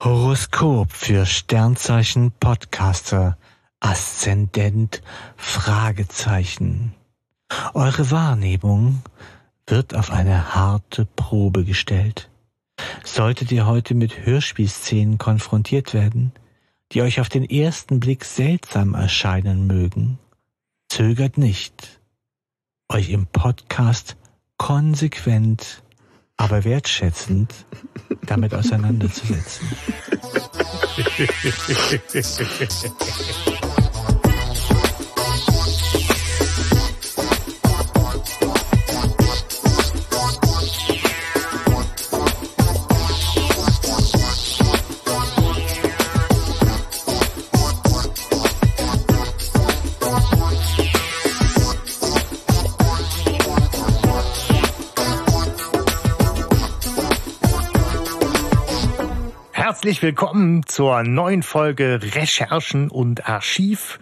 Horoskop für Sternzeichen Podcaster. Aszendent Fragezeichen. Eure Wahrnehmung wird auf eine harte Probe gestellt. Solltet ihr heute mit Hörspielszenen konfrontiert werden, die euch auf den ersten Blick seltsam erscheinen mögen, zögert nicht, euch im Podcast konsequent aber wertschätzend damit auseinanderzusetzen. Herzlich willkommen zur neuen Folge Recherchen und Archiv.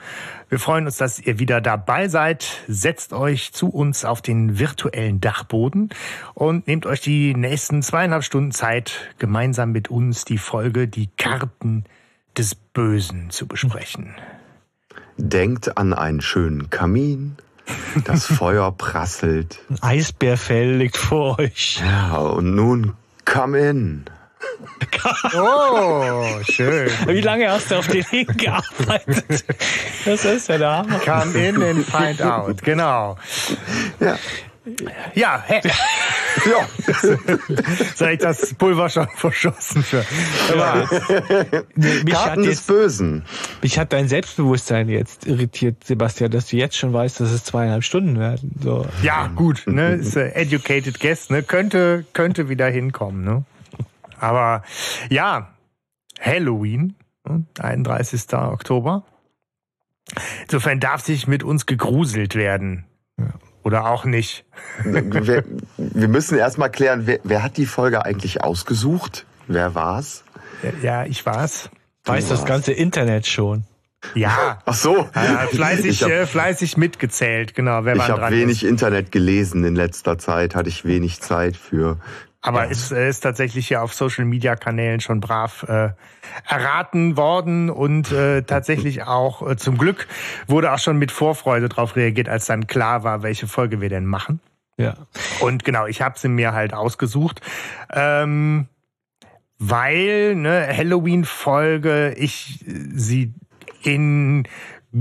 Wir freuen uns, dass ihr wieder dabei seid. Setzt euch zu uns auf den virtuellen Dachboden und nehmt euch die nächsten zweieinhalb Stunden Zeit, gemeinsam mit uns die Folge Die Karten des Bösen zu besprechen. Denkt an einen schönen Kamin. Das Feuer prasselt. Ein Eisbärfell liegt vor euch. Ja, und nun come in. Oh, schön. Wie lange hast du auf den hingearbeitet? Das ist ja der Hammer. Come in and find out. Genau. Ja. Ja, hä? Ja. Soll ich das Pulver schon verschossen für? Aber, Mich hat, Karten des jetzt, Bösen. mich hat dein Selbstbewusstsein jetzt irritiert, Sebastian, dass du jetzt schon weißt, dass es zweieinhalb Stunden werden. So. ja, gut, ne? Ist äh, educated guest, ne? Könnte, könnte wieder hinkommen, ne? Aber ja, Halloween, ne? 31. Oktober. Insofern darf sich mit uns gegruselt werden. Oder auch nicht. Wir, wir müssen erstmal klären, wer, wer hat die Folge eigentlich ausgesucht? Wer war's? Ja, ich war's. Weiß das ganze Internet schon. Ja. Ach so. Ja, fleißig, Ich habe äh, fleißig mitgezählt, genau. Wer ich hab dran wenig ist. Internet gelesen in letzter Zeit, hatte ich wenig Zeit für. Aber ist, äh, ist tatsächlich ja auf Social Media Kanälen schon brav äh, erraten worden und äh, tatsächlich auch äh, zum Glück wurde auch schon mit Vorfreude darauf reagiert, als dann klar war, welche Folge wir denn machen. Ja. Und genau, ich habe sie mir halt ausgesucht. Ähm, weil ne, Halloween-Folge ich sie in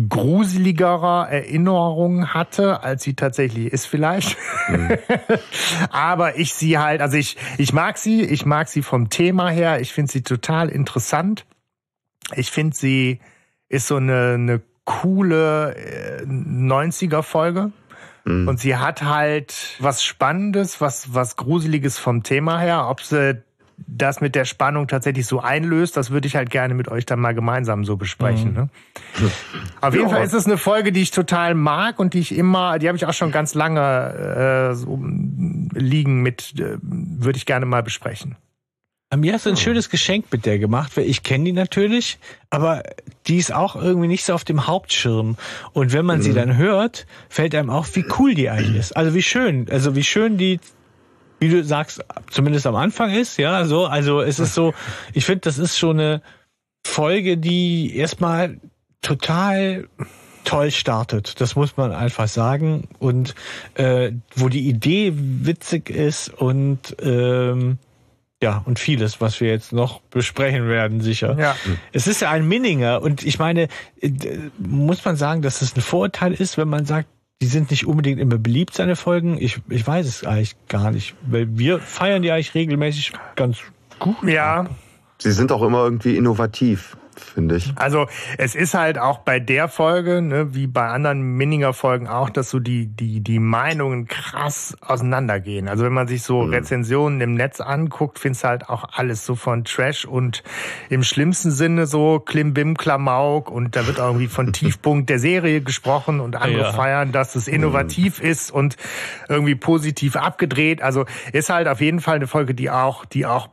gruseligerer Erinnerung hatte, als sie tatsächlich ist vielleicht. Aber ich sie halt, also ich, ich mag sie, ich mag sie vom Thema her, ich finde sie total interessant. Ich finde sie ist so eine, eine coole äh, 90er-Folge. Und sie hat halt was Spannendes, was, was Gruseliges vom Thema her. Ob sie das mit der Spannung tatsächlich so einlöst, das würde ich halt gerne mit euch dann mal gemeinsam so besprechen. Ne? Auf jeden Ja. Fall ist es eine Folge, die ich total mag und die ich immer, die habe ich auch schon ganz lange äh, so liegen mit, äh, würde ich gerne mal besprechen. Mir hast du ein schönes Geschenk mit der gemacht, weil ich kenne die natürlich, aber die ist auch irgendwie nicht so auf dem Hauptschirm. Und wenn man sie dann hört, fällt einem auf, wie cool die eigentlich ist. Also wie schön, also wie schön die, wie du sagst, zumindest am Anfang ist, ja, so. Also es ist so, ich finde, das ist schon eine Folge, die erstmal total toll startet. Das muss man einfach sagen. Und äh, wo die Idee witzig ist und ähm, ja, und vieles, was wir jetzt noch besprechen werden, sicher. Ja. Es ist ja ein Minninger und ich meine, äh, muss man sagen, dass es ein Vorurteil ist, wenn man sagt, die sind nicht unbedingt immer beliebt, seine Folgen. Ich, ich weiß es eigentlich gar nicht, weil wir feiern die eigentlich regelmäßig ganz gut. Ja, Sie sind auch immer irgendwie innovativ, finde ich. Also es ist halt auch bei der Folge, ne, wie bei anderen Minninger Folgen auch, dass so die, die, die Meinungen krass auseinandergehen. Also wenn man sich so Rezensionen im Netz anguckt, findest du halt auch alles so von Trash und im schlimmsten Sinne so Klimbim, Klamauk und da wird auch irgendwie von Tiefpunkt der Serie gesprochen und andere Ja. feiern, dass es innovativ ist und irgendwie positiv abgedreht. Also ist halt auf jeden Fall eine Folge, die auch, die auch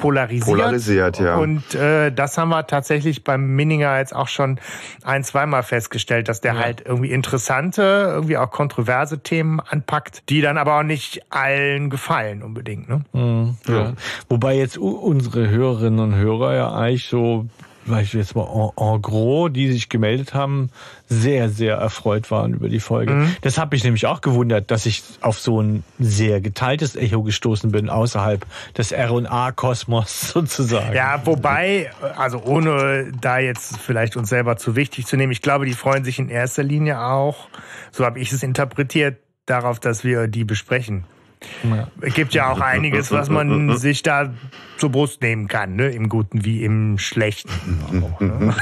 polarisiert. Polarisiert, ja. Und äh, das haben wir tatsächlich beim Minninger jetzt auch schon ein, zweimal festgestellt, dass der halt irgendwie interessante, irgendwie auch kontroverse Themen anpackt, die dann aber auch nicht allen gefallen unbedingt. Ne? Mhm, ja. Wobei jetzt unsere Hörerinnen und Hörer ja eigentlich so, vielleicht jetzt mal en, en gros, die sich gemeldet haben, sehr, sehr erfreut waren über die Folge. Das habe ich nämlich auch gewundert, dass ich auf so ein sehr geteiltes Echo gestoßen bin, außerhalb des R&A-Kosmos sozusagen. Ja, wobei, also ohne da jetzt vielleicht uns selber zu wichtig zu nehmen, ich glaube, die freuen sich in erster Linie auch, so habe ich es interpretiert, darauf, dass wir die besprechen. Ja. Es gibt ja auch einiges, was man sich da zur Brust nehmen kann, ne? im Guten wie im Schlechten. Auch, ne?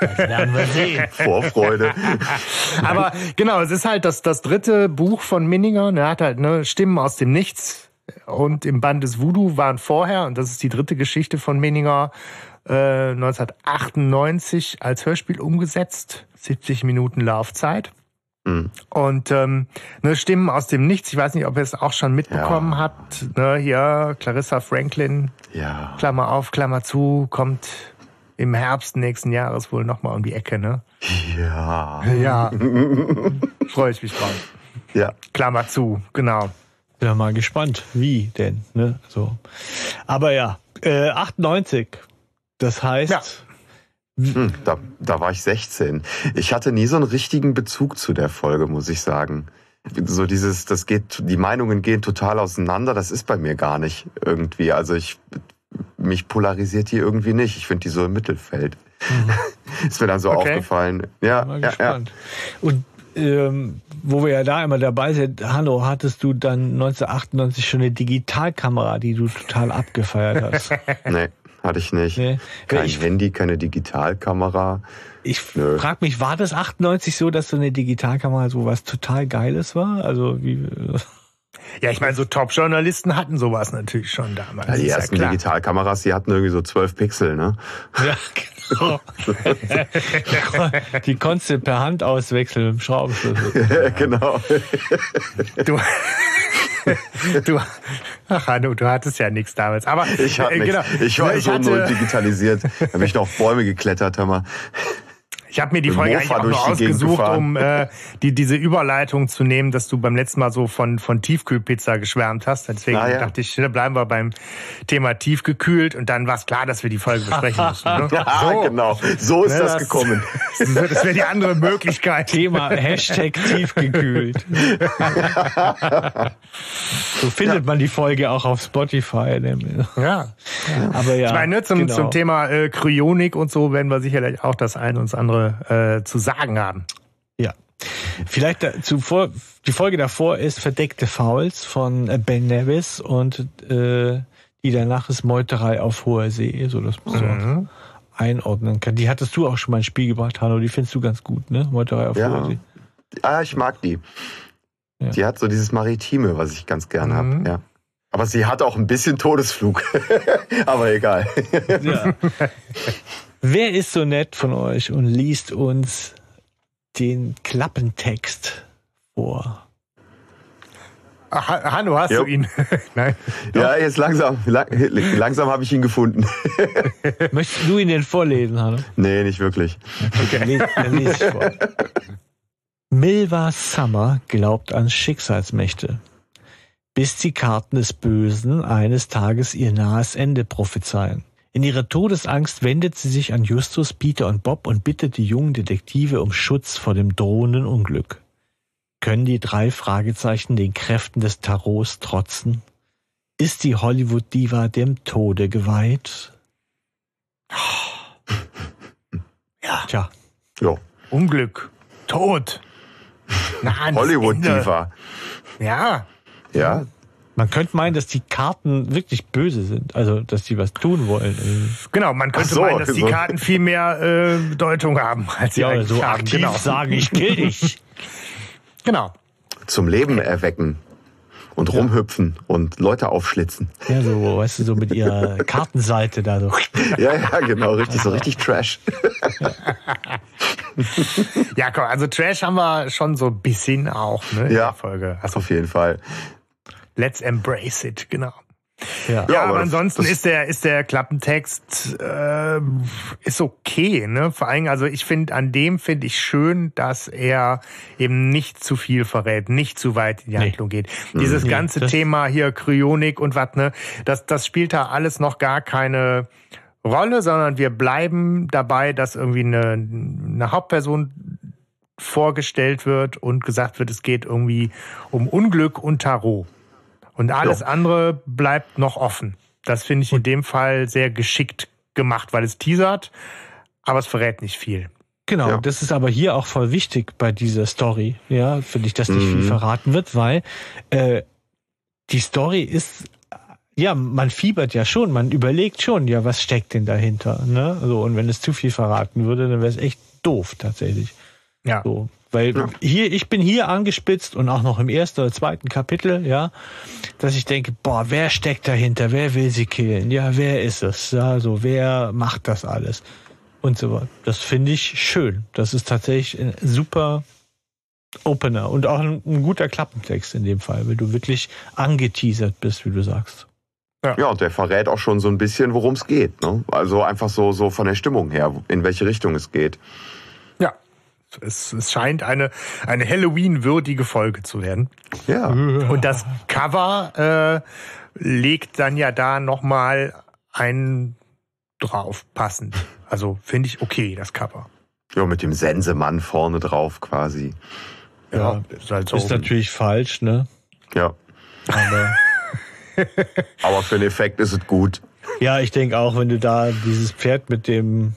Das werden wir sehen. Vorfreude. Aber genau, es ist halt das, das dritte Buch von Minninger. Er hat halt ne, Stimmen aus dem Nichts und im Band des Voodoo waren vorher, und das ist die dritte Geschichte von Minninger, äh, 1998 als Hörspiel umgesetzt. 70 Minuten Laufzeit. Mhm. Und ähm, ne, Stimmen aus dem Nichts, ich weiß nicht, ob ihr es auch schon mitbekommen Ja. habt. Ne, hier, Clarissa Franklin, Ja. Klammer auf, Klammer zu, kommt im Herbst nächsten Jahres wohl nochmal um die Ecke, ne? Ja. Ja. Freue ich mich drauf. Ja. Klammer zu, genau. Bin ja mal gespannt, wie denn, ne? So. Aber ja, äh, 98. Das heißt, Ja. Hm, da, da war ich 16. Ich hatte nie so einen richtigen Bezug zu der Folge, muss ich sagen. So dieses, das geht, die Meinungen gehen total auseinander. Das ist bei mir gar nicht irgendwie. Also ich, mich polarisiert die irgendwie nicht. Ich finde die so im Mittelfeld. ist mir dann so Okay. aufgefallen. Ja, Mal ja, ja. Und ähm, wo wir ja da immer dabei sind, Hanno, hattest du dann 1998 schon eine Digitalkamera, die du total abgefeiert hast? Nee, hatte ich nicht. Nee. Kein Ich- Handy, keine Digitalkamera. Ich frage mich, war das 98 so, dass so eine Digitalkamera so was total Geiles war? Also wie Ja, ich meine, so Top-Journalisten hatten sowas natürlich schon damals. Ja, die ja ersten klar. Digitalkameras, die hatten irgendwie so 12 Pixel, ne? Ja, genau. Die konntest du per Hand auswechseln mit dem Schraubenschlüssel. genau. Du, du, ach Hanno, du hattest ja nichts damals. Aber Ich hatte äh, genau. Ich war ich so null hatte, digitalisiert. Da bin ich noch auf Bäume geklettert, hör mal. Ich habe mir die Folge Mofa eigentlich auch nur die ausgesucht, um äh, die, diese Überleitung zu nehmen, dass du beim letzten Mal so von, von Tiefkühlpizza geschwärmt hast. Deswegen Ah, ja. dachte ich, da bleiben wir beim Thema tiefgekühlt und dann war es klar, dass wir die Folge besprechen müssen. Ne? Ja, genau. So ist Ne, das, das- gekommen. Das wäre die andere Möglichkeit. Thema Hashtag tiefgekühlt. so findet man die Folge auch auf Spotify. nämlich. Ja. Aber ja, Ich meine, ne, zum, genau. zum Thema äh, Kryonik und so werden wir sicherlich auch das ein und das andere äh, zu sagen haben. Ja. Vielleicht da- zuvor, die Folge davor ist Verdeckte Fouls von äh, Ben Nevis und äh, die danach ist Meuterei auf hoher See, so dass man so Mhm. einordnen kann. Die hattest du auch schon mal ins Spiel gebracht, Hanno. Die findest du ganz gut, ne? Meuterei auf Ja. hoher See. Ah, ich mag die. Ja. Die hat so dieses Maritime, was ich ganz gern Mhm. hab. Ja. Aber sie hat auch ein bisschen Todesflug. Aber egal. Ja. Wer ist so nett von euch und liest uns den Klappentext vor? Ach, Ha- Hanno, hast Jo. du ihn? Nein. Ja, jetzt langsam, lang, langsam habe ich ihn gefunden. Möchtest du ihn denn vorlesen, Hanno? nee, nicht wirklich. Dann lese, dann lese ich vor. Milva Summer glaubt an Schicksalsmächte, bis die Karten des Bösen eines Tages ihr nahes Ende prophezeien. In ihrer Todesangst wendet sie sich an Justus, Peter und Bob und bittet die jungen Detektive um Schutz vor dem drohenden Unglück. Können die drei Fragezeichen den Kräften des Tarots trotzen? Ist die Hollywood-Diva dem Tode geweiht? Ja. Tja, Jo. Unglück. Tod. Hollywood-Diva. Ja. Ja, Man könnte meinen, dass die Karten wirklich böse sind, also dass die was tun wollen. Genau, man könnte so, meinen, dass die. Karten viel mehr äh, Bedeutung haben, als sie Ja, eigentlich so haben. aktiv Genau. sagen, ich kill dich. Genau. zum Leben erwecken und rumhüpfen und Leute aufschlitzen. Ja, so, weißt du, so mit ihrer Kartenseite da so. Ja, ja, genau, richtig, so richtig Trash. Ja, komm, also Trash haben wir schon so ein bisschen auch, ne, in Ja. der Folge. Also Auf jeden Fall. Let's embrace it, genau. Ja, ja aber, aber ansonsten ist der ist der Klappentext äh, ist okay, ne? Vor allem, also ich finde an dem finde ich schön, dass er eben nicht zu viel verrät, nicht zu weit in die nee. Handlung geht. Dieses mhm. ganze nee, Thema hier Kryonik und was ne, das das spielt da alles noch gar keine Rolle, sondern wir bleiben dabei, dass irgendwie eine, eine Hauptperson vorgestellt wird und gesagt wird, es geht irgendwie um Unglück und Tarot. Und alles jo. andere bleibt noch offen. Das finde ich in dem Fall sehr geschickt gemacht, weil es teasert, aber es verrät nicht viel. Genau, ja. das ist aber hier auch voll wichtig bei dieser Story, ja, finde ich, dass nicht mhm. viel verraten wird, weil äh, die Story ist ja, man fiebert ja schon, man überlegt schon, ja, was steckt denn dahinter, ne? So, und wenn es zu viel verraten würde, dann wäre es echt doof tatsächlich. Ja. So, weil ja. hier, ich bin hier angespitzt und auch noch im ersten oder zweiten Kapitel, ja, dass ich denke, boah, wer steckt dahinter? Wer will sie killen? Ja, wer ist es? Ja, so, wer macht das alles? Und so weiter. Das finde ich schön. Das ist tatsächlich ein super Opener und auch ein, ein guter Klappentext in dem Fall, weil du wirklich angeteasert bist, wie du sagst. Ja. ja, und der verrät auch schon so ein bisschen, worum es geht. Ne? Also einfach so, so von der Stimmung her, in welche Richtung es geht. Es, es scheint eine, eine Halloween-würdige Folge zu werden. Ja. Und das Cover äh, legt dann ja da nochmal einen drauf, passend. Also finde ich okay, das Cover. Ja, mit dem Sensemann vorne drauf quasi. Ja, ja ist, halt so ist natürlich falsch, ne? Ja. Aber, Aber für den Effekt ist es gut. Ja, ich denke auch, wenn du da dieses Pferd mit dem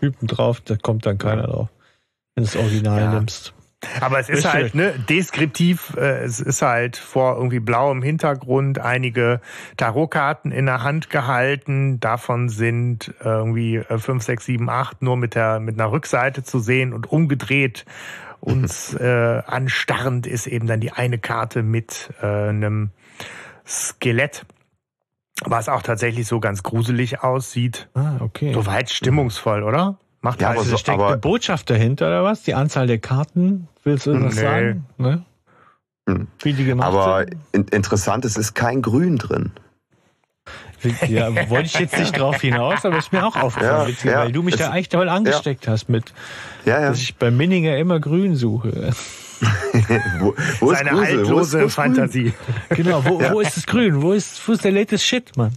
Typen drauf, da kommt dann keiner drauf wenn du das Original ja. nimmst. Aber es ist, halt ne, deskriptiv, äh, es ist halt vor irgendwie blauem Hintergrund einige Tarotkarten in der Hand gehalten. Davon sind irgendwie äh, 5, 6, 7, 8 nur mit, der, mit einer Rückseite zu sehen und umgedreht uns äh, anstarrend ist eben dann die eine Karte mit äh, einem Skelett was auch tatsächlich so ganz gruselig aussieht. Ah, okay. Soweit stimmungsvoll, oder? Macht ja, also, aber so, steckt aber, eine Botschaft dahinter oder was? Die Anzahl der Karten? Willst du das nee. sagen? Ne? Hm. Wie die gemacht aber sind? interessant, es ist kein Grün drin. Ja, wollte ich jetzt nicht drauf hinaus, aber ist mir auch aufgefallen, ja, ja, weil du mich da eigentlich toll angesteckt ja. hast mit, dass ich bei Minninger immer Grün suche. wo, wo Seine ist haltlose wo ist, wo Fantasie. Genau, wo, wo ist das Grün? Wo ist, wo ist der latest Shit, Mann?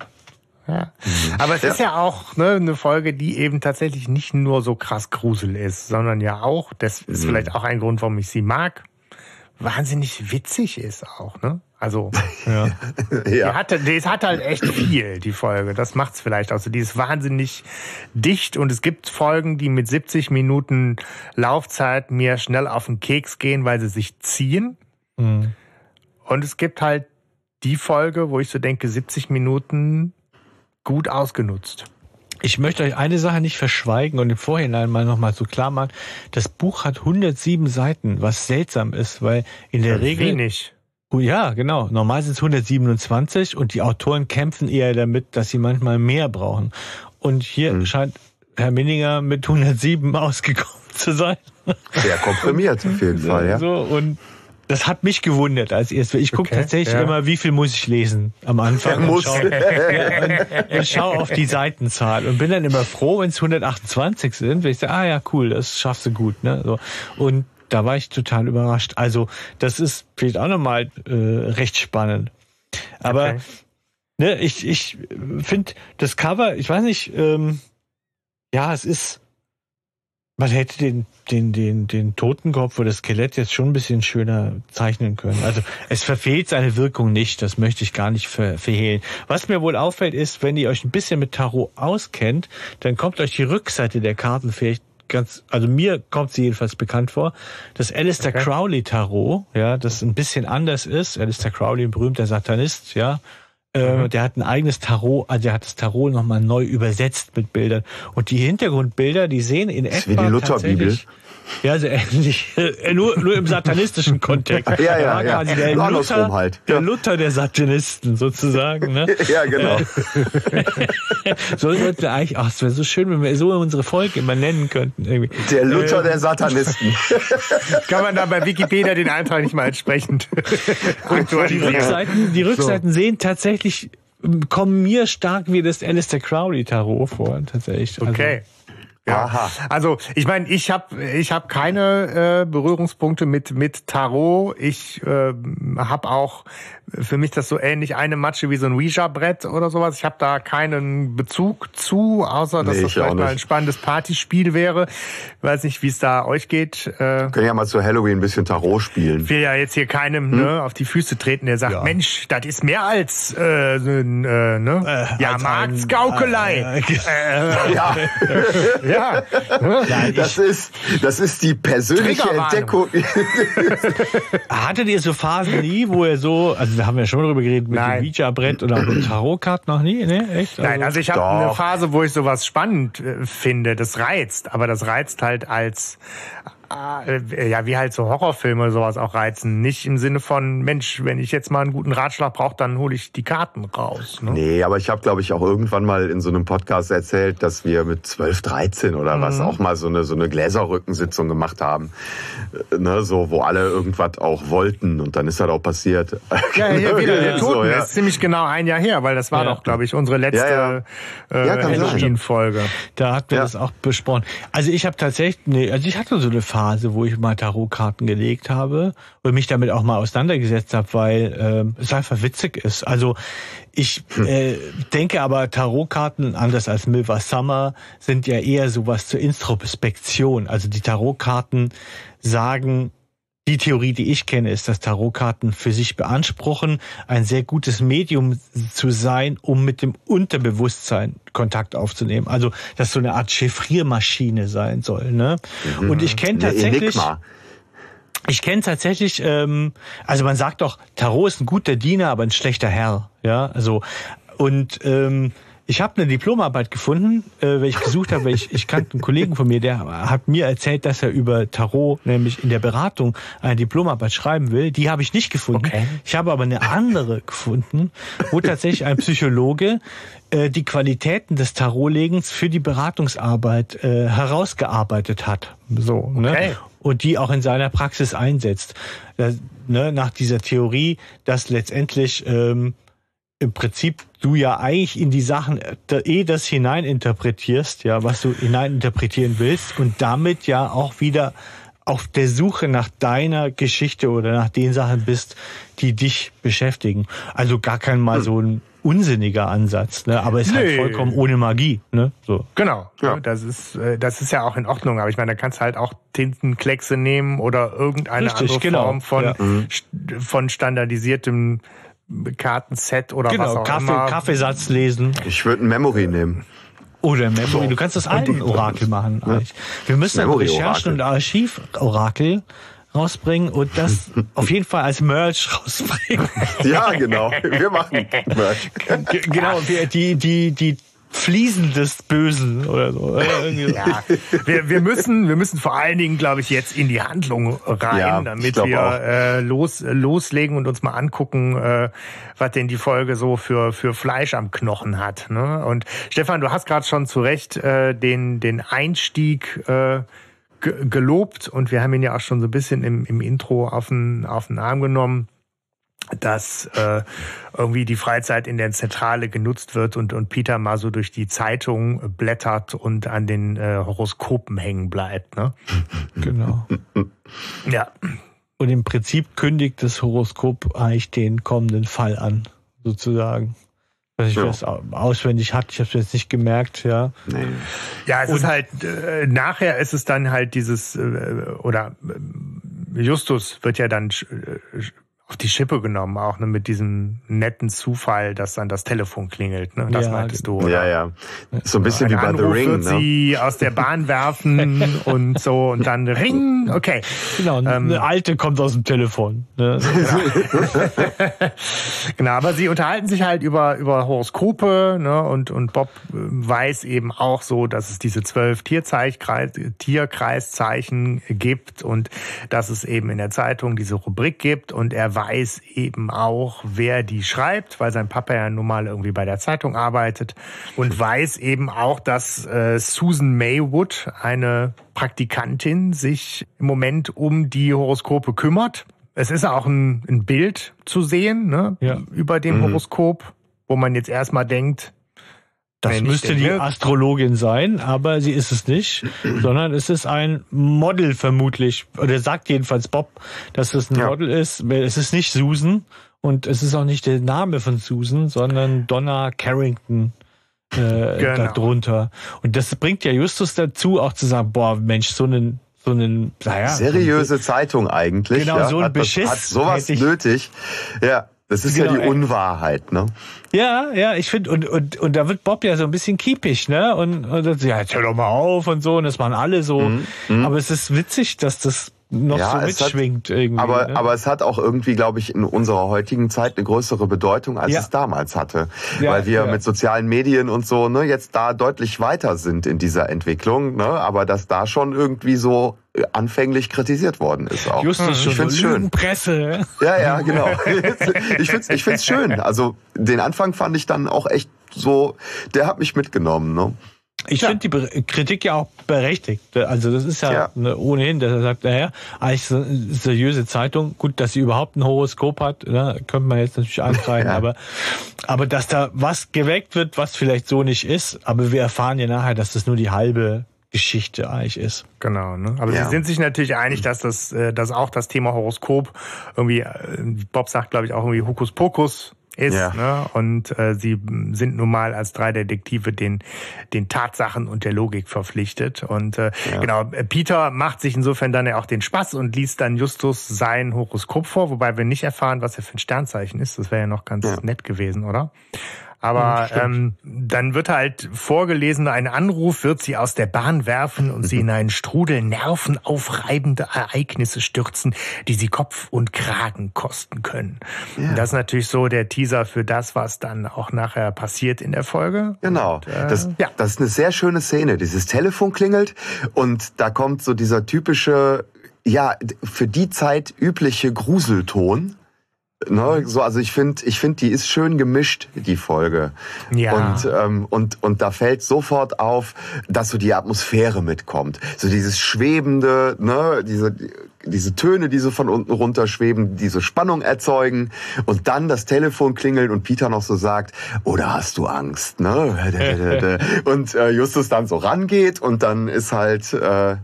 Ja. Mhm. Aber es ja. ist ja auch ne, eine Folge, die eben tatsächlich nicht nur so krass grusel ist, sondern ja auch, das ist mhm. vielleicht auch ein Grund, warum ich sie mag, wahnsinnig witzig ist auch. Ne? Also, ja. ja. Die, hatte, die hat halt echt viel, die Folge. Das macht's vielleicht auch so. Die ist wahnsinnig dicht und es gibt Folgen, die mit 70 Minuten Laufzeit mir schnell auf den Keks gehen, weil sie sich ziehen. Mhm. Und es gibt halt die Folge, wo ich so denke, 70 Minuten gut ausgenutzt. Ich möchte euch eine Sache nicht verschweigen und im Vorhinein mal nochmal so klar machen. Das Buch hat 107 Seiten, was seltsam ist, weil in der ja, Regel... Wenig. Oh ja, genau. Normal sind es 127 und die Autoren kämpfen eher damit, dass sie manchmal mehr brauchen. Und hier hm. scheint Herr Minninger mit 107 ausgekommen zu sein. Sehr komprimiert auf jeden Fall, ja. So, und das hat mich gewundert als erstes. Ich gucke okay, tatsächlich ja. immer, wie viel muss ich lesen am Anfang. Er muss. Schaue, ja, und, schaue auf die Seitenzahl und bin dann immer froh, wenn es 128 sind, weil ich sage, ah ja, cool, das schaffst du gut. Ne? So. Und da war ich total überrascht. Also das ist vielleicht auch nochmal äh, recht spannend. Aber okay. ne, ich, ich finde das Cover, ich weiß nicht, ähm, ja, es ist man hätte den, den, den, den Totenkopf oder das Skelett jetzt schon ein bisschen schöner zeichnen können. Also es verfehlt seine Wirkung nicht, das möchte ich gar nicht ver verhehlen. Was mir wohl auffällt ist, wenn ihr euch ein bisschen mit Tarot auskennt, dann kommt euch die Rückseite der Karten vielleicht ganz, also mir kommt sie jedenfalls bekannt vor, das Alistair okay. Crowley Tarot, ja, das ein bisschen anders ist. Alistair Crowley, ein berühmter Satanist, ja, mhm. Der hat ein eigenes Tarot, also der hat das Tarot nochmal neu übersetzt mit Bildern. Und die Hintergrundbilder, die sehen in etwa. Wie die Lutherbibel. Ja, so ähnlich. Äh, nur, nur im satanistischen Kontext. ja, ja, ja. Quasi der, Luther, halt. der Luther der Satanisten sozusagen. Ne? ja, genau. so sollten wir eigentlich, ach, es wäre so schön, wenn wir so unsere Folge immer nennen könnten. Irgendwie. Der Luther ähm, der Satanisten. Kann man da bei Wikipedia den Eintrag nicht mal entsprechend die Rückseiten, die Rückseiten so. sehen tatsächlich kommen mir stark wie das Alistair Crowley Tarot vor, tatsächlich. Also, okay. Ja, Aha. also ich meine, ich habe ich hab keine äh, Berührungspunkte mit mit Tarot. Ich äh, habe auch für mich das so ähnlich eine Matsche wie so ein Ouija-Brett oder sowas. Ich habe da keinen Bezug zu, außer dass nee, das vielleicht mal ein spannendes Partyspiel wäre. Ich weiß nicht, wie es da euch geht. Äh, können ja mal zu Halloween ein bisschen Tarot spielen. Ich will ja jetzt hier keinem hm? ne, auf die Füße treten, der sagt, ja. Mensch, das ist mehr als äh, äh, ne? Äh, ja, Marktgaukelei. Äh, ja. ja. Nein, das ist das ist die persönliche Entdeckung. Hattet ihr so Phasen nie, wo ihr so, also wir haben ja schon darüber geredet mit Nein. dem Ouija-Brett oder mit Tarotkarten noch nie, ne? Echt? Also Nein, also ich habe eine Phase, wo ich sowas spannend äh, finde. Das reizt, aber das reizt halt als äh, ja, wie halt so Horrorfilme sowas auch reizen. Nicht im Sinne von, Mensch, wenn ich jetzt mal einen guten Ratschlag brauche, dann hole ich die Karten raus. Ne? Nee, aber ich habe, glaube ich, auch irgendwann mal in so einem Podcast erzählt, dass wir mit 12, 13 oder mhm. was auch mal so eine, so eine Gläserrückensitzung gemacht haben. Äh, ne, so, wo alle irgendwas auch wollten und dann ist das auch passiert. Ja, hier wieder der Toten. So, ja. Das ist ziemlich genau ein Jahr her, weil das war ja. doch, glaube ich, unsere letzte ja, ja. Äh, Halloween-Folge. Da hatten wir das auch besprochen. Also ich habe tatsächlich, nee, also ich hatte so eine Phase, wo ich mal Tarotkarten gelegt habe und mich damit auch mal auseinandergesetzt habe, weil äh, es einfach witzig ist. Also ich hm. äh, denke aber, Tarotkarten, anders als Milva Summer, sind ja eher sowas zur Introspektion. Also die Tarotkarten sagen, die Theorie, die ich kenne, ist, dass Tarotkarten für sich beanspruchen, ein sehr gutes Medium zu sein, um mit dem Unterbewusstsein Kontakt aufzunehmen. Also, dass so eine Art Chiffriermaschine sein soll. Ne? Mhm. Und ich kenne tatsächlich. Ich kenne tatsächlich, ähm, also man sagt doch, Tarot ist ein guter Diener, aber ein schlechter Herr. Ja, also und ähm, ich habe eine Diplomarbeit gefunden, äh, weil ich gesucht habe, weil ich, ich kannte einen Kollegen von mir, der hat mir erzählt, dass er über Tarot, nämlich in der Beratung, eine Diplomarbeit schreiben will. Die habe ich nicht gefunden. Okay. Ich habe aber eine andere gefunden, wo tatsächlich ein Psychologe äh, die Qualitäten des Tarotlegens für die Beratungsarbeit äh, herausgearbeitet hat. So, ne? okay. ne? Und die auch in seiner Praxis einsetzt. Das, ne, nach dieser Theorie, dass letztendlich ähm, im Prinzip du ja eigentlich in die Sachen eh das hineininterpretierst, ja, was du hineininterpretieren willst und damit ja auch wieder auf der Suche nach deiner Geschichte oder nach den Sachen bist, die dich beschäftigen. Also gar kein mal so ein unsinniger Ansatz, ne? aber es ist halt nee. halt vollkommen ohne Magie. Ne? So. Genau, ja. das ist äh, das ist ja auch in Ordnung, aber ich meine, da kannst du halt auch Tintenkleckse nehmen oder irgendeine Richtig, andere genau. Form von, ja. von standardisiertem Kartenset oder genau, was auch Kaffee, immer. Kaffeesatz lesen. Ich würde ein Memory nehmen. Oder Memory. So. Du kannst das Alten-Orakel machen. Ja. Wir müssen ein Recherchen- und Archiv-Orakel rausbringen und das auf jeden Fall als Merch rausbringen. Ja, genau. Wir machen Merch. genau, die, die, die Fliesen des Bösen oder so. ja, wir, wir müssen, wir müssen vor allen Dingen, glaube ich, jetzt in die Handlung rein, ja, damit wir äh, los, loslegen und uns mal angucken, äh, was denn die Folge so für für Fleisch am Knochen hat. Ne? Und Stefan, du hast gerade schon zu Recht äh, den den Einstieg äh, gelobt und wir haben ihn ja auch schon so ein bisschen im, im Intro auf den, auf den Arm genommen dass äh, irgendwie die Freizeit in der Zentrale genutzt wird und, und Peter mal so durch die Zeitung blättert und an den äh, Horoskopen hängen bleibt. Ne? Genau. ja. Und im Prinzip kündigt das Horoskop eigentlich den kommenden Fall an, sozusagen. Was ich ja. das auswendig hatte, ich habe es jetzt nicht gemerkt, ja. Nee. Ja, es und ist halt, äh, nachher ist es dann halt dieses, äh, oder äh, Justus wird ja dann äh, auf die Schippe genommen, auch ne, mit diesem netten Zufall, dass dann das Telefon klingelt. Ne? Das ja, meintest du. Oder? Ja, ja. So ein bisschen ein wie bei Anruf The Ring. Wird ne? sie aus der Bahn werfen und so und dann Ring. Okay. Genau. Ähm, eine alte kommt aus dem Telefon. Ne? Genau. genau. Aber sie unterhalten sich halt über über Horoskope ne? und und Bob äh, weiß eben auch so, dass es diese zwölf Tierkreiszeichen gibt und dass es eben in der Zeitung diese Rubrik gibt und er weiß eben auch, wer die schreibt, weil sein Papa ja nun mal irgendwie bei der Zeitung arbeitet und weiß eben auch, dass äh, Susan Maywood, eine Praktikantin, sich im Moment um die Horoskope kümmert. Es ist auch ein, ein Bild zu sehen ne, ja. über dem mhm. Horoskop wo man jetzt erstmal denkt, das nicht müsste die? Astrologin sein, aber sie ist es nicht, sondern es ist ein Model vermutlich. Oder sagt jedenfalls Bob, dass es ein Ja. Model ist. Es ist nicht Susan und es ist auch nicht der Name von Susan, sondern Donna Carrington äh, Genau. darunter. Und das bringt ja Justus dazu, auch zu sagen, boah, Mensch, so einen, so einen, naja, Seriöse Zeitung eigentlich. Genau, ja, so ein hat, Beschiss Hat sowas nötig. Ja, das ist ja Genau, die ey. Unwahrheit, ne? Ja, ja, ich finde, und, und, und da wird Bob ja so ein bisschen kiepig, ne? Und, und ja, jetzt hör doch mal auf und so, und das machen alle so. Aber es ist witzig, dass das noch Ja, so es hat- mitschwingt irgendwie. Aber, ne? aber es hat auch irgendwie, glaube ich, in unserer heutigen Zeit eine größere Bedeutung, als Ja. es damals hatte. Ja, Weil wir mit sozialen Medien und so ne, jetzt da deutlich weiter sind in dieser Entwicklung, ne? aber dass da schon irgendwie so äh, anfänglich kritisiert worden ist auch. Justus schon ich find's so schön. Lügenpresse. Ja, ja, genau. ich find's, ich find's schön. Also den Anfang fand ich dann auch echt so, der hat mich mitgenommen. Ne? Ich finde die Be Kritik ja auch berechtigt. Also das ist ja, Ja. Ne, ohnehin, dass er sagt, naja, eigentlich so eine seriöse Zeitung, gut, dass sie überhaupt ein Horoskop hat, ne, könnte man jetzt natürlich ankreiden, Ja. aber, aber dass da was geweckt wird, was vielleicht so nicht ist, aber wir erfahren ja nachher, dass das nur die halbe Geschichte eigentlich ist. Genau, ne? Aber Ja. sie sind sich natürlich einig, dass das, äh, dass auch das Thema Horoskop irgendwie, äh, Bob sagt, glaube ich, auch irgendwie Hokuspokus ist, Ja. ne? Und äh, sie sind nun mal als drei Detektive den, den Tatsachen und der Logik verpflichtet. Und äh, genau, äh, Peter macht sich insofern dann ja auch den Spaß und liest dann Justus sein Horoskop vor, wobei wir nicht erfahren, was er für ein Sternzeichen ist. Das wäre ja noch ganz Ja. nett gewesen, oder? Aber ähm, dann wird halt vorgelesen, ein Anruf wird sie aus der Bahn werfen und sie in einen Strudel nervenaufreibende Ereignisse stürzen, die sie Kopf und Kragen kosten können. Und das ist natürlich so der Teaser für das, was dann auch nachher passiert in der Folge. Genau. das, ja. das ist eine sehr schöne Szene. Dieses Telefon klingelt und da kommt so dieser typische, ja, für die Zeit übliche Gruselton. Ne, so, also ich finde, ich finde, die ist schön gemischt, die Folge. Ja. Und, ähm, und, und da fällt sofort auf, dass so die Atmosphäre mitkommt. So dieses Schwebende, ne, diese, diese Töne, die so von unten runter schweben, diese Spannung erzeugen und dann das Telefon klingeln und Peter noch so sagt, oder hast du Angst, ne? und äh, Justus dann so rangeht und dann ist halt, äh,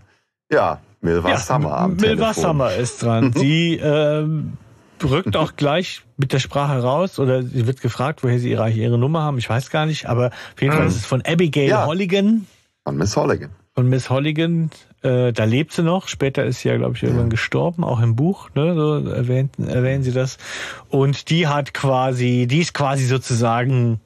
ja, Milva Summer am Milva Telefon. Summer ist dran. Sie ähm, rückt auch gleich mit der Sprache raus oder sie wird gefragt, woher sie ihre, ihre Nummer haben. Ich weiß gar nicht, aber auf jeden Fall ist es von Abigail Ja. Holligan. Von Miss Holligan. Von Miss Holligan, äh, da lebt sie noch. Später ist sie ja, glaube ich, irgendwann gestorben, auch im Buch, ne? So erwähnt, erwähnen sie das. Und die hat quasi, die ist quasi sozusagen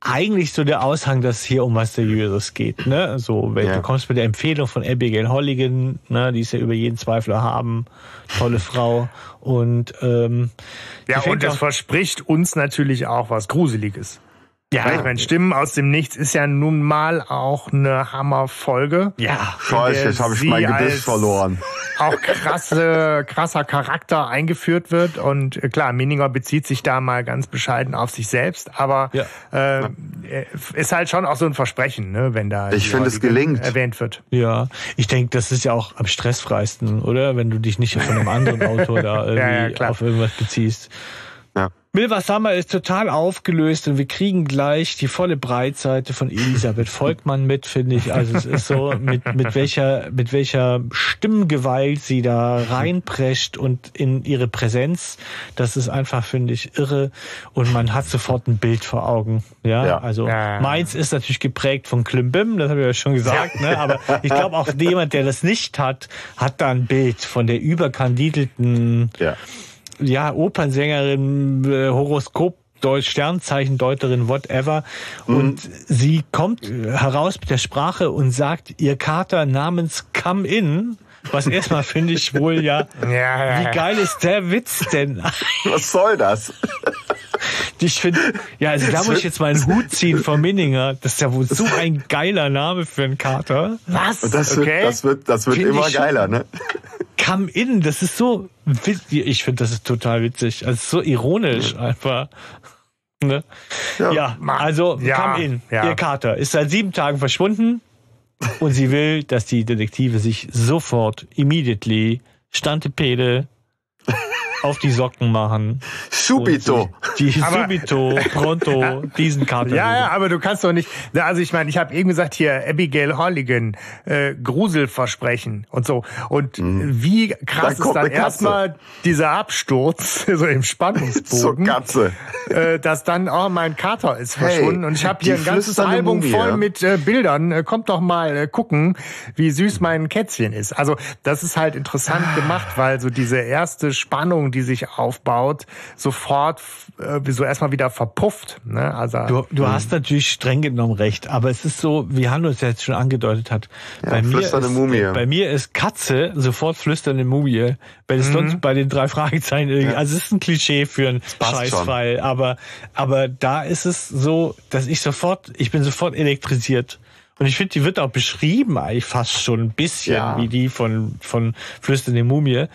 eigentlich so der Aushang, dass es hier um was Seriöses geht. Ne? So, wenn Ja. du kommst mit der Empfehlung von Abigail Holligan, ne, die ist ja über jeden Zweifel haben, tolle Frau. Und ähm, Ja, und auch- verspricht uns natürlich auch was Gruseliges. Ja, Ich meine, Stimmen aus dem Nichts ist ja nun mal auch eine Hammerfolge. ja, Scheiße, jetzt habe ich mein Gedicht als- verloren. auch krasse, krasser Charakter eingeführt wird. Und äh, klar, Mininger bezieht sich da mal ganz bescheiden auf sich selbst, aber Ja. äh, ist halt schon auch so ein Versprechen, ne, wenn da Ich die finde, es gelingt. erwähnt wird. Ja, ich denke, das ist ja auch am stressfreisten, oder? Wenn du dich nicht von einem anderen Autor da irgendwie Ja, ja, auf irgendwas beziehst. Milva Summer ist total aufgelöst und wir kriegen gleich die volle Breitseite von Elisabeth Volkmann mit, finde ich. Also es ist so, mit, mit welcher, mit welcher Stimmgewalt sie da reinprescht und in ihre Präsenz. Das ist einfach, finde ich, irre. Und man hat sofort ein Bild vor Augen. Ja, Ja. also Ja. meins ist natürlich geprägt von Klimbim, das habe ich ja schon gesagt, ne? aber ich glaube auch jemand, der das nicht hat, hat da ein Bild von der überkandidelten Ja. Ja, Opernsängerin, äh, Horoskop, Deutsch, Sternzeichendeuterin, whatever. Und sie kommt äh, heraus mit der Sprache und sagt, ihr Kater namens Come In, was erstmal finde ich wohl ja, Ja, wie geil ist der Witz denn? Was soll das? Ich finde, ja, also da muss ich jetzt mal einen Hut ziehen von Minninger. Das ist ja wohl so ein geiler Name für einen Kater. Was? Das okay. wird, das wird, das wird Find immer geiler, ne? Come In, das ist so witzig. Ich finde, das ist total witzig. Also so ironisch einfach. Ne? Ja, also Ja, Come In, ja. ihr Kater, ist seit sieben Tagen verschwunden und sie will, dass die Detektive sich sofort, immediately, Stantepede auf die Socken machen. Subito. Die aber, subito, pronto, diesen Kater. Ja, ja, aber du kannst doch nicht, also ich meine, ich habe eben gesagt hier, Abigail Holligan, äh, Gruselversprechen und so. Und mhm. wie krass da ist dann erstmal dieser Absturz, so im Spannungsbogen. Zur Katze. Äh, dass dann, oh, mein Kater ist verschwunden. Hey, und ich habe hier ein ganzes Album Mumie. voll mit äh, Bildern. Äh, kommt doch mal äh, gucken, wie süß mein Kätzchen ist. Also das ist halt interessant ah. gemacht, weil so diese erste Spannung, die sich aufbaut, sofort äh, so erstmal wieder verpufft. Ne? Also, du du hast natürlich streng genommen recht, aber es ist so, wie Hanno es jetzt schon angedeutet hat. Ja, bei, mir ist, Mumie. bei mir ist Katze sofort flüsternde Mumie, weil es mhm. sonst bei den drei Fragezeichen irgendwie, ja. also es ist ein Klischee für einen Scheißfall, aber, aber da ist es so, dass ich sofort, ich bin sofort elektrisiert. Und ich finde, die wird auch beschrieben eigentlich fast schon ein bisschen ja. wie die von, von Flüsternde Mumie.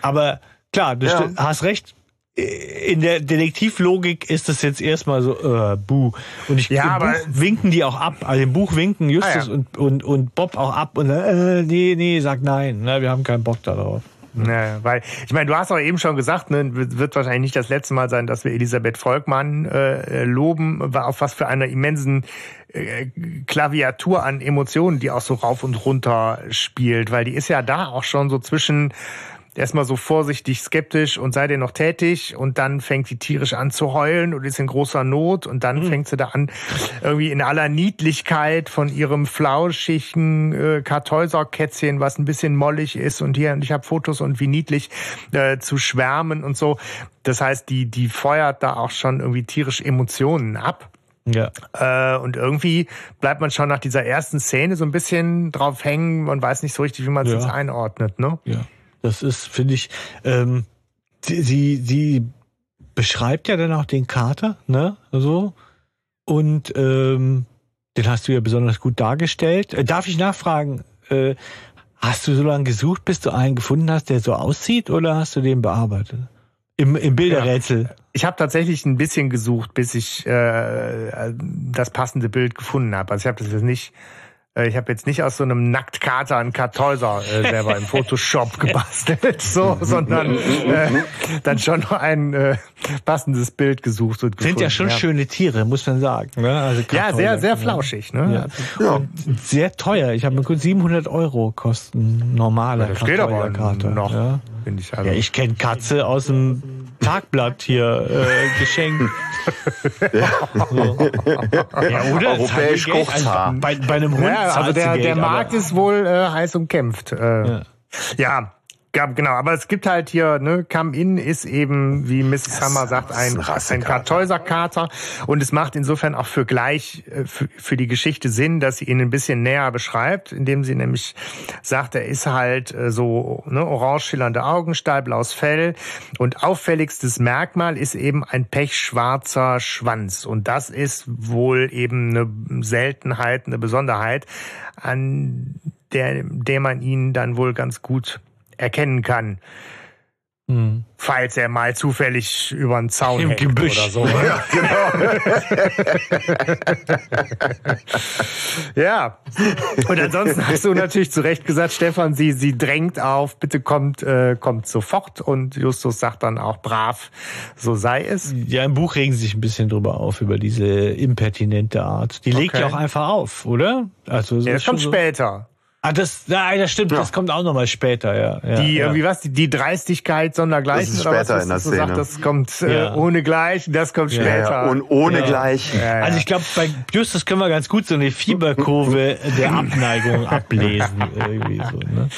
Aber klar, du ja. hast recht, in der Detektivlogik ist das jetzt erstmal so, äh, buh. Und ich ja, aber winken die auch ab. Also im Buch winken Justus ah, ja. und, und, und Bob auch ab und äh, nee, nee, sag nein, ne, wir haben keinen Bock darauf. Ja, weil, ich meine, du hast auch eben schon gesagt, ne, wird wahrscheinlich nicht das letzte Mal sein, dass wir Elisabeth Volkmann äh, loben, war auf was für einer immensen äh, Klaviatur an Emotionen, die auch so rauf und runter spielt, weil die ist ja da auch schon so zwischen erstmal so vorsichtig skeptisch und sei dir noch tätig und dann fängt sie tierisch an zu heulen und ist in großer Not und dann mhm. fängt sie da an, irgendwie in aller Niedlichkeit von ihrem flauschigen äh, Kartäuserkätzchen, was ein bisschen mollig ist und hier, und ich habe Fotos und wie niedlich äh, zu schwärmen und so. Das heißt, die, die feuert da auch schon irgendwie tierisch Emotionen ab. Ja. Äh, und irgendwie bleibt man schon nach dieser ersten Szene so ein bisschen drauf hängen und weiß nicht so richtig, wie man es ja. jetzt einordnet, ne? Ja. Das ist, finde ich, ähm, sie, sie beschreibt ja dann auch den Kater, ne? So. Und ähm, den hast du ja besonders gut dargestellt. Äh, darf ich nachfragen, äh, hast du so lange gesucht, bis du einen gefunden hast, der so aussieht, oder hast du den bearbeitet? Im, im Bilderrätsel. Ja. Ich habe tatsächlich ein bisschen gesucht, bis ich äh, das passende Bild gefunden habe. Also ich habe das jetzt nicht ich habe jetzt nicht aus so einem Nacktkater einen Kartäuser äh, selber im Photoshop gebastelt, so, sondern äh, dann schon noch ein äh, passendes Bild gesucht und gefunden. Sind ja schon ja. schöne Tiere, muss man sagen. Ne? Also ja, sehr, sehr flauschig. Ne? Ja. ja. Und sehr teuer. Ich habe mir kurz 700 Euro kosten normaler ja, Das geht aber noch, ja. ich. Also. Ja, ich kenne Katze aus dem Tagblatt hier äh, geschenkt. ja. Oder? Europäisch Kurzhaar. Also bei, bei einem Hund ja, also der, Geld, der Markt ist wohl äh, heiß umkämpft. Äh, ja. ja. Ja, genau, aber es gibt halt hier, ne, Come In ist eben, wie Mrs. Hammer sagt, ein, ein Kartäuserkater. Und es macht insofern auch für gleich, äh, für, für die Geschichte Sinn, dass sie ihn ein bisschen näher beschreibt, indem sie nämlich sagt, er ist halt äh, so, ne, orange schillernde Augen, stahlblaues Fell. Und auffälligstes Merkmal ist eben ein pechschwarzer Schwanz. Und das ist wohl eben eine Seltenheit, eine Besonderheit, an der, der man ihn dann wohl ganz gut erkennen kann. Mhm. Falls er mal zufällig über einen Zaun Im hängt Gebüsch. oder so. Ja, genau. ja. Und ansonsten hast du natürlich zu Recht gesagt, Stefan, sie, sie drängt auf, bitte kommt, äh, kommt sofort. Und Justus sagt dann auch brav, so sei es. Ja, im Buch regen sie sich ein bisschen drüber auf, über diese impertinente Art. Die legt okay. ja auch einfach auf, oder? Also, so ja, das kommt so später. Ah, das, ja, das stimmt, ja. das kommt auch nochmal später, ja. ja die, ja. irgendwie was, die, die Dreistigkeit sondergleichen, das ist später was, in der Szene. Sagt, das kommt äh, ohne gleich, das kommt später. Und ohne gleich. Also ich glaube, bei Justus können wir ganz gut so eine Fieberkurve der Abneigung ablesen. Irgendwie so, ne?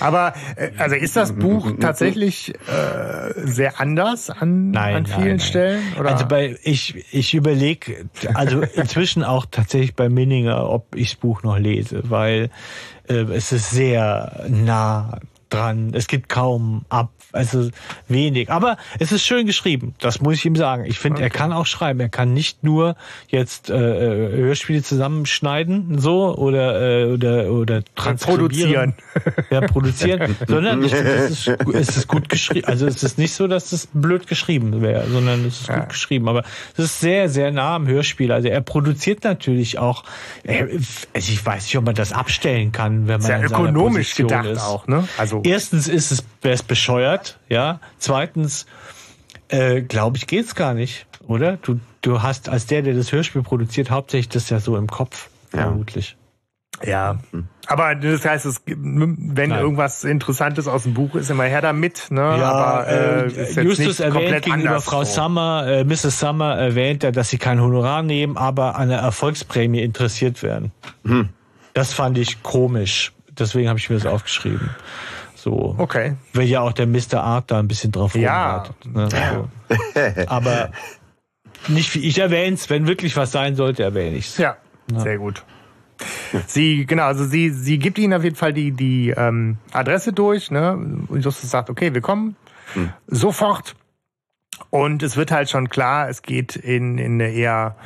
Aber, äh, also ist das Buch tatsächlich äh, sehr anders an, nein, an vielen nein, nein. Stellen? Oder? Also bei, ich, ich überlege, also inzwischen auch tatsächlich bei Minninger, ob ich das Buch noch lese, weil äh, es ist sehr nah dran. Es gibt kaum ab, also wenig. Aber es ist schön geschrieben. Das muss ich ihm sagen. Ich finde, okay. er kann auch schreiben. Er kann nicht nur jetzt äh, äh Hörspiele zusammenschneiden, so oder äh, oder oder transkribieren, produzieren, ja produzieren, sondern ich, es, ist, es ist gut geschrieben. Also es ist nicht so, dass es blöd geschrieben wäre, sondern es ist ja. gut geschrieben. Aber es ist sehr sehr nah am Hörspiel. Also er produziert natürlich auch. Er, also ich weiß nicht, ob man das abstellen kann, wenn man sehr ökonomisch gedacht ist. auch. Ne? Also erstens ist es, wäre es bescheuert, ja. Zweitens, Äh, Glaube ich, geht's gar nicht, oder? Du, du hast als der, der das Hörspiel produziert, hauptsächlich das ja so im Kopf, Ja. vermutlich. Ja. Aber das heißt, es, wenn Nein. irgendwas Interessantes aus dem Buch ist, immer her damit. Ne? Ja, aber äh, äh, ist jetzt Justus nicht erwähnt komplett gegenüber anders Frau so. Summer, äh, Mrs. Summer erwähnt er, dass sie kein Honorar nehmen, aber an einer Erfolgsprämie interessiert werden. Hm. Das fand ich komisch. Deswegen habe ich mir das aufgeschrieben. So. Okay. Weil ja auch der Mr. Art da ein bisschen drauf Ja. rumreitet, Ne? So. Aber nicht wie ich erwähne es. Wenn wirklich was sein sollte, erwähne ich es. Ja, sehr gut. Sie, genau, also sie, sie gibt ihnen auf jeden Fall die, die ähm, Adresse durch, ne? Und Justus sagt, okay, wir kommen sofort. Und es wird halt schon klar, es geht in, in eine eher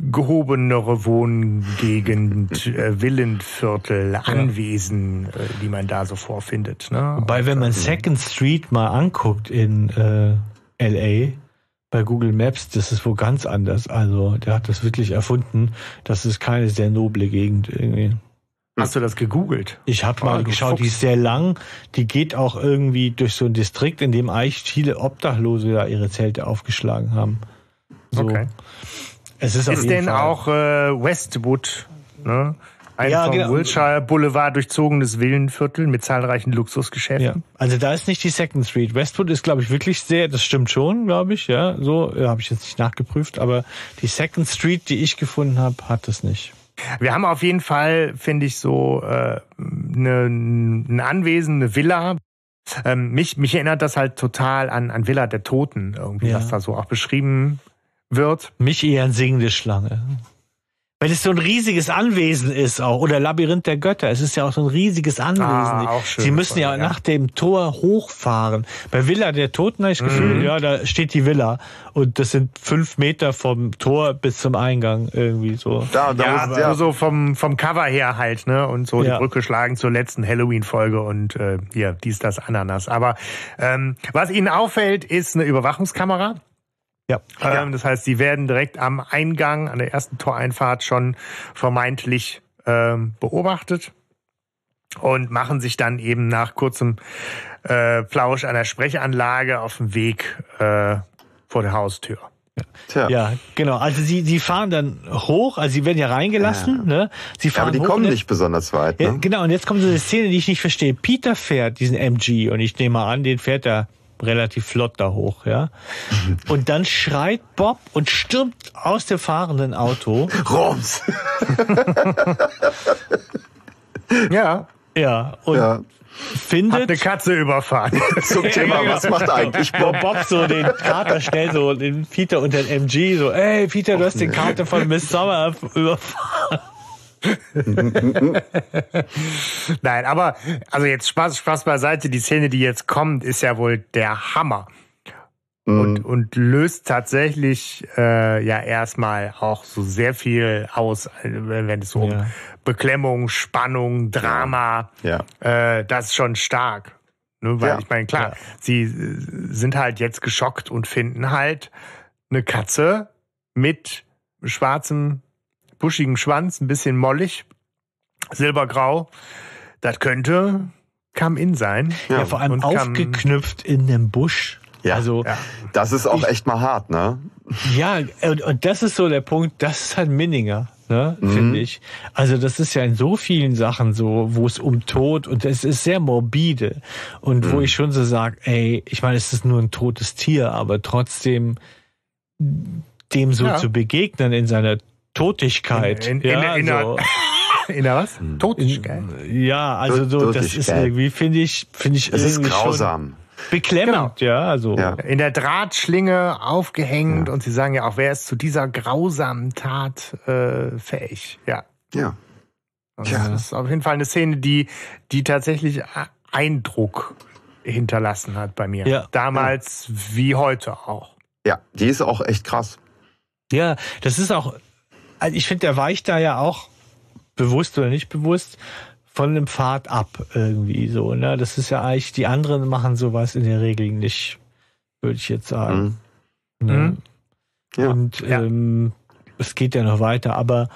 gehobenere Wohngegend, äh, Villenviertel, Anwesen, äh, die man da so vorfindet. Ne? Wobei, wenn man Second Street mal anguckt in äh, LA bei Google Maps, das ist wohl ganz anders. Also, der hat das wirklich erfunden. Das ist keine sehr noble Gegend irgendwie. Hast du das gegoogelt? Ich habe mal du geschaut, die Fuchs. ist sehr lang. Die geht auch irgendwie durch so ein Distrikt, in dem eigentlich viele Obdachlose da ihre Zelte aufgeschlagen haben. So. Okay. Es ist, Ist denn Fall- auch äh, Westwood, ne? Ein Ja, vom genau. Wilshire Boulevard durchzogenes Villenviertel mit zahlreichen Luxusgeschäften. Ja, also da ist nicht die Second Street. Westwood ist, glaube ich, wirklich sehr, das stimmt schon, glaube ich, ja. So äh, habe ich jetzt nicht nachgeprüft, aber die Second Street, die ich gefunden habe, hat das nicht. Wir haben auf jeden Fall, finde ich, so äh, ne, ein Anwesen, eine Villa. Ähm, mich, mich erinnert das halt total an, an Villa der Toten, irgendwie, Ja. was da so auch beschrieben wird. Mich eher ein singende Schlange. Weil es so ein riesiges Anwesen ist auch. Oder Labyrinth der Götter. Es ist ja auch so ein riesiges Anwesen. Ah, schön, Sie müssen ja, ja. nach dem Tor hochfahren. Bei Villa der Toten habe ich das Gefühl, Mhm. ja, da steht die Villa. Und das sind fünf Meter vom Tor bis zum Eingang irgendwie so. Da, da Ja, aber ja. so vom, vom Cover her halt, ne? Und so Ja. die Brücke schlagen zur letzten Halloween-Folge und äh, hier, dies, das, Ananas. Aber ähm, was Ihnen auffällt, ist eine Überwachungskamera. Ja. Ähm, das heißt, sie werden direkt am Eingang, an der ersten Toreinfahrt schon vermeintlich ähm, beobachtet und machen sich dann eben nach kurzem äh, Plausch an der Sprechanlage auf dem Weg äh, vor der Haustür. Tja. Ja, genau. Also sie, sie fahren dann hoch, also sie werden ja reingelassen, ne? Sie Ja, fahren aber die hoch kommen nicht besonders weit. Ja, Ne? genau, und jetzt kommt so eine Szene, die ich nicht verstehe. Peter fährt diesen MG und ich nehme mal an, den fährt er relativ flott da hoch, ja. Und dann schreit Bob und stürmt aus dem fahrenden Auto. Rums! Ja, Ja, und Ja. hat findet eine Katze überfahren. Zum Thema, was macht eigentlich wo Bob? Bob so den Kater schnell so den Peter unter den MG so, ey Peter, du hast den Kater von Miss Summer überfahren. Nein, aber also jetzt Spaß, Spaß beiseite. Die Szene, die jetzt kommt, ist ja wohl der Hammer und, Mhm. und löst tatsächlich äh, ja erstmal auch so sehr viel aus, äh, wenn es so um Ja. Beklemmung, Spannung, Drama, Ja. äh, das ist schon stark. Ne, weil Ja. ich meine, klar, Ja. sie äh, sind halt jetzt geschockt und finden halt eine Katze mit schwarzem, buschigem Schwanz, ein bisschen mollig, silbergrau. Das könnte Come-In sein. Ja, vor allem aufgeknüpft in dem Busch. Ja. Also Ja. Das ist auch echt mal hart, ne? Ja, und, und das ist so der Punkt, das ist halt Minninger, ne, Mhm. finde ich. Also das ist ja in so vielen Sachen so, wo es um Tod und es ist sehr morbide und Mhm. wo ich schon so sage, ey, ich meine, es ist nur ein totes Tier, aber trotzdem dem so Ja. zu begegnen in seiner Totigkeit. In- in- ja, in- in- so. In der was? Hm. Totigkeit. ja, also so, das ist irgendwie, finde ich, finde ich Es ist grausam. beklemmend, ja, also. Ja. In der Drahtschlinge aufgehängt und sie sagen ja auch, wer ist zu dieser grausamen Tat äh, fähig? Ja. Ja. Und Ja. Das ist auf jeden Fall eine Szene, die, die tatsächlich Eindruck hinterlassen hat bei mir. Ja. Damals wie heute auch. Ja, die ist auch echt krass. Ja, das ist auch, also ich finde, der weicht da ja auch bewusst oder nicht bewusst von dem Pfad ab irgendwie so. Ne? Das ist ja eigentlich, die anderen machen sowas in der Regel nicht, würde ich jetzt sagen. Mhm. Ne? Mhm. Ja. Und Ja. ähm, es geht ja noch weiter, aber,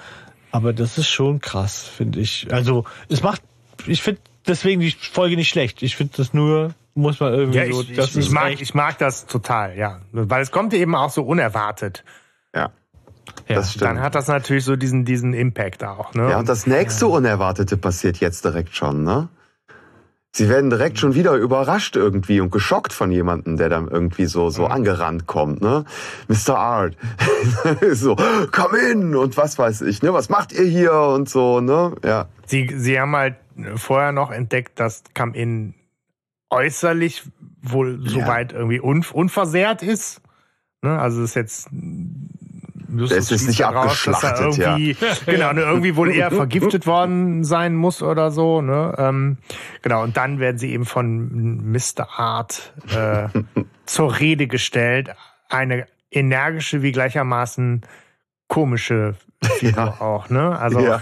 aber das ist schon krass, finde ich. Also es macht, ich finde deswegen die Folge nicht schlecht. Ich finde das nur muss man irgendwie Ja, so. ich, das ich, ich, ist mag, ich mag das total, ja. Weil es kommt eben auch so unerwartet. Ja, ja. das stimmt. Dann hat das natürlich so diesen, diesen Impact auch. Ne? Ja, und das nächste Unerwartete passiert jetzt direkt schon, ne? Sie werden direkt schon wieder überrascht irgendwie und geschockt von jemandem, der dann irgendwie so, so angerannt kommt, ne? Mr. Art. so, komm in und was weiß ich, ne? Was macht ihr hier und so, ne? Ja. Sie, sie haben halt vorher noch entdeckt, dass Come-In äußerlich wohl Ja. soweit irgendwie un, unversehrt ist. Ne? Also ist jetzt Justus Der ist nicht da raus, dass er abgeschlachtet, ja. irgendwie, genau, ne, irgendwie wohl eher vergiftet worden sein muss oder so. Ne? Ähm, genau, und dann werden sie eben von Mr. Art äh, zur Rede gestellt. Eine energische wie gleichermaßen komische Figur Ja. auch. Ne? Also Ja,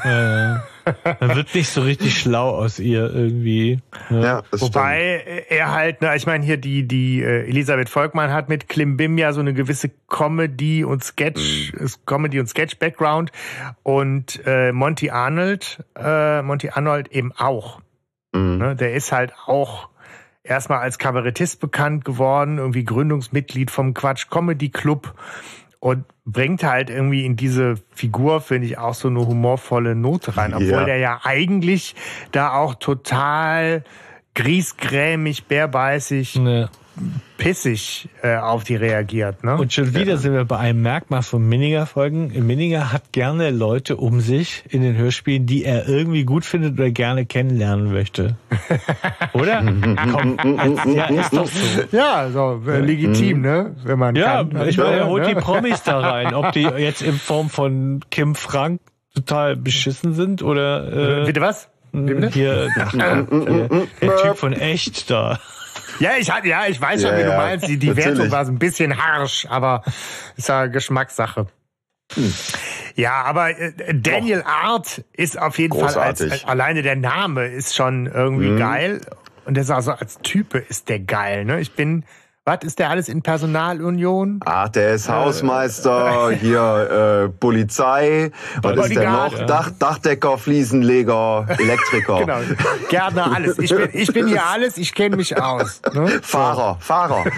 Äh, man wird nicht so richtig schlau aus ihr irgendwie. Ne? ja, das Wobei er halt, ne, ich meine hier die die äh, Elisabeth Volkmann hat mit Klimbim ja so eine gewisse Comedy und Sketch, Mhm. Comedy und Sketch Background und äh, Monty Arnold, äh, Monty Arnold eben auch. stimmt. Mhm. Ne? Der ist halt auch erstmal als Kabarettist bekannt geworden, irgendwie Gründungsmitglied vom Quatsch Comedy Club und bringt halt irgendwie in diese Figur, finde ich, auch so eine humorvolle Note rein, obwohl Ja. der ja eigentlich da auch total griesgrämig, bärbeißig, Ne. pissig äh, auf die reagiert. Ne? Und schon wieder sind wir bei einem Merkmal von Minninger-Folgen. Minninger hat gerne Leute um sich in den Hörspielen, die er irgendwie gut findet oder gerne kennenlernen möchte. Oder? Komm, ja, ist doch so. ja, so äh, legitim, ne? Wenn man Ja, kann. ich meine, er holt ne? die Promis da rein. Ob die jetzt in Form von Kim Frank total beschissen sind oder äh, Bitte was? Hier ach, der, der Typ von echt da. Ja, ich hatte, ja, ich weiß schon, Ja, wie du meinst. Die, die. Wertung war so ein bisschen harsch, aber ist ja Geschmackssache. Hm. Ja, aber äh, Daniel Art ist auf jeden Fall als, Großartig. äh, alleine der Name ist schon irgendwie Mhm. geil und der ist also als Type ist der geil. Ne? Ich bin, was ist der alles in Personalunion? Ach, der ist Hausmeister, hier äh, Polizei, was ist der noch? ja. Dach, Dachdecker, Fliesenleger, Elektriker, Genau, Gärtner, alles. Ich bin, ich bin hier alles, ich kenne mich aus. Ne? Fahrer, Fahrer.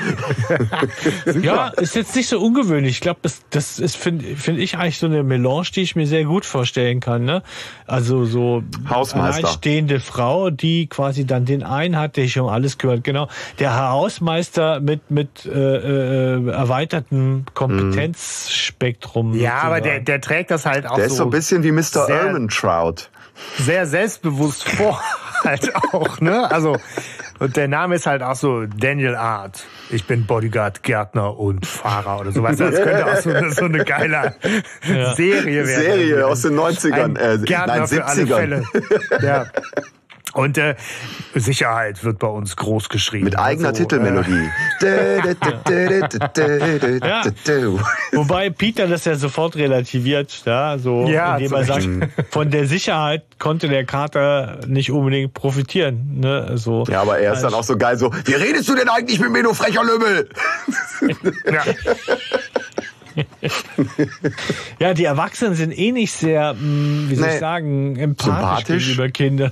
Ja, ist jetzt nicht so ungewöhnlich. Ich glaube, das, das ist, finde find ich, eigentlich so eine Melange, die ich mir sehr gut vorstellen kann. Ne? Also so Hausmeister. alleinstehende Frau, die quasi dann den einen hat, der sich um alles kümmert. Genau. Der Hausmeister mit, mit äh, äh, erweitertem Kompetenzspektrum. Ja, aber der, der trägt das halt auch Der ist so ein bisschen wie Mr. Ermentrout. sehr selbstbewusst vor, halt auch, ne? Also, und der Name ist halt auch so Daniel Art. Ich bin Bodyguard, Gärtner und Fahrer oder sowas. Das könnte auch so, eine- so eine geile Serie werden. Serie aus den 90ern, Ein äh, Gärtner nein, für alle 70ern. Fälle. Ja. Und äh, Sicherheit wird bei uns groß geschrieben. Mit eigener Also, Titelmelodie. Ja. Wobei Peter das ja sofort relativiert, ja, so, Ja, indem er sagt, von der Sicherheit konnte der Kater nicht unbedingt profitieren. Ne? Also, Ja, aber er ist dann auch so geil, so, wie redest du denn eigentlich mit mir, du frecher Lümmel? Ja. Ja, die Erwachsenen sind eh nicht sehr, mh, wie soll Nee. ich sagen, empathisch gegenüber Kindern.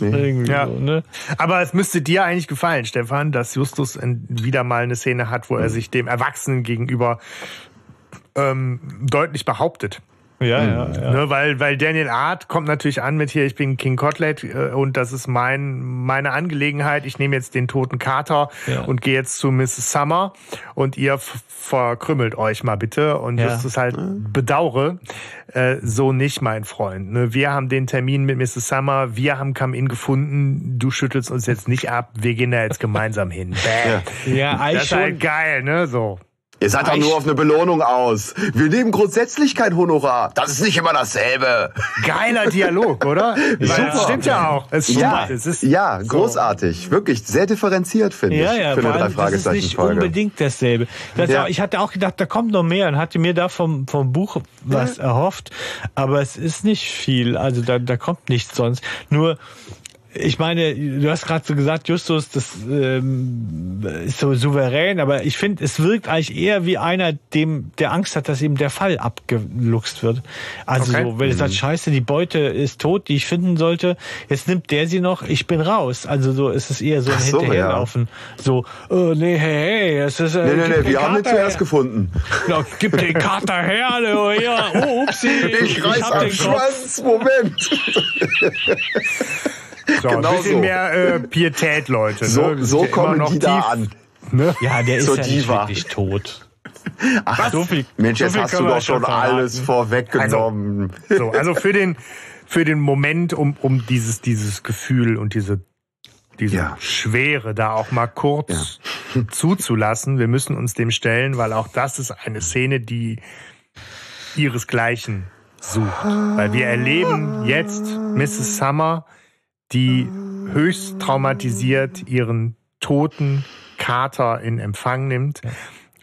Irgendwie Ja. so, ne? Aber es müsste dir eigentlich gefallen, Stefan, dass Justus wieder mal eine Szene hat, wo Mhm. er sich dem Erwachsenen gegenüber ähm, deutlich behauptet. Ja, ja, ja. Ne, weil, weil Daniel Art kommt natürlich an mit hier, ich bin King Cotlet äh, und das ist mein, meine Angelegenheit. Ich nehme jetzt den toten Kater Ja. und gehe jetzt zu Mrs. Summer und ihr verkrümmelt euch mal bitte. Und Ja. Justus halt bedaure, äh, so nicht, mein Freund. Ne, wir haben den Termin mit Mrs. Summer, wir haben Come-In gefunden, du schüttelst uns jetzt nicht ab, wir gehen da jetzt gemeinsam hin. Bäh. Ja, Das eigentlich ist halt geil, ne, so. Ihr seid doch nur auf eine Belohnung aus. Wir nehmen grundsätzlich kein Honorar. Das ist nicht immer dasselbe. Geiler Dialog, oder? Weil Super. Das stimmt ja auch. Es stimmt. Ja, ja, so. großartig. Wirklich sehr differenziert, finde Ja, ich. ja, für vor eine das ist nicht unbedingt dasselbe. Das Ja. auch, ich hatte auch gedacht, da kommt noch mehr und hatte mir da vom, vom Buch was erhofft, aber es ist nicht viel, also da, da kommt nichts sonst. Nur, ich meine, du hast gerade so gesagt, Justus, das ähm, ist so souverän, aber ich finde, es wirkt eigentlich eher wie einer, dem der Angst hat, dass ihm der Fall abgeluchst wird. Also Okay. so, wenn es sagt, scheiße, die Beute ist tot, die ich finden sollte, jetzt nimmt der sie noch, ich bin raus. Also so ist es eher so ein so, Hinterherlaufen. So, oh, nee, hey, hey, es ist äh, Nee, nee, nee, wir haben den Kater zuerst her. gefunden. Ja, gib den Kater her, oh, ja, oh, upsi, hab den Kopf. Schwanz, Moment. So, Genau ein bisschen so. mehr äh, Pietät, Leute. So, ne? so ja kommen noch die da an. Ne? Ja, der ist ja nicht wirklich tot. Ach, So viel- Mensch, so jetzt viel hast du doch schon verraten. alles vorweggenommen. So, also für den, für den Moment, um, um dieses, dieses Gefühl und diese, diese Ja. Schwere da auch mal kurz zuzulassen. Wir müssen uns dem stellen, weil auch das ist eine Szene, die ihresgleichen sucht. Weil wir erleben jetzt Mrs. Summer, die höchst traumatisiert ihren toten Kater in Empfang nimmt.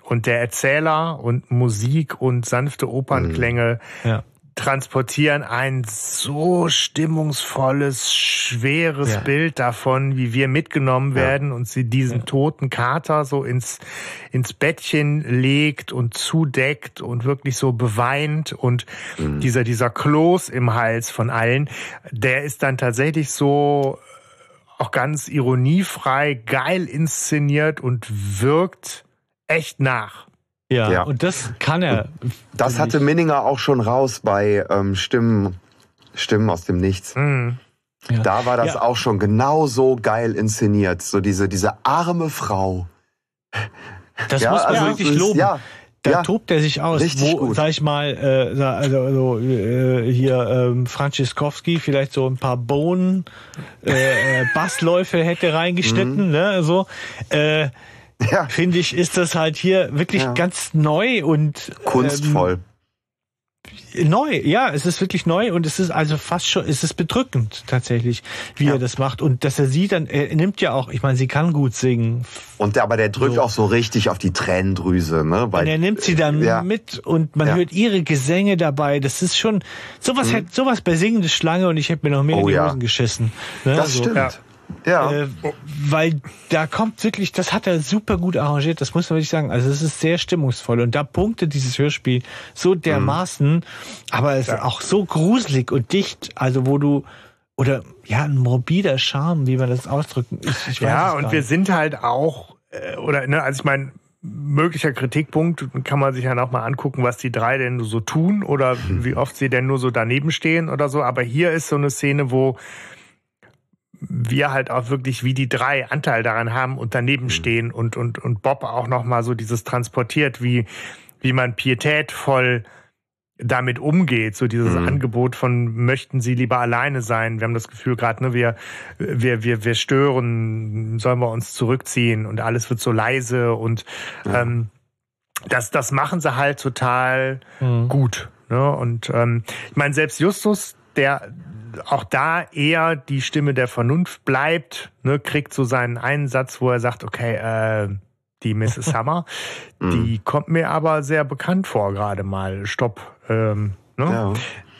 Und der Erzähler und Musik und sanfte Opernklänge Ja. Transportieren ein so stimmungsvolles, schweres Ja. Bild davon, wie wir mitgenommen werden und sie diesen toten Kater so ins, ins Bettchen legt und zudeckt und wirklich so beweint und dieser, dieser Kloß im Hals von allen, der ist dann tatsächlich so auch ganz ironiefrei, geil inszeniert und wirkt echt nach. Ja, Ja. und das kann er. Das hatte. Minninger auch schon raus bei ähm, Stimmen, Stimmen aus dem Nichts. Mhm. Ja. Da war das Ja. auch schon genau so geil inszeniert. So diese, diese arme Frau. Das muss man also wirklich ist- loben. ja, da ja. tobt er sich aus. Richtig Wo, gut. sag ich mal, äh, also, also äh, hier ähm, Franciszkowski vielleicht so ein paar Bohnen, äh, äh, Bassläufe hätte Mhm. reingeschnitten, ne, so. Äh, Ja. Finde ich, ist das halt hier wirklich Ja. ganz neu und Kunstvoll. Ähm, neu, ja, es ist wirklich neu und es ist also fast schon, es ist bedrückend tatsächlich, wie Ja. er das macht und dass er sie dann, er nimmt ja auch, ich meine, sie kann gut singen, Und der, aber der drückt So. auch so richtig auf die Tränendrüse, ne? Und Weil, er nimmt sie dann ja. mit und man hört ihre Gesänge dabei. Das ist schon sowas hätte sowas bei singende Schlange und ich hätte mir noch mehr Oh in die. Hosen geschissen. Ne? das So. stimmt. Ja. Ja. Äh, weil da kommt wirklich, das hat er super gut arrangiert, das muss man wirklich sagen. Also es ist sehr stimmungsvoll und da punktet dieses Hörspiel so dermaßen, aber es ist auch so gruselig und dicht, also wo du oder ja, ein morbider Charme, wie man das ausdrücken. Ich, ich Ja, und wir sind halt auch, äh, oder, ne, also ich meine, möglicher Kritikpunkt kann man sich ja noch mal angucken, was die drei denn so tun oder wie oft sie denn nur so daneben stehen oder so. Aber hier ist so eine Szene, wo wir halt auch wirklich wie die drei Anteil daran haben und daneben stehen und, und, und Bob auch noch mal so dieses transportiert, wie, wie man pietätvoll damit umgeht, so dieses Mhm. Angebot von möchten Sie lieber alleine sein. Wir haben das Gefühl gerade, ne, wir, wir, wir, wir stören, sollen wir uns zurückziehen und alles wird so leise und ähm, das, das machen sie halt total Mhm. gut. Ne? Und ähm, ich meine, selbst Justus, der auch da eher die Stimme der Vernunft bleibt, ne, kriegt so seinen einen Satz, wo er sagt, okay, äh, die Mrs. Summer, die kommt mir aber sehr bekannt vor gerade mal. Stopp. Ähm, ne? Ja.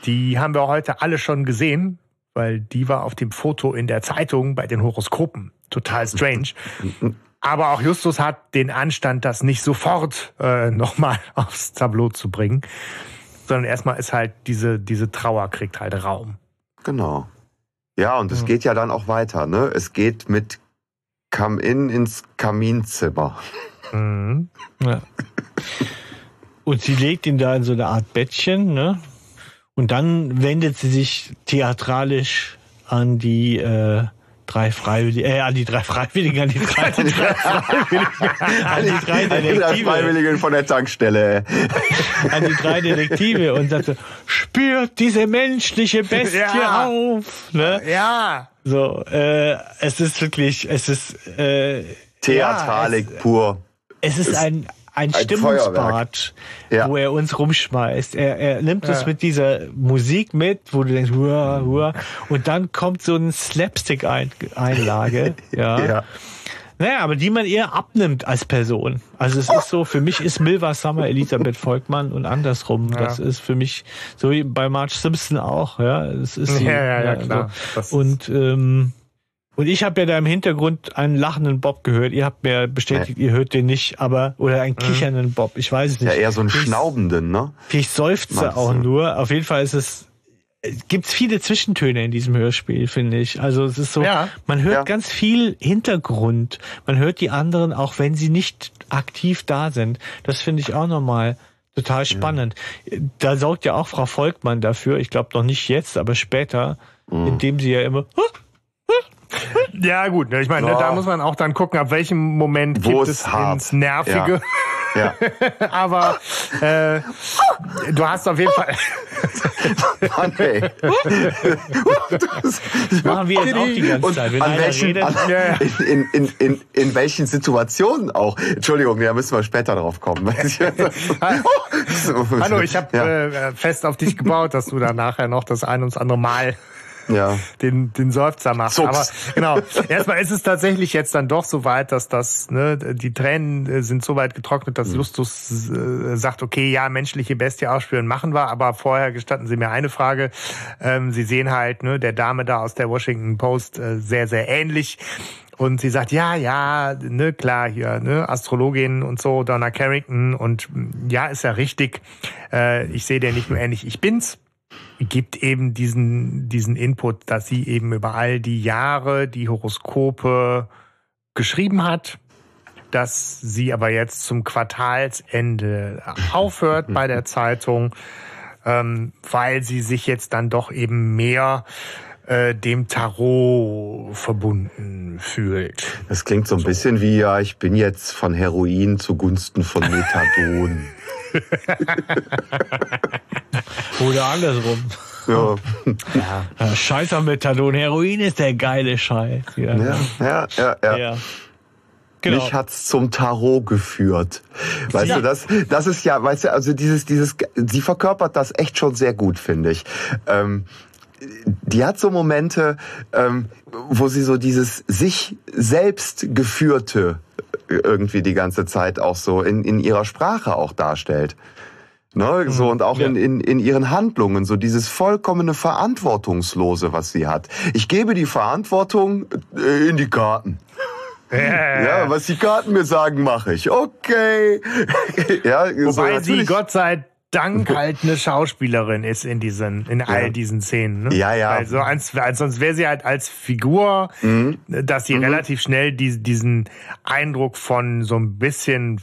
Die haben wir heute alle schon gesehen, weil die war auf dem Foto in der Zeitung bei den Horoskopen. Total strange. Aber auch Justus hat den Anstand, das nicht sofort äh, nochmal aufs Tableau zu bringen, sondern erstmal ist halt diese, diese Trauer kriegt halt Raum. Genau. Ja, und es geht ja dann auch weiter, ne? Es geht mit Come in ins Kaminzimmer. Mhm. Ja. Und sie legt ihn da in so eine Art Bettchen, ne? Und dann wendet sie sich theatralisch an die äh, drei Freiwilligen, äh, an die drei Freiwilligen, an die drei, an die drei Freiwilligen, an die drei Die drei Detektive, Freiwilligen von der Tankstelle. an die drei Detektive und sagt so, spürt diese menschliche Bestie Ja. auf, ne? Ja. So, äh, es ist wirklich, es ist, äh, Theatralik ja, es, pur. Es ist ein, ein, ein Stimmungsbad, Ja. wo er uns rumschmeißt. Er, er nimmt Ja. mit dieser Musik mit, wo du denkst, hua, hua, und dann kommt so eine Slapstick-Einlage. ja. Ja. Naja, aber die man eher abnimmt als Person. Also es ist so, für mich ist Milva Summer Elisabeth Volkmann und andersrum. Ja. Das ist für mich, so wie bei Marge Simpson auch, ja. Es ist sie. Ja, ja, ja, klar. so. Und ähm, Und ich habe ja da im Hintergrund einen lachenden Bob gehört. Ihr habt mir bestätigt, nee. ihr hört den nicht, aber oder einen mhm. kichernden Bob. Ich weiß es nicht. Ja, eher so einen ich, schnaubenden, ne? Ich seufze auch nur. Auf jeden Fall ist es gibt's viele Zwischentöne in diesem Hörspiel, finde ich. Also es ist so, ja. man hört ja. ganz viel Hintergrund. Man hört die anderen, auch wenn sie nicht aktiv da sind. Das finde ich auch nochmal total spannend. Ja. Da sorgt ja auch Frau Volkmann dafür. Ich glaube noch nicht jetzt, aber später, mhm. indem sie ja immer ja, gut, ne, ich meine, oh. da muss man auch dann gucken, ab welchem Moment Wo gibt es hart. ins Nervige. Ja. ja. Aber äh, du hast auf jeden Fall. Mann, ey. das machen wir jetzt auch die ganze Zeit. Wenn an welchen, redet, an, in, in, in, in, welchen Situationen auch? Entschuldigung, da müssen wir später drauf kommen. Hallo, ich habe ja. äh, fest auf dich gebaut, dass du da nachher noch das ein und andere Mal ja. den, den Seufzer macht. Zucks. Aber genau, erstmal ist es tatsächlich jetzt dann doch so weit, dass das, ne, die Tränen äh, sind so weit getrocknet, dass mhm. Justus äh, sagt, okay, ja, menschliche Bestie ausspüren machen wir, aber vorher gestatten Sie mir eine Frage. Ähm, Sie sehen halt, ne, der Dame da aus der Washington Post äh, sehr, sehr ähnlich. Und sie sagt, ja, ja, ne, klar, hier, ne, Astrologin und so, Donna Carrington und ja, ist ja richtig. Äh, ich sehe dir nicht nur ähnlich, ich bin's gibt eben diesen, diesen Input, dass sie eben über all die Jahre die Horoskope geschrieben hat, dass sie aber jetzt zum Quartalsende aufhört bei der Zeitung, ähm, weil sie sich jetzt dann doch eben mehr äh, dem Tarot verbunden fühlt. Das klingt so ein so. bisschen wie, ja, ich bin jetzt von Heroin zugunsten von Methadon. Oder andersrum. Ja. ja. Scheiß am Methadon. Heroin ist der geile Scheiß. Ja, ja, ja. ja, ja. ja. Genau. Mich hat's zum Tarot geführt. Weißt ja. du, das, das ist ja, weißt du, also dieses, dieses, sie verkörpert das echt schon sehr gut, finde ich. Ähm, die hat so Momente, ähm, wo sie so dieses sich selbst geführte irgendwie die ganze Zeit auch so in, in ihrer Sprache auch darstellt. Ne, so mhm. und auch ja. in, in, in ihren Handlungen, so dieses vollkommene Verantwortungslose, was sie hat. Ich gebe die Verantwortung äh, in die Karten. Ja, was die Karten mir sagen, mache ich. Okay. ja, Wobei so, sie Gott sei Dank halt eine Schauspielerin ist in diesen, in all diesen Szenen. Ne? Ja, ja. Also, als, als, sonst wäre sie halt als Figur, mhm. dass sie mhm. relativ schnell die, diesen Eindruck von so ein bisschen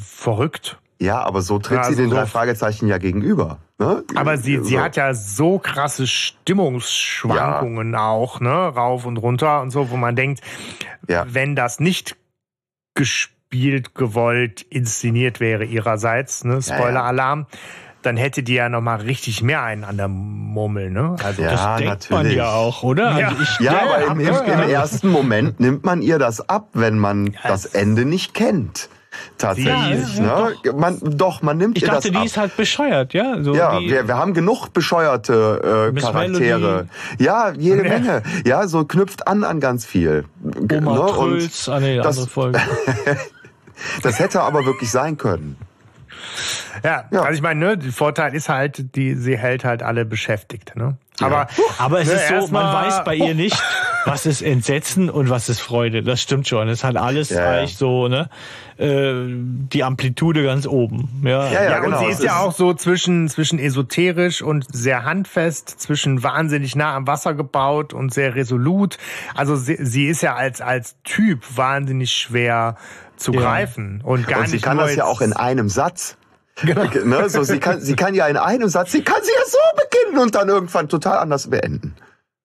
verrückt. Ja, aber so tritt ja, sie den so drei Fragezeichen ja gegenüber. Ne? Aber sie, so. sie hat ja so krasse Stimmungsschwankungen ja. auch, ne, rauf und runter und so, wo man denkt, ja. wenn das nicht gespielt gewollt, inszeniert wäre ihrerseits, ne? Spoiler-Alarm. Dann hätte die ja noch mal richtig mehr einen an der Murmel, ne? Also ja, das denkt natürlich. man ja auch, oder? Ja, also ich, ja, ja aber im, im, im, ersten Moment nimmt man ihr das ab, wenn man ja, das Ende nicht kennt tatsächlich. Ja, ja, ne? Doch. Man, doch, man nimmt ich ihr dachte, das ab. die ist halt bescheuert, ja. So ja, wir, wir haben genug bescheuerte äh, Charaktere. Melody. Ja, jede ja. Menge. Ja, so knüpft an an ganz viel. Oma ne? Trülls, ah nee, das, andere Folge. Das hätte aber wirklich sein können. Ja, ja, also ich meine, ne, der Vorteil ist halt, die, sie hält halt alle beschäftigt. Ne? Aber, ja. aber es ne, ist so, man weiß bei ihr nicht, was ist Entsetzen und was ist Freude. Das stimmt schon. Es hat alles ja, eigentlich so, ne, äh, die Amplitude ganz oben. Ja, ja, ja, ja genau. und sie ist ja auch so zwischen, zwischen esoterisch und sehr handfest, zwischen wahnsinnig nah am Wasser gebaut und sehr resolut. Also sie, sie ist ja als, als Typ wahnsinnig schwer zu ja. greifen und gar und sie nicht kann das ja auch in einem Satz. Genau. Ne, so, sie, kann, sie kann ja in einem Satz, sie kann sie ja so beginnen und dann irgendwann total anders beenden.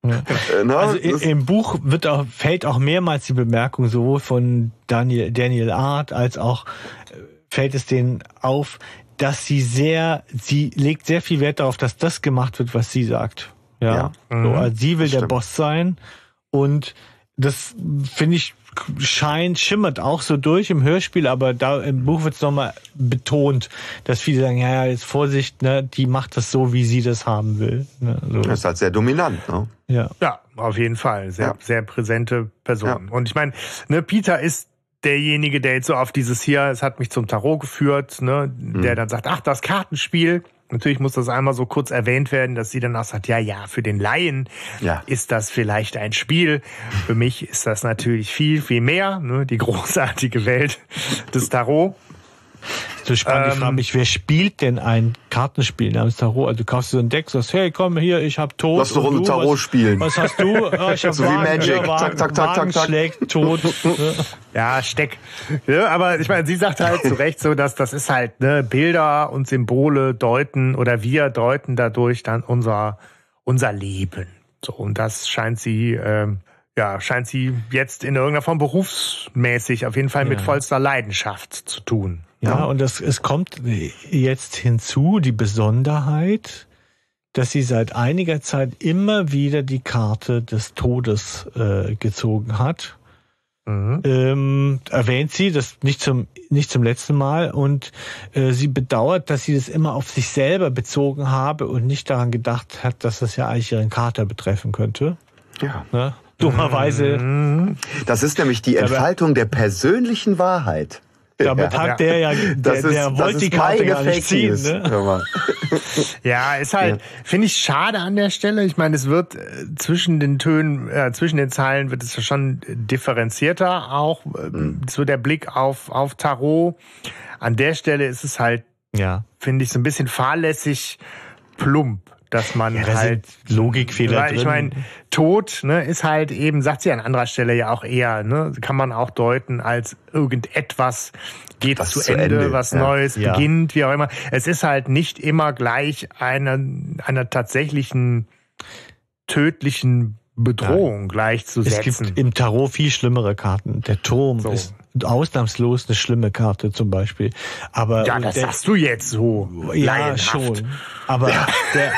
Ja. Äh? Also im Buch wird auch, fällt auch mehrmals die Bemerkung sowohl von Daniel, Daniel Art als auch äh, fällt es denen auf, dass sie sehr, sie legt sehr viel Wert darauf, dass das gemacht wird, was sie sagt. Ja. ja. So, mhm. also sie will der Boss sein und das finde ich scheint, schimmert auch so durch im Hörspiel, aber da im Buch wird es nochmal betont, dass viele sagen, ja, ja, jetzt Vorsicht, ne, die macht das so, wie sie das haben will. Ne, so. Das ist halt sehr dominant, ne? Ja. Ja, auf jeden Fall. Sehr, ja. sehr präsente Person. Ja. Und ich meine, ne, Peter ist derjenige, der jetzt so auf dieses hier, es hat mich zum Tarot geführt, ne, mhm. der dann sagt, ach, das Kartenspiel, Natürlich muss das einmal so kurz erwähnt werden, dass sie dann auch sagt, ja, ja, für den Laien Ja. ist das vielleicht ein Spiel. Für mich ist das natürlich viel, viel mehr. Ne? Die großartige Welt des Tarot. So spannend, ich Ähm, frage mich, wer spielt denn ein Kartenspiel namens Tarot? Also du kaufst so ein Deck, sagst, hey, komm hier, ich hab Tod. Lass eine und Runde du, Tarot was, spielen. Was hast du? Ah, ich hab So wie Wagen, Magic. Ja, Wagen, Zack, zack, zack, zack, schlägt, Tod. Ja, Steck. Ja, aber ich meine, sie sagt halt zu Recht so, dass das ist halt ne, Bilder und Symbole deuten oder wir deuten dadurch dann unser unser Leben. So und das scheint sie ähm, ja scheint sie jetzt in irgendeiner Form berufsmäßig auf jeden Fall mit Ja. vollster Leidenschaft zu tun. Ja, und das, es kommt jetzt hinzu, die Besonderheit, dass sie seit einiger Zeit immer wieder die Karte des Todes äh, gezogen hat. Mhm. ähm, erwähnt sie, das nicht zum, nicht zum letzten Mal, und äh, sie bedauert, dass sie das immer auf sich selber bezogen habe und nicht daran gedacht hat, dass das ja eigentlich ihren Kater betreffen könnte. Ja. Ne? Dummerweise, Das ist nämlich die Entfaltung der persönlichen Wahrheit. damit Ja. hat der ja, der, Das ist, der wollte ist die Karte gar nicht ziehen. News. Ne? Ja, ist halt, finde ich schade an der Stelle. Ich meine, es wird äh, zwischen den Tönen, äh, zwischen den Zeilen wird es ja schon differenzierter, auch äh, so der Blick auf, auf Tarot. An der Stelle ist es halt, Ja. finde ich, so ein bisschen fahrlässig plump, dass man Ja, halt. Logikfehler Weil ich meine, Tod ne, ist halt eben, sagt sie an anderer Stelle ja auch eher, ne, kann man auch deuten als irgendetwas geht Was zu, zu Ende, Ende, was ja. Neues Ja. beginnt, wie auch immer. Es ist halt nicht immer gleich einer, einer tatsächlichen tödlichen Bedrohung Es gleichzusetzen. gibt im Tarot viel schlimmere Karten. Der Turm So. ist ausnahmslos eine schlimme Karte zum Beispiel. Aber ja, das der, sagst du jetzt so. Ja, schon. Aber der,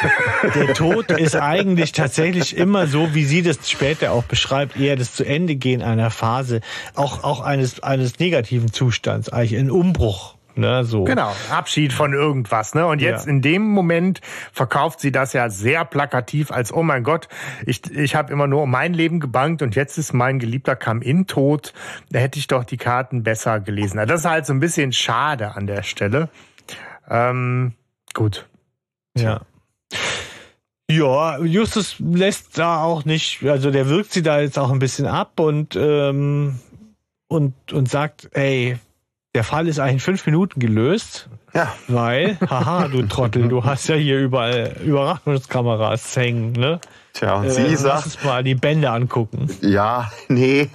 der Tod ist eigentlich tatsächlich immer so, wie sie das später auch beschreibt, eher das zu Ende gehen einer Phase, auch, auch eines, eines negativen Zustands, eigentlich ein Umbruch. Ne, so. Genau, Abschied von irgendwas. Ne? Und jetzt Ja. in dem Moment verkauft sie das ja sehr plakativ als, oh mein Gott, ich, ich habe immer nur um mein Leben gebankt und jetzt ist mein Geliebter kam in tot. Da hätte ich doch die Karten besser gelesen. Also Das ist halt so ein bisschen schade an der Stelle. Ähm, gut. Ja. Ja, Justus lässt da auch nicht, also der wirkt sie da jetzt auch ein bisschen ab und, ähm, und, und sagt, ey, der Fall ist eigentlich in fünf Minuten gelöst, Ja. weil, haha, du Trottel, du hast ja hier überall Überwachungskameras hängen, ne? Tja, und Äh, sie lass sagt, uns mal die Bände angucken. ja, nee,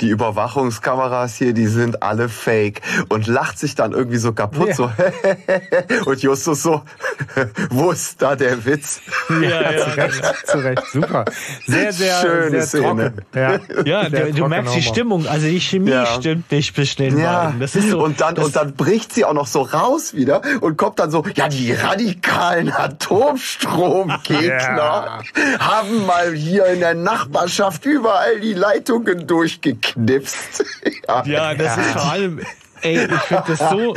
die Überwachungskameras hier, die sind alle fake und lacht sich dann irgendwie so kaputt, Ja. so, und Justus so, wo ist da der Witz? Ja, ja, Zu Recht, zu Recht. super. Sehr, sehr, Schöne sehr trocken. Ja, ja du trockener merkst die. Stimmung, also die Chemie Ja. stimmt nicht zwischen den Ja, beiden. Das ist so, und dann und dann bricht sie auch noch so raus wieder und kommt dann so, ja, die radikalen Atomstromgegner Ja. Haben mal hier in der Nachbarschaft überall die Leitungen durchgeknipst. ja. Das ist vor allem, ey, ich finde das so,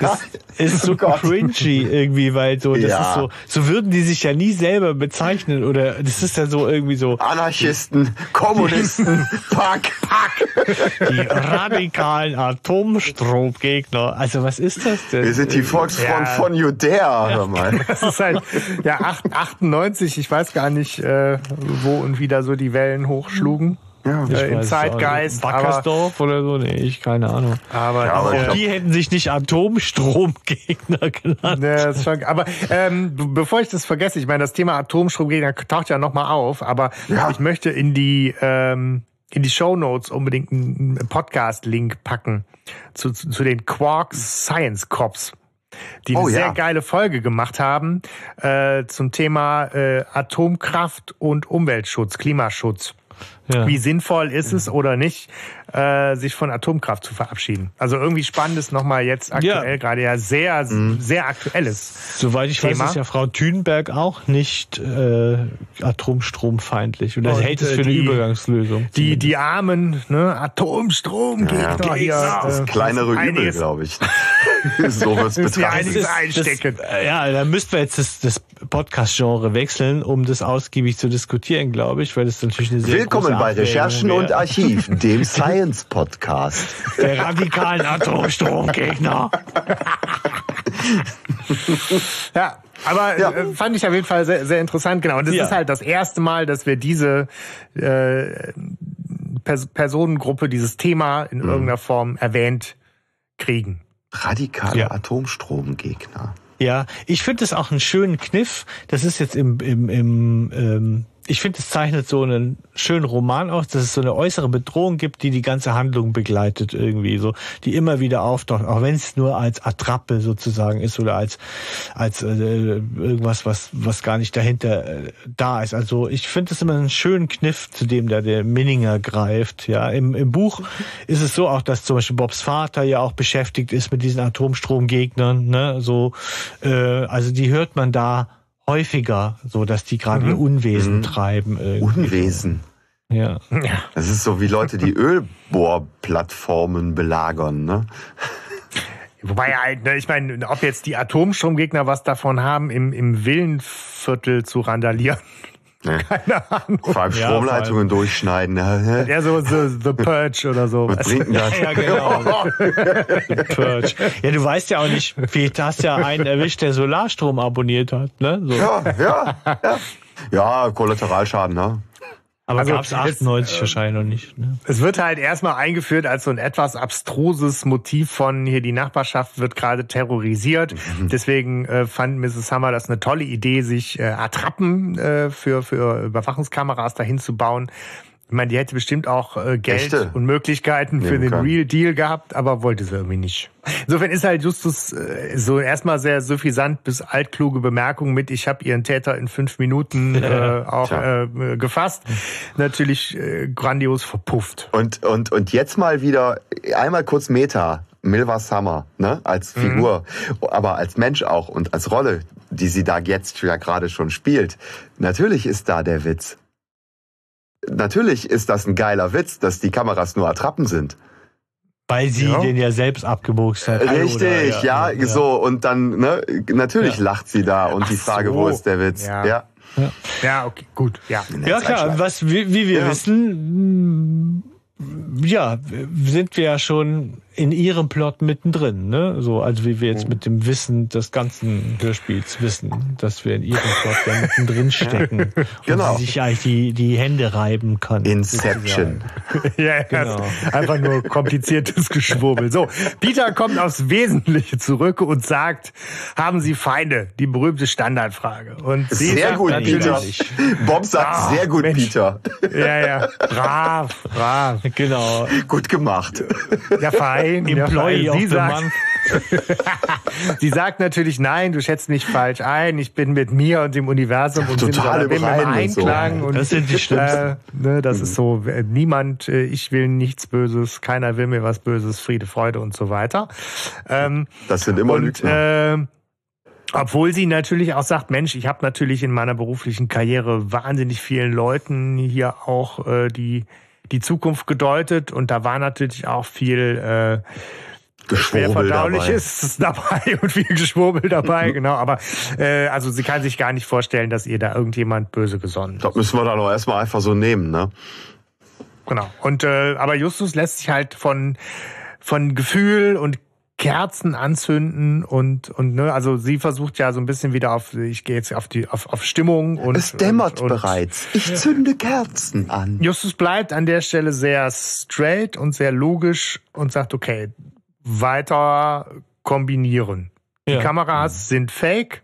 das ist so Oh cringy irgendwie, weil so, das Ja. ist so, so würden die sich ja nie selber bezeichnen oder das ist ja so irgendwie so, Anarchisten, Kommunisten, Pack, Pack. die radikalen Atomstromgegner. Also was ist das denn? Wir sind die Volksfront Ja. von Judäa, hör mal. Das ist halt, ja, 8, 98, ich weiß gar nicht, äh, wo und wie da so die Wellen hochschlugen. Ja, äh, im. Zeitgeist, aber, Backersdorf oder so? Nee, ich keine Ahnung. aber, Ja, aber äh, Auch glaub- die hätten sich nicht Atomstromgegner genannt. Das ist schon, aber ähm, be- bevor ich das vergesse, ich meine, das Thema Atomstromgegner taucht ja nochmal auf, aber Ja. ich möchte in die ähm, in die Show Notes unbedingt einen Podcast-Link packen zu, zu, zu den Quarks Science Cops, die eine Oh, sehr ja. geile Folge gemacht haben äh, zum Thema äh, Atomkraft und Umweltschutz, Klimaschutz. Ja. Wie sinnvoll ist es oder nicht, äh, sich von Atomkraft zu verabschieden? Also irgendwie spannendes nochmal jetzt aktuell, Ja. gerade ja sehr, Mhm. sehr aktuelles. Soweit ich Thema. weiß, ist ja Frau Thünberg auch nicht äh, atomstromfeindlich. Und das Und, hält es äh, für eine die- Übergangslösung. Die, die armen ne, Atomstromgegner Ja. hier. Das äh, kleinere Übel, glaube ich. so Ist ja betrachtet. einiges einstecken. Das, äh, ja, da müssten wir jetzt das, das Podcast-Genre wechseln, um das ausgiebig zu diskutieren, glaube ich, weil das natürlich eine sehr Willkommen große bei Recherchen und Archiv, dem Science Podcast. der radikalen Atomstromgegner. ja, aber Ja. äh, fand ich auf jeden Fall sehr, sehr interessant. Genau. Und das Ja. ist halt das erste Mal, dass wir diese äh, Pers Personengruppe, dieses Thema in irgendeiner Form erwähnt kriegen. Radikale Ja. Atomstromgegner. Ja, ich finde es auch einen schönen Kniff. Das ist jetzt im, im, im ähm, ich finde, es zeichnet so einen schönen Roman aus, dass es so eine äußere Bedrohung gibt, die die ganze Handlung begleitet irgendwie, so, die immer wieder auftaucht, auch wenn es nur als Attrappe sozusagen ist oder als als äh, irgendwas, was was gar nicht dahinter äh, da ist. Also ich finde es immer einen schönen Kniff, zu dem da der Minninger greift. Ja, im, im Buch ist es so auch, dass zum Beispiel Bobs Vater ja auch beschäftigt ist mit diesen Atomstromgegnern. Ne, so, äh, also die hört man da häufiger, so dass die gerade ihr Unwesen treiben. Irgendwie. Unwesen. Ja. Das ist so wie Leute, die Ölbohrplattformen belagern, ne? Wobei halt, ne, ich meine, ob jetzt die Atomstromgegner was davon haben, im, im Villenviertel zu randalieren. Ne? Keine Ahnung. Vor allem Ja, Stromleitungen durchschneiden. ne? Ja, so, so The Purge oder so. Was bringt denn das? Ja, genau. Purge. Ja, du weißt ja auch nicht, vielleicht hast ja einen erwischt, der Solarstrom abonniert hat, ne? So. Ja, ja, ja. Ja, Kollateralschaden, ne? Aber Also, gab's es, 98 wahrscheinlich noch nicht. Ne? Es wird halt erstmal eingeführt als so ein etwas abstruses Motiv von hier die Nachbarschaft wird gerade terrorisiert. Deswegen äh, fand Mrs. Hammer das eine tolle Idee, sich äh, Attrappen äh, für, für Überwachungskameras dahin zu bauen. Ich meine, die hätte bestimmt auch äh, Geld Echte. und Möglichkeiten für Nehmen den kann. Real Deal gehabt, aber wollte sie irgendwie nicht. Insofern ist halt Justus äh, so erstmal sehr suffisant bis altkluge Bemerkung mit, ich habe ihren Täter in fünf Minuten äh, auch Tja. äh, gefasst. Natürlich äh, grandios verpufft. Und, und, und jetzt mal wieder einmal kurz Meta. Milva Summer, ne, als Figur, aber als Mensch auch und als Rolle, die sie da jetzt ja gerade schon spielt. Natürlich ist da der Witz. Natürlich ist das ein geiler Witz, dass die Kameras nur Attrappen sind. Weil sie Ja. den ja selbst abgebuchst hat. Richtig, Oder, ja, so. Und dann, ne, natürlich Ja. lacht sie da und die Ach Frage, so. wo ist der Witz? Ja. ja. Ja, okay, gut, ja. Ja klar, was wie, wie wir Ja. wissen, ja, sind wir ja schon in ihrem Plot mittendrin, ne? So, also wie wir jetzt mit dem Wissen des ganzen Hörspiels wissen, dass wir in ihrem Plot ja mittendrin stecken Genau. und sie sich eigentlich die, die Hände reiben kann. Inception. ja, Genau. genau. einfach nur kompliziertes Geschwurbel. So, Peter kommt aufs Wesentliche zurück und sagt, haben Sie Feinde? Die berühmte Standardfrage. Und sie Sehr sagt gut, Peter. Bob sagt Ah, sehr gut, Mensch. Peter. Ja, ja, brav, brav. Genau. Gut gemacht. Ja, fein. Ja, Employee of Sie the sagt, Month. sie sagt natürlich, nein, du schätzt mich falsch ein. Ich bin mit mir und dem Universum und total sind im und so. Einklang. Und, Das sind die Schlimmsten. Äh, ne, das ist so, äh, niemand, äh, ich will nichts Böses, keiner will mir was Böses, Friede, Freude und so weiter. Ähm, Das sind immer und Lügner. äh, obwohl sie natürlich auch sagt, Mensch, ich habe natürlich in meiner beruflichen Karriere wahnsinnig vielen Leuten hier auch äh, die die Zukunft gedeutet und da war natürlich auch viel äh, schwer Geschwurbel dabei. verdauliches dabei und viel Geschwurbel dabei, genau. Aber äh, also sie kann sich gar nicht vorstellen, dass ihr da irgendjemand böse gesonnen ist. Das müssen wir dann auch erstmal einfach so nehmen, ne? Genau. Und äh, aber Justus lässt sich halt von von Gefühl und Kerzen anzünden und und ne, also sie versucht ja so ein bisschen wieder auf ich gehe jetzt auf die auf, auf Stimmung und Es dämmert und, und bereits. Ich zünde Kerzen an. Justus bleibt an der Stelle sehr straight und sehr logisch und sagt okay, weiter kombinieren. Die Ja. Kameras sind fake.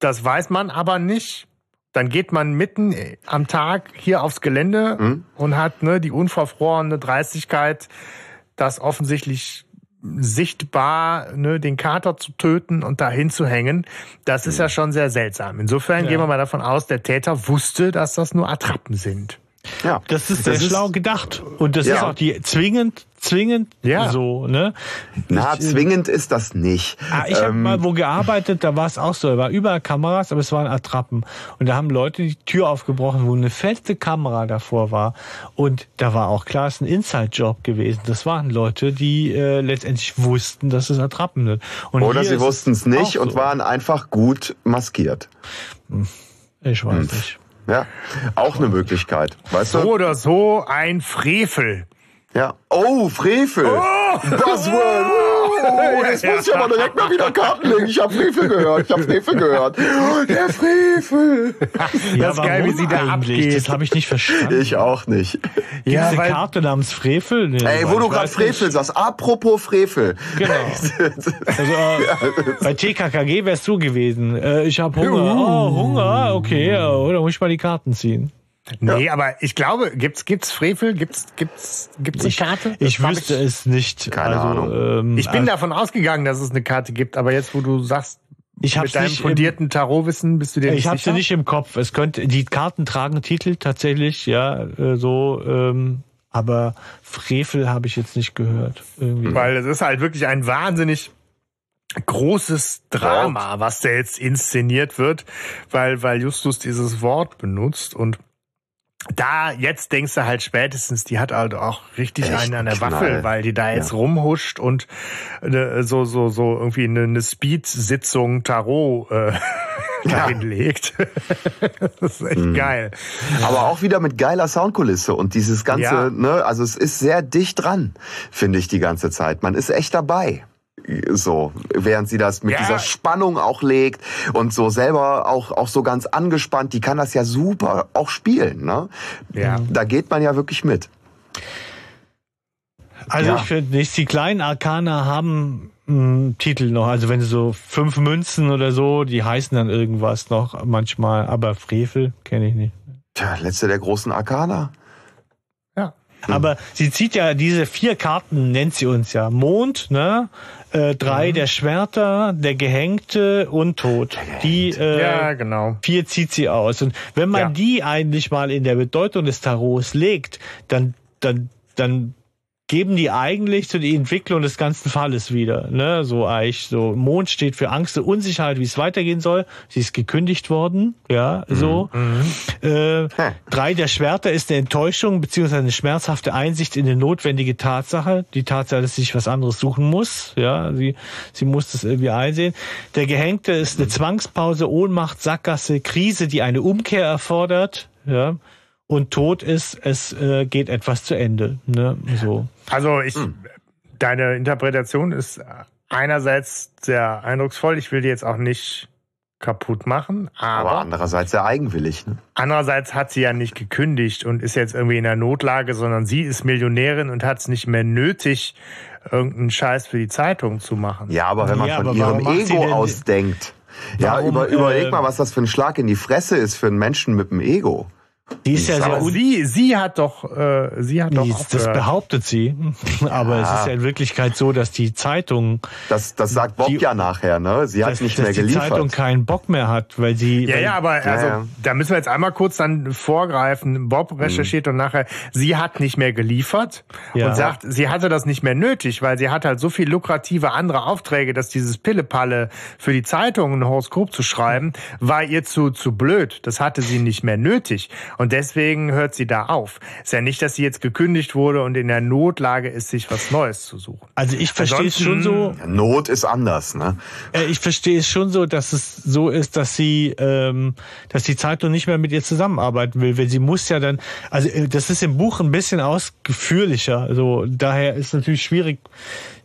Das weiß man aber nicht. Dann geht man mitten am Tag hier aufs Gelände Mhm. und hat ne, die unverfrorene Dreistigkeit, das offensichtlich sichtbar ne, den Kater zu töten und dahin zu hängen. Das ist ja schon sehr seltsam. Insofern Ja. gehen wir mal davon aus, der Täter wusste, dass das nur Attrappen sind. Ja. Das ist sehr Das ist- schlau gedacht. Und das Ja. ist auch die zwingend, zwingend Ja. so, ne? Na, Ich, äh, zwingend ist das nicht. Ah, ich habe Ähm, mal wo gearbeitet, da war es auch so, da war überall Kameras, aber es waren Attrappen. Und da haben Leute die Tür aufgebrochen, wo eine feste Kamera davor war. Und da war auch klar, es ist ein Inside-Job gewesen. Das waren Leute, die äh, letztendlich wussten, dass es Attrappen sind. Und Oder sie ist wussten es nicht und so. waren einfach gut maskiert. Ich weiß Hm. nicht. Ja, auch eine Möglichkeit. Weißt So du? oder so ein Frevel. Ja. Oh, Frevel. Oh! Buzzword. Oh, jetzt muss ich aber direkt mal wieder Karten legen. Ich habe Frevel gehört. Ich habe Frevel gehört. Der Frevel. Ja, Das ist geil, wie sie da eigentlich? abgeht. Das habe ich nicht verstanden. Ich auch nicht. Gibt's Ja, eine Karte namens Frevel? Nee, Ey, wo du gerade Frevel sagst. Apropos Frevel. Genau. Also, äh, bei TKKG wärst du gewesen. Äh, ich habe Hunger. Oh, Hunger? Okay, oder muss ich mal die Karten ziehen? Nee, aber ich glaube, gibt's gibt's Frevel? Gibt's gibt's gibt's eine Karte? Ich hab wüsste es nicht. Keine also, Ahnung. Ähm, Ich bin also, davon ausgegangen, dass es eine Karte gibt, aber jetzt, wo du sagst, ich mit deinem fundierten Tarotwissen bist du dir Ich nicht habe sicher? sie nicht im Kopf. Es könnte die Karten tragen Titel tatsächlich, ja, äh, so. Ähm, aber Frevel habe ich jetzt nicht gehört. Irgendwie. Weil es ist halt wirklich ein wahnsinnig großes Drama, was da jetzt inszeniert wird, weil, weil Justus dieses Wort benutzt und da, jetzt denkst du halt spätestens, die hat halt auch richtig Echt einen an der Knall. Waffel, weil die da jetzt rumhuscht und äh, so, so, so irgendwie eine, eine Speed-Sitzung Tarot äh, dahin legt. das ist echt Mhm. geil. Aber auch wieder mit geiler Soundkulisse und dieses ganze, Ja. ne, also es ist sehr dicht dran, finde ich die ganze Zeit. Man ist echt dabei. So, während sie das mit Ja. dieser Spannung auch legt und so selber auch, auch so ganz angespannt, die kann das ja super auch spielen, ne? Ja. Da geht man ja wirklich mit. Also Ja. ich finde nicht, die kleinen Arkana haben einen Titel noch. Also wenn so fünf Münzen oder so, die heißen dann irgendwas noch manchmal. Aber Frevel kenne ich nicht. Tja, letzte der großen Arkana. Ja. Aber sie zieht ja diese vier Karten, nennt sie uns ja. Mond, ne? Äh, drei der Schwerter, der Gehängte und Tod. Die äh, ja, genau. vier zieht sie aus. Und wenn man Ja. die eigentlich mal in der Bedeutung des Tarots legt, dann, dann, dann geben die eigentlich so die Entwicklung des ganzen Falles wieder. Ne? So eigentlich so Mond steht für Angst und Unsicherheit, wie es weitergehen soll. Sie ist gekündigt worden, ja, so. Äh, Hä. drei der Schwerter ist eine Enttäuschung beziehungsweise eine schmerzhafte Einsicht in eine notwendige Tatsache. Die Tatsache, dass sie sich was anderes suchen muss. Ja, sie, sie muss das irgendwie einsehen. Der Gehängte ist eine Zwangspause, Ohnmacht, Sackgasse, Krise, die eine Umkehr erfordert. Ja. Und Tod ist, es äh, geht etwas zu Ende. Ne? So. Also ich, Hm. deine Interpretation ist einerseits sehr eindrucksvoll. Ich will die jetzt auch nicht kaputt machen, Aber aber, andererseits sehr eigenwillig, ne? andererseits hat sie ja nicht gekündigt und ist jetzt irgendwie in der Notlage, sondern sie ist Millionärin und hat es nicht mehr nötig, irgendeinen Scheiß für die Zeitung zu machen. Ja, aber wenn man Ja, von ihrem Ego ausdenkt. Ja, Warum, über, überleg äh, mal, was das für ein Schlag in die Fresse ist für einen Menschen mit einem Ego. Die ist ja sehr sie, sie hat doch, äh, sie hat doch die, auch das behauptet sie. Aber es ist ja in Wirklichkeit so, dass die Zeitung, Das, das sagt Bob Die- ja nachher, ne? Sie hat dass, nicht dass mehr die geliefert. Zeitung keinen Bock mehr hat, weil sie. Ja, weil, ja, aber also, ja. da müssen wir jetzt einmal kurz dann vorgreifen. Bob recherchiert und nachher, sie hat nicht mehr geliefert Ja. und sagt, sie hatte das nicht mehr nötig, weil sie hat halt so viel lukrative andere Aufträge, dass dieses Pillepalle für die Zeitung ein Horoskop zu schreiben, war ihr zu, zu blöd. Das hatte sie nicht mehr nötig. Und deswegen hört sie da auf. Ist ja nicht, dass sie jetzt gekündigt wurde und in der Notlage ist, sich was Neues zu suchen. Also ich verstehe es schon so. Not ist anders, ne? Äh, Ich verstehe es schon so, dass es so ist, dass sie, ähm, dass die Zeitung nicht mehr mit ihr zusammenarbeiten will, weil sie muss ja dann, also äh, das ist im Buch ein bisschen ausführlicher. Also daher ist natürlich schwierig.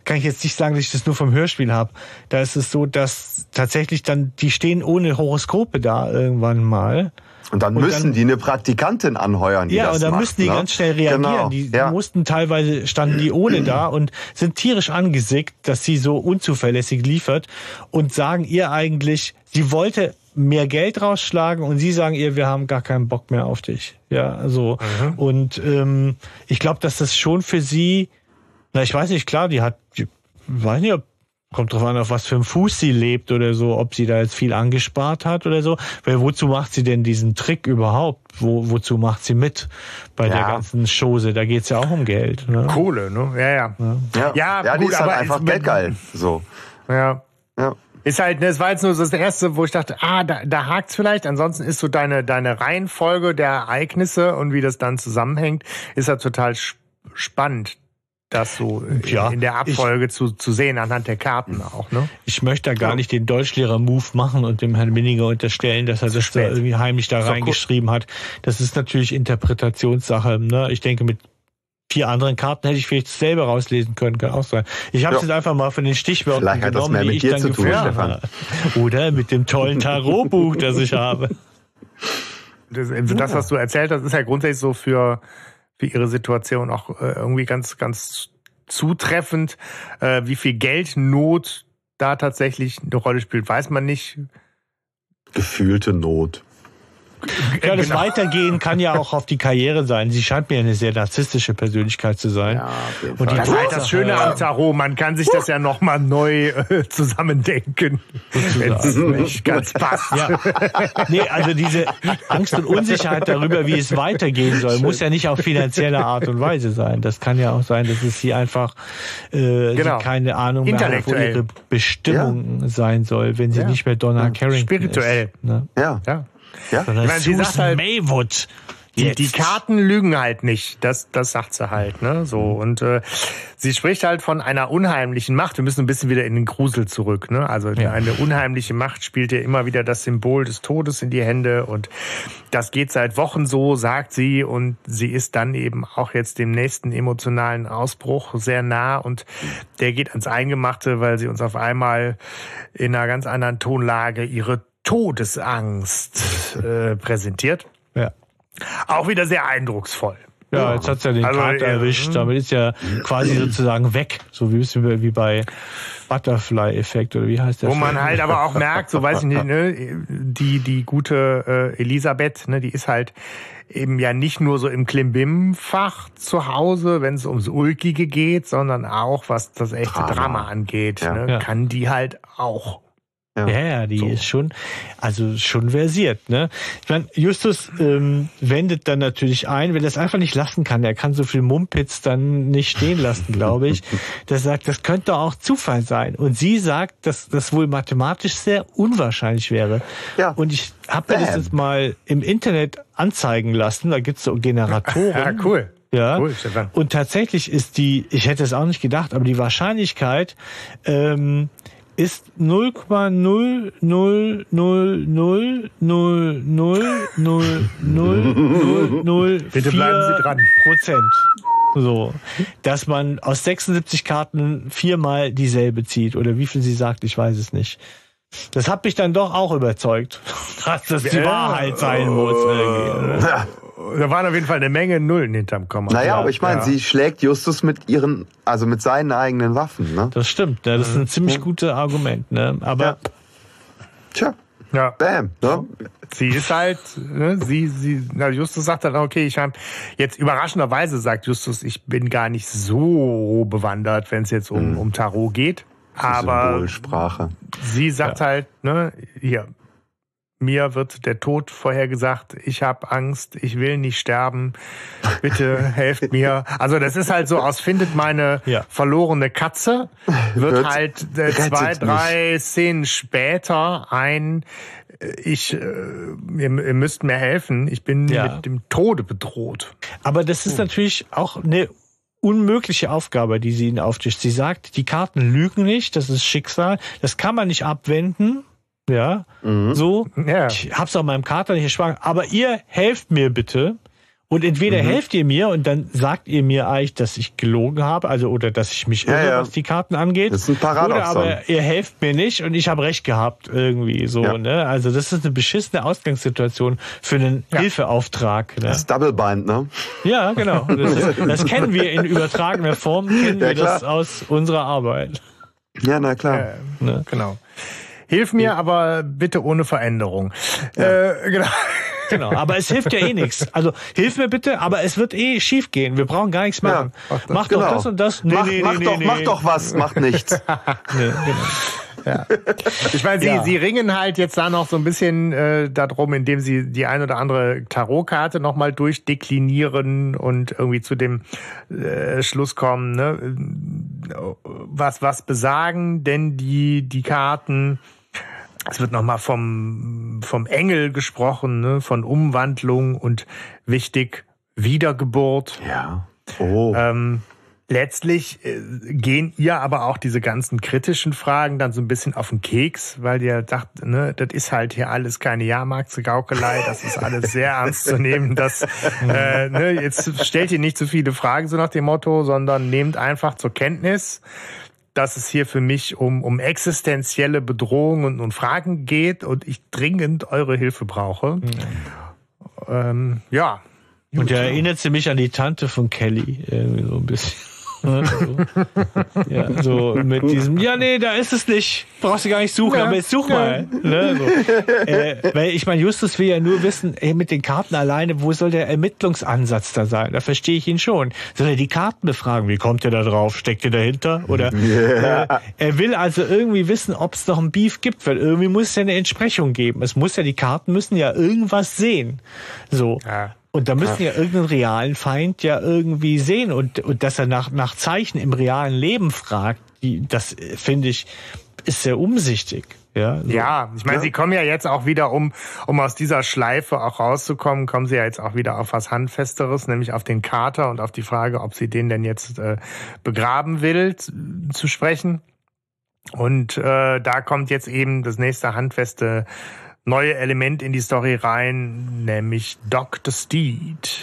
Kann ich jetzt nicht sagen, dass ich das nur vom Hörspiel habe. Da ist es so, dass tatsächlich dann die stehen ohne Horoskope da irgendwann mal. Und dann Und müssen dann- die eine Praktikantin anheuern, die Ja, das und da macht, müssen die ne? ganz schnell reagieren. Genau. Die ja. mussten teilweise, standen die ohne da und sind tierisch angesickt, dass sie so unzuverlässig liefert und sagen ihr eigentlich, sie wollte mehr Geld rausschlagen und sie sagen ihr, wir haben gar keinen Bock mehr auf dich. Ja, so. Und ähm, ich glaube, dass das schon für sie, na, ich weiß nicht, klar, die hat, die, weiß nicht, ob Kommt drauf an, auf was für einem Fuß sie lebt oder so, ob sie da jetzt viel angespart hat oder so. Weil wozu macht sie denn diesen Trick überhaupt? Wo, wozu macht sie mit bei der Ja. ganzen Chose? Da geht's ja auch um Geld. Ne? Kohle, ne? Ja, ja. Ja, Ja, ja die gut, ist halt aber einfach es- geldgeil. So. Ja. Ja. Ist halt, ne, es war jetzt nur so das erste, wo ich dachte, ah, da, da hakt's vielleicht. Ansonsten ist so deine, deine Reihenfolge der Ereignisse und wie das dann zusammenhängt, ist ja total sp- spannend, das so in- Ja, in der Abfolge zu, zu sehen, anhand der Karten auch, ne? Ich möchte da gar nicht den Deutschlehrer-Move machen und dem Herrn Minninger unterstellen, dass er das da spät. irgendwie heimlich da reingeschrieben hat. Das ist natürlich Interpretationssache. Ne? Ich denke, mit vier anderen Karten hätte ich vielleicht selber rauslesen können, kann auch sein. Ich habe es Ja. jetzt einfach mal von den Stichwörtern Vielleicht hat das genommen, mehr die mit ich dir dann zu tun, Stefan. habe. Oder mit dem tollen Tarotbuch, das ich habe. Das, also das, was du erzählt hast, ist ja grundsätzlich so für, für ihre Situation auch äh, irgendwie ganz, ganz zutreffend. Äh, wie viel Geldnot da tatsächlich eine Rolle spielt, weiß man nicht. Gefühlte Not. Ja, das Genau. Weitergehen kann ja auch auf die Karriere sein. Sie scheint mir eine sehr narzisstische Persönlichkeit zu sein. Ja, Und die Das ist halt das Schöne am Tarot. Man kann sich das ja nochmal neu äh, zusammendenken, wenn es nicht ganz passt. Ja. Nee, also diese Angst und Unsicherheit darüber, wie es weitergehen soll, muss ja nicht auf finanzielle Art und Weise sein. Das kann ja auch sein, dass es sie einfach äh, Genau. sie keine Ahnung mehr hat, wo ihre Bestimmung sein soll, wenn sie Ja. nicht mehr Donna Carrington Spirituell. ist. Ne? Ja, Ja. Ja. Sondern Ich meine, sie sagt halt- Maywood. Die, die Karten lügen halt nicht. Das, das sagt sie halt, ne? So. Und äh, sie spricht halt von einer unheimlichen Macht. Wir müssen ein bisschen wieder in den Grusel zurück, ne? Also Ja. eine unheimliche Macht spielt ihr immer wieder das Symbol des Todes in die Hände. Und das geht seit Wochen so, sagt sie. Und sie ist dann eben auch jetzt dem nächsten emotionalen Ausbruch sehr nah. Und der geht ans Eingemachte, weil sie uns auf einmal in einer ganz anderen Tonlage ihre Todesangst äh, präsentiert. Ja. Auch wieder sehr eindrucksvoll. Ja, jetzt hat's ja den Also, Kater ja, erwischt. Damit ist ja quasi sozusagen weg. So wie, wie bei Butterfly-Effekt oder wie heißt der? Wo man halt aber auch merkt, so weiß ich nicht, ne, die, die gute äh, Elisabeth, ne, die ist halt eben ja nicht nur so im Klimbim-Fach zu Hause, wenn es ums Ulkige geht, sondern auch, was das echte Drama. Drama, angeht, Ja. ne, Ja. kann die halt auch. Ja, ja, die So. ist schon, also schon versiert, ne? Ich meine, Justus ähm, wendet dann natürlich ein, wenn er es einfach nicht lassen kann, er kann so viel Mumpitz dann nicht stehen lassen, glaube ich. Der sagt, das könnte auch Zufall sein. Und sie sagt, dass das wohl mathematisch sehr unwahrscheinlich wäre. Ja. Und ich habe mir das jetzt mal im Internet anzeigen lassen. Da gibt's so Generatoren. Ja, cool. Ja. Cool, Stefan. Und tatsächlich ist die, ich hätte es auch nicht gedacht, aber die Wahrscheinlichkeit ähm, ist 0,00000000000 Bitte bleiben Sie dran. Prozent. So, dass man aus 76 Karten viermal dieselbe zieht oder wie viel sie sagt, ich weiß es nicht. Das hat mich dann doch auch überzeugt, dass das die. Wahrheit sein muss. Irgendwie. Ja. Da waren auf jeden Fall eine Menge Nullen hinterm Komma. Naja, aber ich meine, ja. sie schlägt Justus mit ihren, also mit seinen eigenen Waffen, ne? Das stimmt, ne? das ist ein ziemlich gutes Argument. Ne? Aber Ja. Tja, Ja. bam, ne? Sie ist halt, ne, sie, sie, na, Justus sagt dann, okay, ich habe jetzt überraschenderweise sagt Justus, ich bin gar nicht so bewandert, wenn es jetzt um, um Tarot geht. Aber Symbolsprache. sie sagt halt, ne, hier, mir wird der Tod vorhergesagt, ich habe Angst, ich will nicht sterben, bitte helft mir. Also das ist halt so aus, findet meine Ja. verlorene Katze, wird Wird- halt äh, zwei, mich. drei Szenen später ein, äh, ich, äh, ihr, ihr müsst mir helfen, ich bin Ja. mit dem Tode bedroht. Aber das ist natürlich auch eine unmögliche Aufgabe, die sie ihnen auftischt. Sie sagt, die Karten lügen nicht, das ist Schicksal, das kann man nicht abwenden. Ja, so. Ja. Ich hab's auch meinem Kater nicht erschlagen. Aber ihr helft mir bitte. Und entweder helft ihr mir und dann sagt ihr mir eigentlich, dass ich gelogen habe, also oder dass ich mich Ja, irre, ja. was die Karten angeht. Das ist ein Paradoxon. Oder aber ihr helft mir nicht und ich habe recht gehabt irgendwie so. Ja. Ne? Also das ist eine beschissene Ausgangssituation für einen Ja. Hilfeauftrag. Ne? Das ist Double Bind, ne? Ja, genau. Das, ist, das kennen wir in übertragener Form, kennen Ja, wir das klar. aus unserer Arbeit. Ja, na klar. Äh, Ne? Genau. Hilf mir, aber bitte ohne Veränderung. Äh, genau. Genau, aber es hilft ja eh nichts. Also hilf mir bitte, aber es wird eh schief gehen. Wir brauchen gar nichts machen. Ja, mach genau. doch das und das. Nee, mach, nee, mach nee, doch, nee, mach doch was, macht nichts. Nee, genau. Ich meine, sie, Ja. sie ringen halt jetzt da noch so ein bisschen äh, darum, indem sie die ein oder andere Tarotkarte nochmal durchdeklinieren und irgendwie zu dem äh, Schluss kommen, ne? Was, was besagen denn die, die Karten? Es wird nochmal vom, vom Engel gesprochen, ne? von Umwandlung und wichtig, Wiedergeburt. Ja. Oh. Ähm, letztlich äh, gehen ihr aber auch diese ganzen kritischen Fragen dann so ein bisschen auf den Keks, weil ihr sagt, ne, das ist halt hier alles keine Jahrmarktsgaukelei, das ist alles sehr ernst zu nehmen. Das, äh, ne, jetzt stellt ihr nicht zu viele Fragen so nach dem Motto, sondern nehmt einfach zur Kenntnis, dass es hier für mich um, um existenzielle Bedrohungen und, und Fragen geht und ich dringend eure Hilfe brauche. Mhm. Ähm, ja. Und er erinnert sie mich an die Tante von Kelly, irgendwie so ein bisschen. So. Ja, so mit diesem, ja, nee, da ist es nicht. Brauchst du gar nicht suchen, ja, aber jetzt such ja. mal. Ne, so. äh, weil ich meine, Justus will ja nur wissen, ey, mit den Karten alleine, wo soll der Ermittlungsansatz da sein? Da verstehe ich ihn schon. Soll er die Karten befragen? Wie kommt er da drauf? Steckt er dahinter? Oder yeah. äh, er will also irgendwie wissen, ob es noch ein Beef gibt, weil irgendwie muss es ja eine Entsprechung geben. Es muss ja, die Karten müssen ja irgendwas sehen. So. Ja. Und da müssen ja irgendeinen realen Feind ja irgendwie sehen und, und dass er nach, nach Zeichen im realen Leben fragt, die, das äh, finde ich, ist sehr umsichtig. Ja, so. ja ich meine, ja. sie kommen ja jetzt auch wieder, um, um aus dieser Schleife auch rauszukommen, kommen sie ja jetzt auch wieder auf was Handfesteres, nämlich auf den Kater und auf die Frage, ob sie den denn jetzt äh, begraben will, zu sprechen. Und äh, da kommt jetzt eben das nächste handfeste neue Element in die Story rein, nämlich Dr. Steed.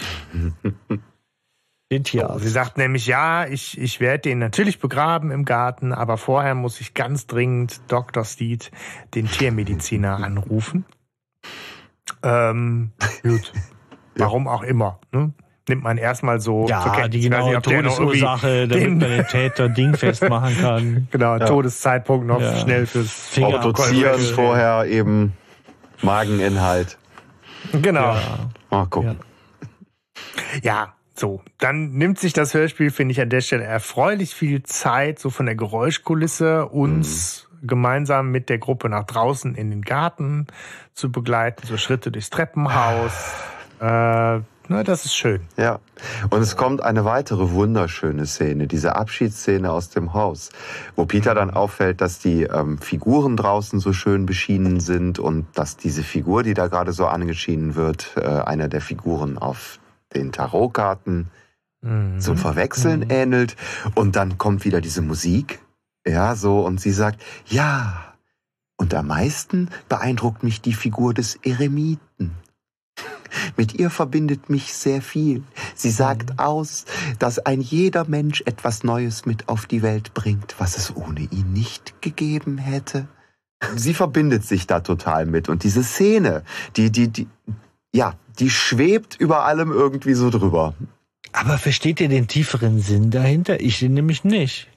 Den Tierarzt. Sie sagt nämlich, ja, ich, ich werde den natürlich begraben im Garten, aber vorher muss ich ganz dringend Dr. Steed, den Tiermediziner, anrufen. Ähm, gut. Warum auch immer. Ne? Nimmt man erstmal so. Ja, die genaue nicht, Todesursache, damit man den Täter dingfest machen kann. Genau, ja. Todeszeitpunkt noch ja. schnell fürs Finger. Autozieren vorher eben Mageninhalt. Genau. Ja. Mal gucken. Ja. ja. So, dann nimmt sich das Hörspiel, finde ich an der Stelle erfreulich viel Zeit, so von der Geräuschkulisse uns mhm. gemeinsam mit der Gruppe nach draußen in den Garten zu begleiten, so Schritte durchs Treppenhaus. Äh, na, das ist schön. Ja. Und es kommt eine weitere wunderschöne Szene, diese Abschiedsszene aus dem Haus, wo Peter dann auffällt, dass die ähm, Figuren draußen so schön beschienen sind und dass diese Figur, die da gerade so angeschienen wird, äh, einer der Figuren auf den Tarotkarten mhm. zum Verwechseln mhm. ähnelt. Und dann kommt wieder diese Musik. Ja, so, und sie sagt, ja. Und am meisten beeindruckt mich die Figur des Eremiten. Mit ihr verbindet mich sehr viel. Sie sagt mhm. aus, dass ein jeder Mensch etwas Neues mit auf die Welt bringt, was es ohne ihn nicht gegeben hätte. Sie verbindet sich da total mit. Und diese Szene, die, die, die, ja, die schwebt über allem irgendwie so drüber. Aber versteht ihr den tieferen Sinn dahinter? Ich den nämlich nicht.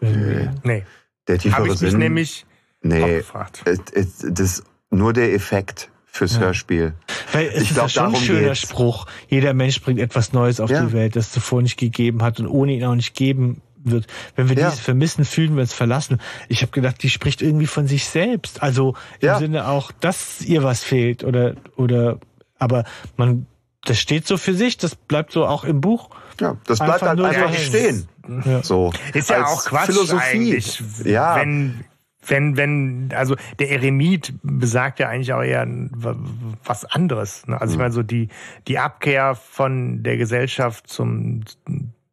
Nee. nee. Der tiefere Hab ich Sinn. nämlich nee, das nur der Effekt fürs ja. Hörspiel. Weil es ich ist glaub, schon ein schöner geht's. Spruch. Jeder Mensch bringt etwas Neues auf ja. die Welt, das zuvor nicht gegeben hat und ohne ihn auch nicht geben wird. Wenn wir ja. dieses vermissen, fühlen wir uns verlassen. Ich habe gedacht, die spricht irgendwie von sich selbst. Also im ja. Sinne auch, dass ihr was fehlt oder oder aber man das steht so für sich, das bleibt so auch im Buch. Ja, das bleibt einfach halt einfach so stehen. Ja. So ist ja auch Quatsch Philosophie. eigentlich. Ja. Wenn wenn, wenn, also der Eremit besagt ja eigentlich auch eher was anderes. Ne? Also ich mhm. meine, so die, die Abkehr von der Gesellschaft zum,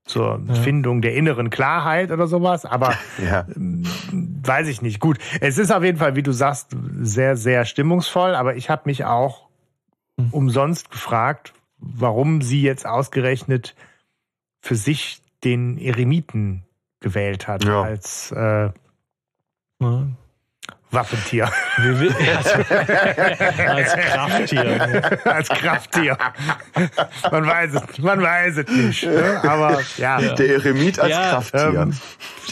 zur ja. Findung der inneren Klarheit oder sowas, aber ja. weiß ich nicht. Gut, es ist auf jeden Fall, wie du sagst, sehr, sehr stimmungsvoll, aber ich habe mich auch mhm. umsonst gefragt, warum sie jetzt ausgerechnet für sich den Eremiten gewählt hat ja. als äh, Waffentier. als Krafttier. als Krafttier. Man weiß es, man weiß es nicht. Ne? Aber ja. Der Eremit als ja, Krafttier. Ähm,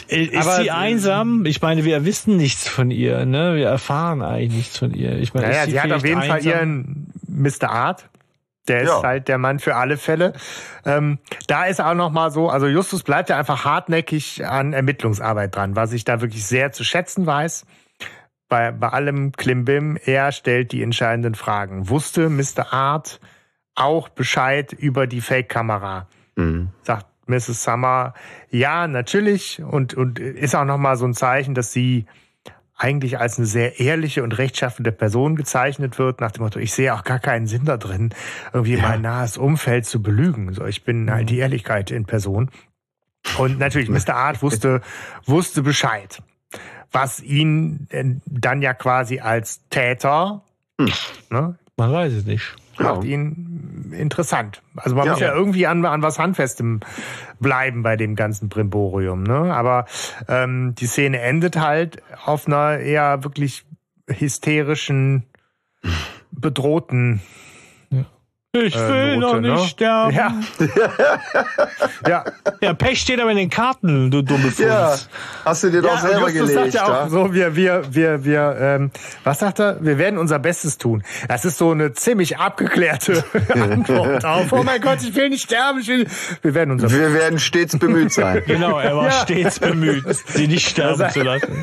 ist aber, sie einsam? Ich meine, wir wissen nichts von ihr. Ne? Wir erfahren eigentlich nichts von ihr. Ich meine, naja, sie, sie hat auf jeden einsam? Fall ihren Mr. Art. Der ist ja. halt der Mann für alle Fälle. Ähm, da ist auch noch mal so, also Justus bleibt ja einfach hartnäckig an Ermittlungsarbeit dran, was ich da wirklich sehr zu schätzen weiß. Bei, bei allem Klimbim, er stellt die entscheidenden Fragen. Wusste Mr. Art auch Bescheid über die Fake-Kamera? Mhm. Sagt Mrs. Summer, ja, natürlich. Und, und ist auch noch mal so ein Zeichen, dass sie eigentlich als eine sehr ehrliche und rechtschaffende Person gezeichnet wird, nach dem Motto, ich sehe auch gar keinen Sinn da drin, irgendwie ja. mein nahes Umfeld zu belügen. So, ich bin halt die mhm. Ehrlichkeit in Person. Und natürlich, Mr. Art wusste, wusste Bescheid. Was ihn dann ja quasi als Täter, Hm. ne, Man weiß es nicht. Macht Ja. ihn interessant. Also man Ja. muss ja irgendwie an, an was Handfestem bleiben bei dem ganzen Brimborium. Ne? Aber ähm, die Szene endet halt auf einer eher wirklich hysterischen, bedrohten. Ich Äh, will Note, noch nicht ne? sterben. Ja. ja. Ja, Pech steht aber in den Karten, du dumme Fuß. Ja, hast du dir doch Ja, selber Justus gelegt. sagt ja auch ja? so, wir, wir, wir, wir, ähm, was sagt er? Wir werden unser Bestes tun. Das ist so eine ziemlich abgeklärte Antwort auf. Oh mein Gott, ich will nicht sterben, ich will. Wir werden unser Wir werden stets bemüht sein. Genau, er war stets bemüht, sie nicht sterben zu lassen.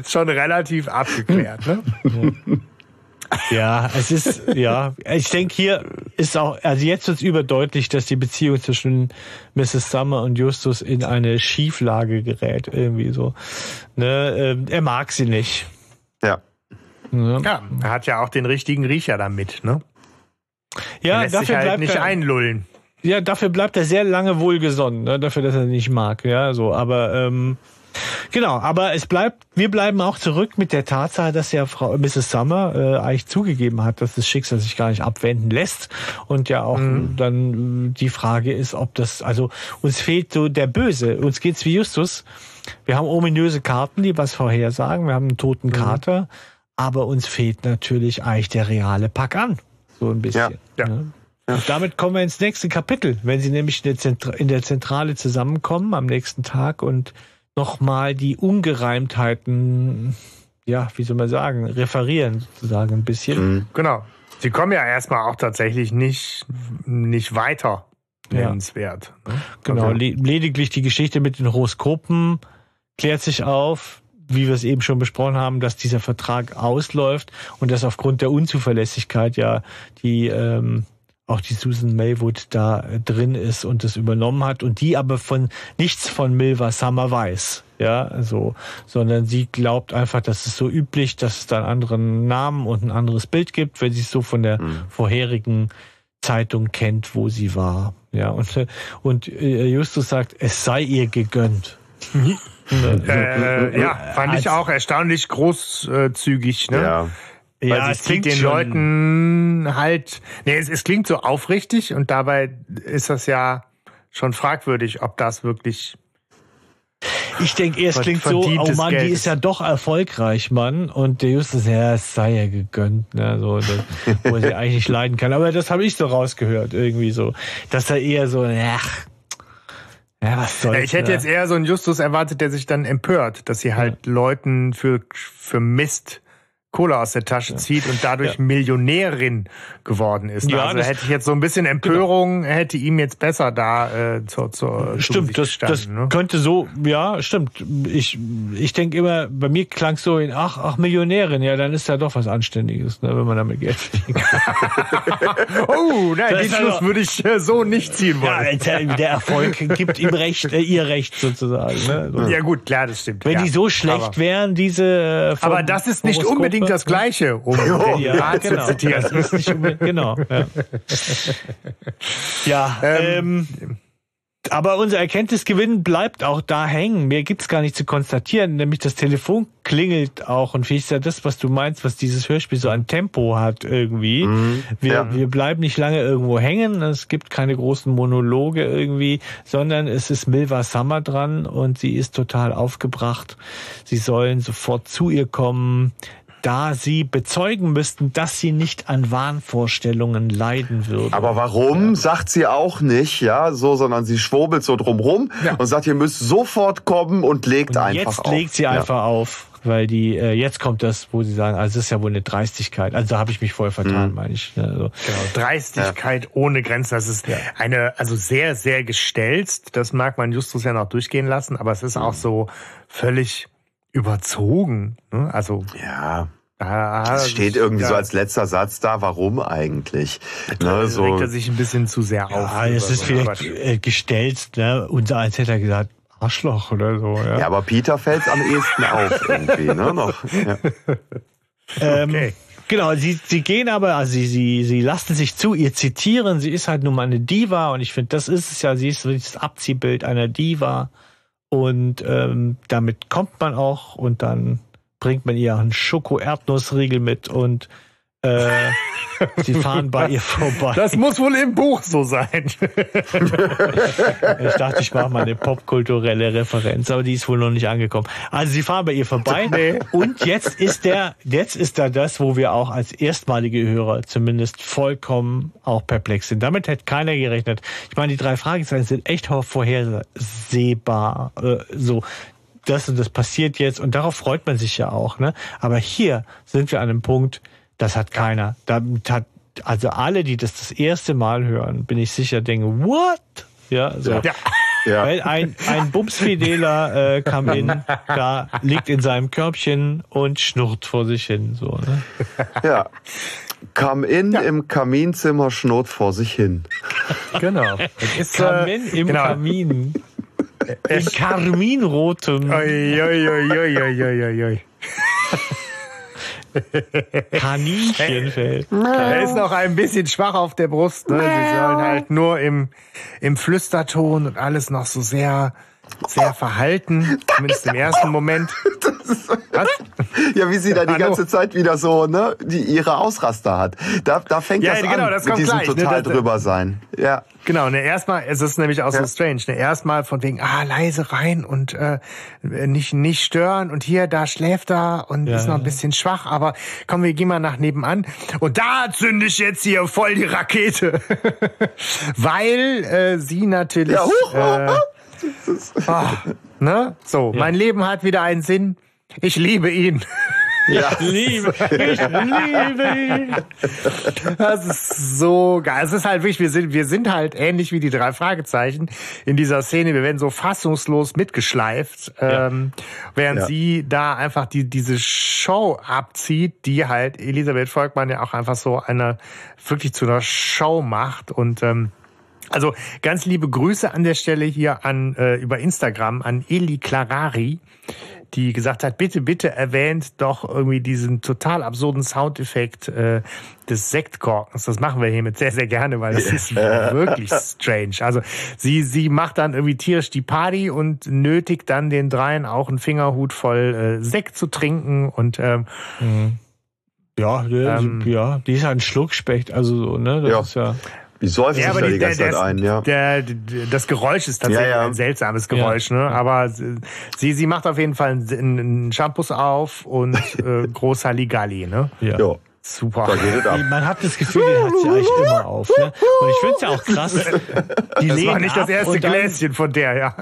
Ist schon relativ abgeklärt, ne? Ja, es ist, ja, ich denke, hier ist auch, also jetzt wird es überdeutlich, dass die Beziehung zwischen Mrs. Summer und Justus in eine Schieflage gerät, irgendwie so. Ne, ähm, er mag sie nicht. Ja. Ne? Ja, er hat ja auch den richtigen Riecher damit, ne? Er Ja, lässt sich dafür halt bleibt nicht er, einlullen. ja, dafür bleibt er sehr lange wohlgesonnen, ne, dafür, dass er nicht mag, ja, so, aber, ähm, Genau, aber es bleibt, wir bleiben auch zurück mit der Tatsache, dass ja Frau Mrs. Summer äh, eigentlich zugegeben hat, dass das Schicksal sich gar nicht abwenden lässt und ja auch dann äh, die Frage ist, ob das, also uns fehlt so der Böse, uns geht's wie Justus. Wir haben ominöse Karten, die was vorhersagen, wir haben einen toten Kater, aber uns fehlt natürlich eigentlich der reale Pack an, so ein bisschen. Ja. Ne? Und damit kommen wir ins nächste Kapitel, wenn sie nämlich in der, Zentra in der Zentrale zusammenkommen am nächsten Tag und nochmal die Ungereimtheiten, ja, wie soll man sagen, referieren sozusagen ein bisschen. Mhm. Genau. Sie kommen ja erstmal auch tatsächlich nicht, nicht weiter Ja. nennenswert. ne? Genau, Also, le lediglich die Geschichte mit den Horoskopen klärt sich auf, wie wir es eben schon besprochen haben, dass dieser Vertrag ausläuft und dass aufgrund der Unzuverlässigkeit ja die ähm, auch die Susan Maywood da äh, drin ist und es übernommen hat und die aber von nichts von Milva Summer weiß. Ja, so, sondern sie glaubt einfach, dass es so üblich, dass es da einen anderen Namen und ein anderes Bild gibt, wenn sie es so von der vorherigen Zeitung kennt, wo sie war. Ja, und, äh, und äh, Justus sagt, es sei ihr gegönnt. äh, ja, fand ich auch erstaunlich großzügig, ne? Ja. Ja, es klingt den Leuten halt. Nee, es, es klingt so aufrichtig und dabei ist das ja schon fragwürdig, ob das wirklich. Ich denke, eher, es klingt so, oh Mann, Geld die ist. ja doch erfolgreich, Mann. Und der Justus, ja, es sei ja gegönnt, ne, so, das, wo er sie eigentlich nicht leiden kann. Aber das habe ich so rausgehört, irgendwie so. Dass er eher so, ach, ja, was soll's. Ja, ich hätte ne? jetzt eher so einen Justus erwartet, der sich dann empört, dass sie halt Leuten für, für Mist Kohle aus der Tasche zieht und dadurch Ja. Millionärin geworden ist. Ja, also hätte ich jetzt so ein bisschen Empörung, hätte ihm jetzt besser da äh, zur, zur Stimmt, das, das ne? könnte so, ja, stimmt. Ich, ich denke immer, bei mir klang so in, ach, ach, Millionärin, ja, dann ist ja doch was Anständiges, ne, wenn man damit Geld verdient. Oh, nein, Das den Schluss also- würde ich äh, so nicht ziehen ja, wollen. der, der Erfolg gibt ihm recht, äh, ihr Recht sozusagen. Ne? So. Ja, gut, klar, das stimmt. Wenn ja. die so schlecht aber, wären, diese. Äh, aber das ist nicht Horoskope- unbedingt das Gleiche, um den Ja, genau. zitieren. Das ist nicht unbedingt, genau. Ja, ja ähm, aber unser Erkenntnisgewinn bleibt auch da hängen. Mehr gibt's gar nicht zu konstatieren. Nämlich das Telefon klingelt auch. Und wie ist ja das, was du meinst, was dieses Hörspiel so an Tempo hat irgendwie. wir, ja. wir bleiben nicht lange irgendwo hängen. Es gibt keine großen Monologe irgendwie, sondern es ist Milva Summer dran und sie ist total aufgebracht. Sie sollen sofort zu ihr kommen da sie bezeugen müssten, dass sie nicht an Wahnvorstellungen leiden würden. Aber warum, sagt sie auch nicht, ja, so, sondern sie schwurbelt so drumrum und sagt, ihr müsst sofort kommen und legt einfach jetzt auf. legt sie Ja. einfach auf, weil die äh, jetzt kommt das, wo sie sagen, also das ist ja wohl eine Dreistigkeit. Also da habe ich mich voll vertan, Mhm. meine ich. ne, Also, Genau, Dreistigkeit ohne Grenzen. Das ist eine, also sehr, sehr gestelzt. Das mag man Justus ja noch durchgehen lassen, aber es ist auch so völlig überzogen. Ne? Also, Ja, da es steht irgendwie ja, so als letzter Satz da, warum eigentlich? Ne, da so, regt er sich ein bisschen zu sehr auf. ja, es ist so vielleicht Quatsch. äh, gestellt, ne? Unser eins hätte er gesagt, Arschloch oder so. Ja. ja, aber Peter fällt am ehesten auf irgendwie, ne, noch. Ja. ähm, Okay. Genau, sie, sie gehen aber, also sie, sie, sie lassen sich zu ihr zitieren. Sie ist halt nun mal eine Diva und ich finde, das ist es ja. Sie ist das Abziehbild einer Diva und ähm, damit kommt man auch und dann bringt man ihr einen Schoko-Erdnussriegel mit und äh, sie fahren bei ihr vorbei. Das muss wohl im Buch so sein. ich dachte, ich mache mal eine popkulturelle Referenz, aber die ist wohl noch nicht angekommen. Also sie fahren bei ihr vorbei nee. und jetzt ist der, jetzt ist da das, wo wir auch als erstmalige Hörer zumindest vollkommen auch perplex sind. Damit hätte keiner gerechnet. Ich meine, die drei Fragezeichen sind echt vorhersehbar. Äh, so, das und das passiert jetzt und darauf freut man sich ja auch. Ne? Aber hier sind wir an einem Punkt, das hat keiner. Damit hat also alle, die das das erste Mal hören, bin ich sicher, denken, what? Ja, so. Ja. Ja. Weil ein, ein Bumsfideler äh, kam in, da liegt in seinem Körbchen und schnurrt vor sich hin. So, ne? Ja. Kam in ja. im Kaminzimmer, schnurrt vor sich hin. Genau. Ist, kam in im genau. Kamin. In Karminrotem. Oi, oi, oi, oi, oi, oi, oi. Kaninchenfeld. Er ist noch ein bisschen schwach auf der Brust. Ne? Sie sollen halt nur im, im Flüsterton und alles noch so sehr sehr verhalten, zumindest im ersten Moment. Was? Ja, wie sie da die ganze Zeit wieder so, ne, die ihre Ausraster hat. Da, da fängt ja, das genau, an das mit diesem gleich, total ne, drüber sein. Ja. Genau, ne, erstmal, es ist nämlich auch ja. so strange, ne, erstmal von wegen, ah, leise rein und äh, nicht nicht stören und hier, da schläft er und ja, ist noch ein bisschen schwach, aber komm, wir gehen mal nach nebenan und da zünde ich jetzt hier voll die Rakete, weil äh, sie natürlich ja, huch, äh, Ach, ne? So, ja. mein Leben hat wieder einen Sinn. Ich liebe ihn. Ja. Ich liebe, ich liebe ihn. Das ist so geil. Es ist halt wichtig, wir sind, wir sind halt ähnlich wie die drei Fragezeichen in dieser Szene. Wir werden so fassungslos mitgeschleift, ja. ähm, während ja. sie da einfach die, diese Show abzieht, die halt Elisabeth Volkmann ja auch einfach so eine, wirklich zu einer Show macht und, ähm, also ganz liebe Grüße an der Stelle hier an äh, über Instagram an Eli Clarari, die gesagt hat, bitte, bitte erwähnt doch irgendwie diesen total absurden Soundeffekt äh, des Sektkorkens. Das machen wir hiermit sehr, sehr gerne, weil das ist wirklich strange. Also sie, sie macht dann irgendwie tierisch die Party und nötigt dann den dreien auch einen Fingerhut voll äh, Sekt zu trinken und ähm, mhm. Ja, ähm, ja, die ist halt ein Schluckspecht, also so, ne? Das ja. ist ja. Die säuft ja, sich da die ganze der, Zeit ein, ja. Der, der, das Geräusch ist tatsächlich ja, ja. ein seltsames Geräusch, ne? Aber sie, sie macht auf jeden Fall einen, einen Shampoos auf und äh, großer Ligalli, ne? Ja. Super. Man hat das Gefühl, den hat sie eigentlich immer auf. Ne? Und ich finde es ja auch krass. Die das war nicht das erste dann, Gläschen von der, ja.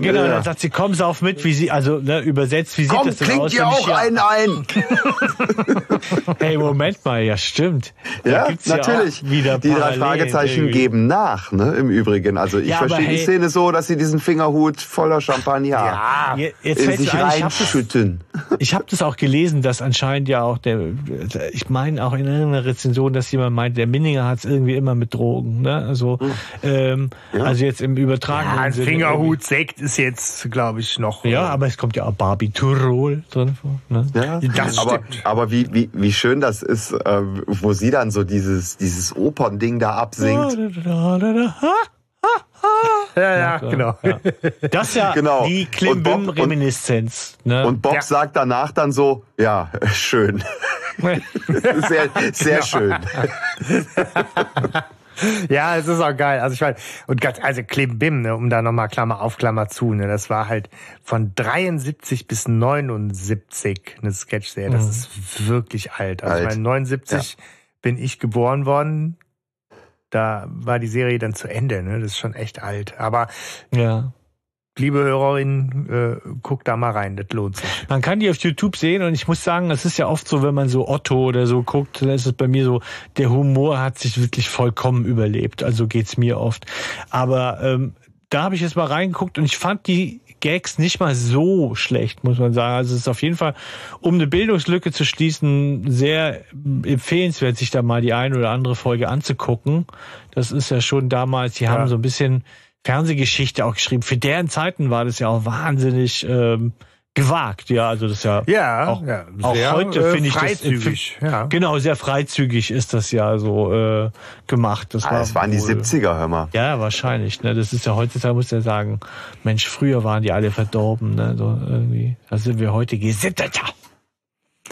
Genau, dann sagt sie, komm, sauf mit, wie sie, also ne, übersetzt, wie komm, sieht das denn aus? Dir auch einen ein. hey, Moment mal, ja, stimmt. Da ja, natürlich. Ja wieder die drei Fragezeichen irgendwie. geben nach, ne, im Übrigen. Also ich ja, verstehe hey, die Szene so, dass sie diesen Fingerhut voller Champagner ja, jetzt in sich reinschütten. Ich habe das, das auch gelesen, dass anscheinend ja auch der, ich meine, meine auch in einer Rezension, dass jemand meint, der Minninger hat es irgendwie immer mit Drogen. Ne? Also, mhm. ähm, ja. also jetzt im übertragenen ja, Sinne. Fingerhut, Sekt ist jetzt, glaube ich, noch. Ja, aber es kommt ja auch Barbitурol drin vor. Ne? Ja, das aber, stimmt. aber wie, wie, wie schön das ist, äh, wo sie dann so dieses, dieses Opernding da absingt. Da, da, da, ja, ja, genau. Ja. Das ist ja genau. die Klimbim-Reminiszenz. Ne? Und Bob ja. sagt danach dann so, ja, schön. Sehr, sehr genau. schön. ja, es ist auch geil. Also ich meine, und ganz, also Klimbim, ne, um da nochmal Klammer auf Klammer zu, ne, das war halt von 73 bis 79 eine Sketch-Serie. Das mhm. ist wirklich alt. Also alt. ich meine, 79 ja. bin ich geboren worden da war die Serie dann zu Ende. Ne? Das ist schon echt alt. Aber ja. Liebe Hörerinnen, äh, guckt da mal rein, das lohnt sich. Man kann die auf YouTube sehen und ich muss sagen, es ist ja oft so, wenn man so Otto oder so guckt, dann ist es bei mir so, der Humor hat sich wirklich vollkommen überlebt. Also geht's mir oft. Aber ähm, da habe ich jetzt mal reingeguckt und ich fand die Gags nicht mal so schlecht, muss man sagen. Also es ist auf jeden Fall, um eine Bildungslücke zu schließen, sehr empfehlenswert, sich da mal die eine oder andere Folge anzugucken. Das ist ja schon damals, die ja. haben so ein bisschen Fernsehgeschichte auch geschrieben. Für deren Zeiten war das ja auch wahnsinnig ähm, gewagt, ja, also das ist ja, Ja, auch, ja, auch sehr, heute äh, finde ich freizügig, das ja. genau sehr freizügig ist das ja so äh, gemacht. Das Ah, das waren die wohl- 70er, hör mal. Ja, wahrscheinlich. Ne? Das ist ja heutzutage, muss ja sagen, Mensch, früher waren die alle verdorben. Ne? So irgendwie. Da sind wir heute gesitteter.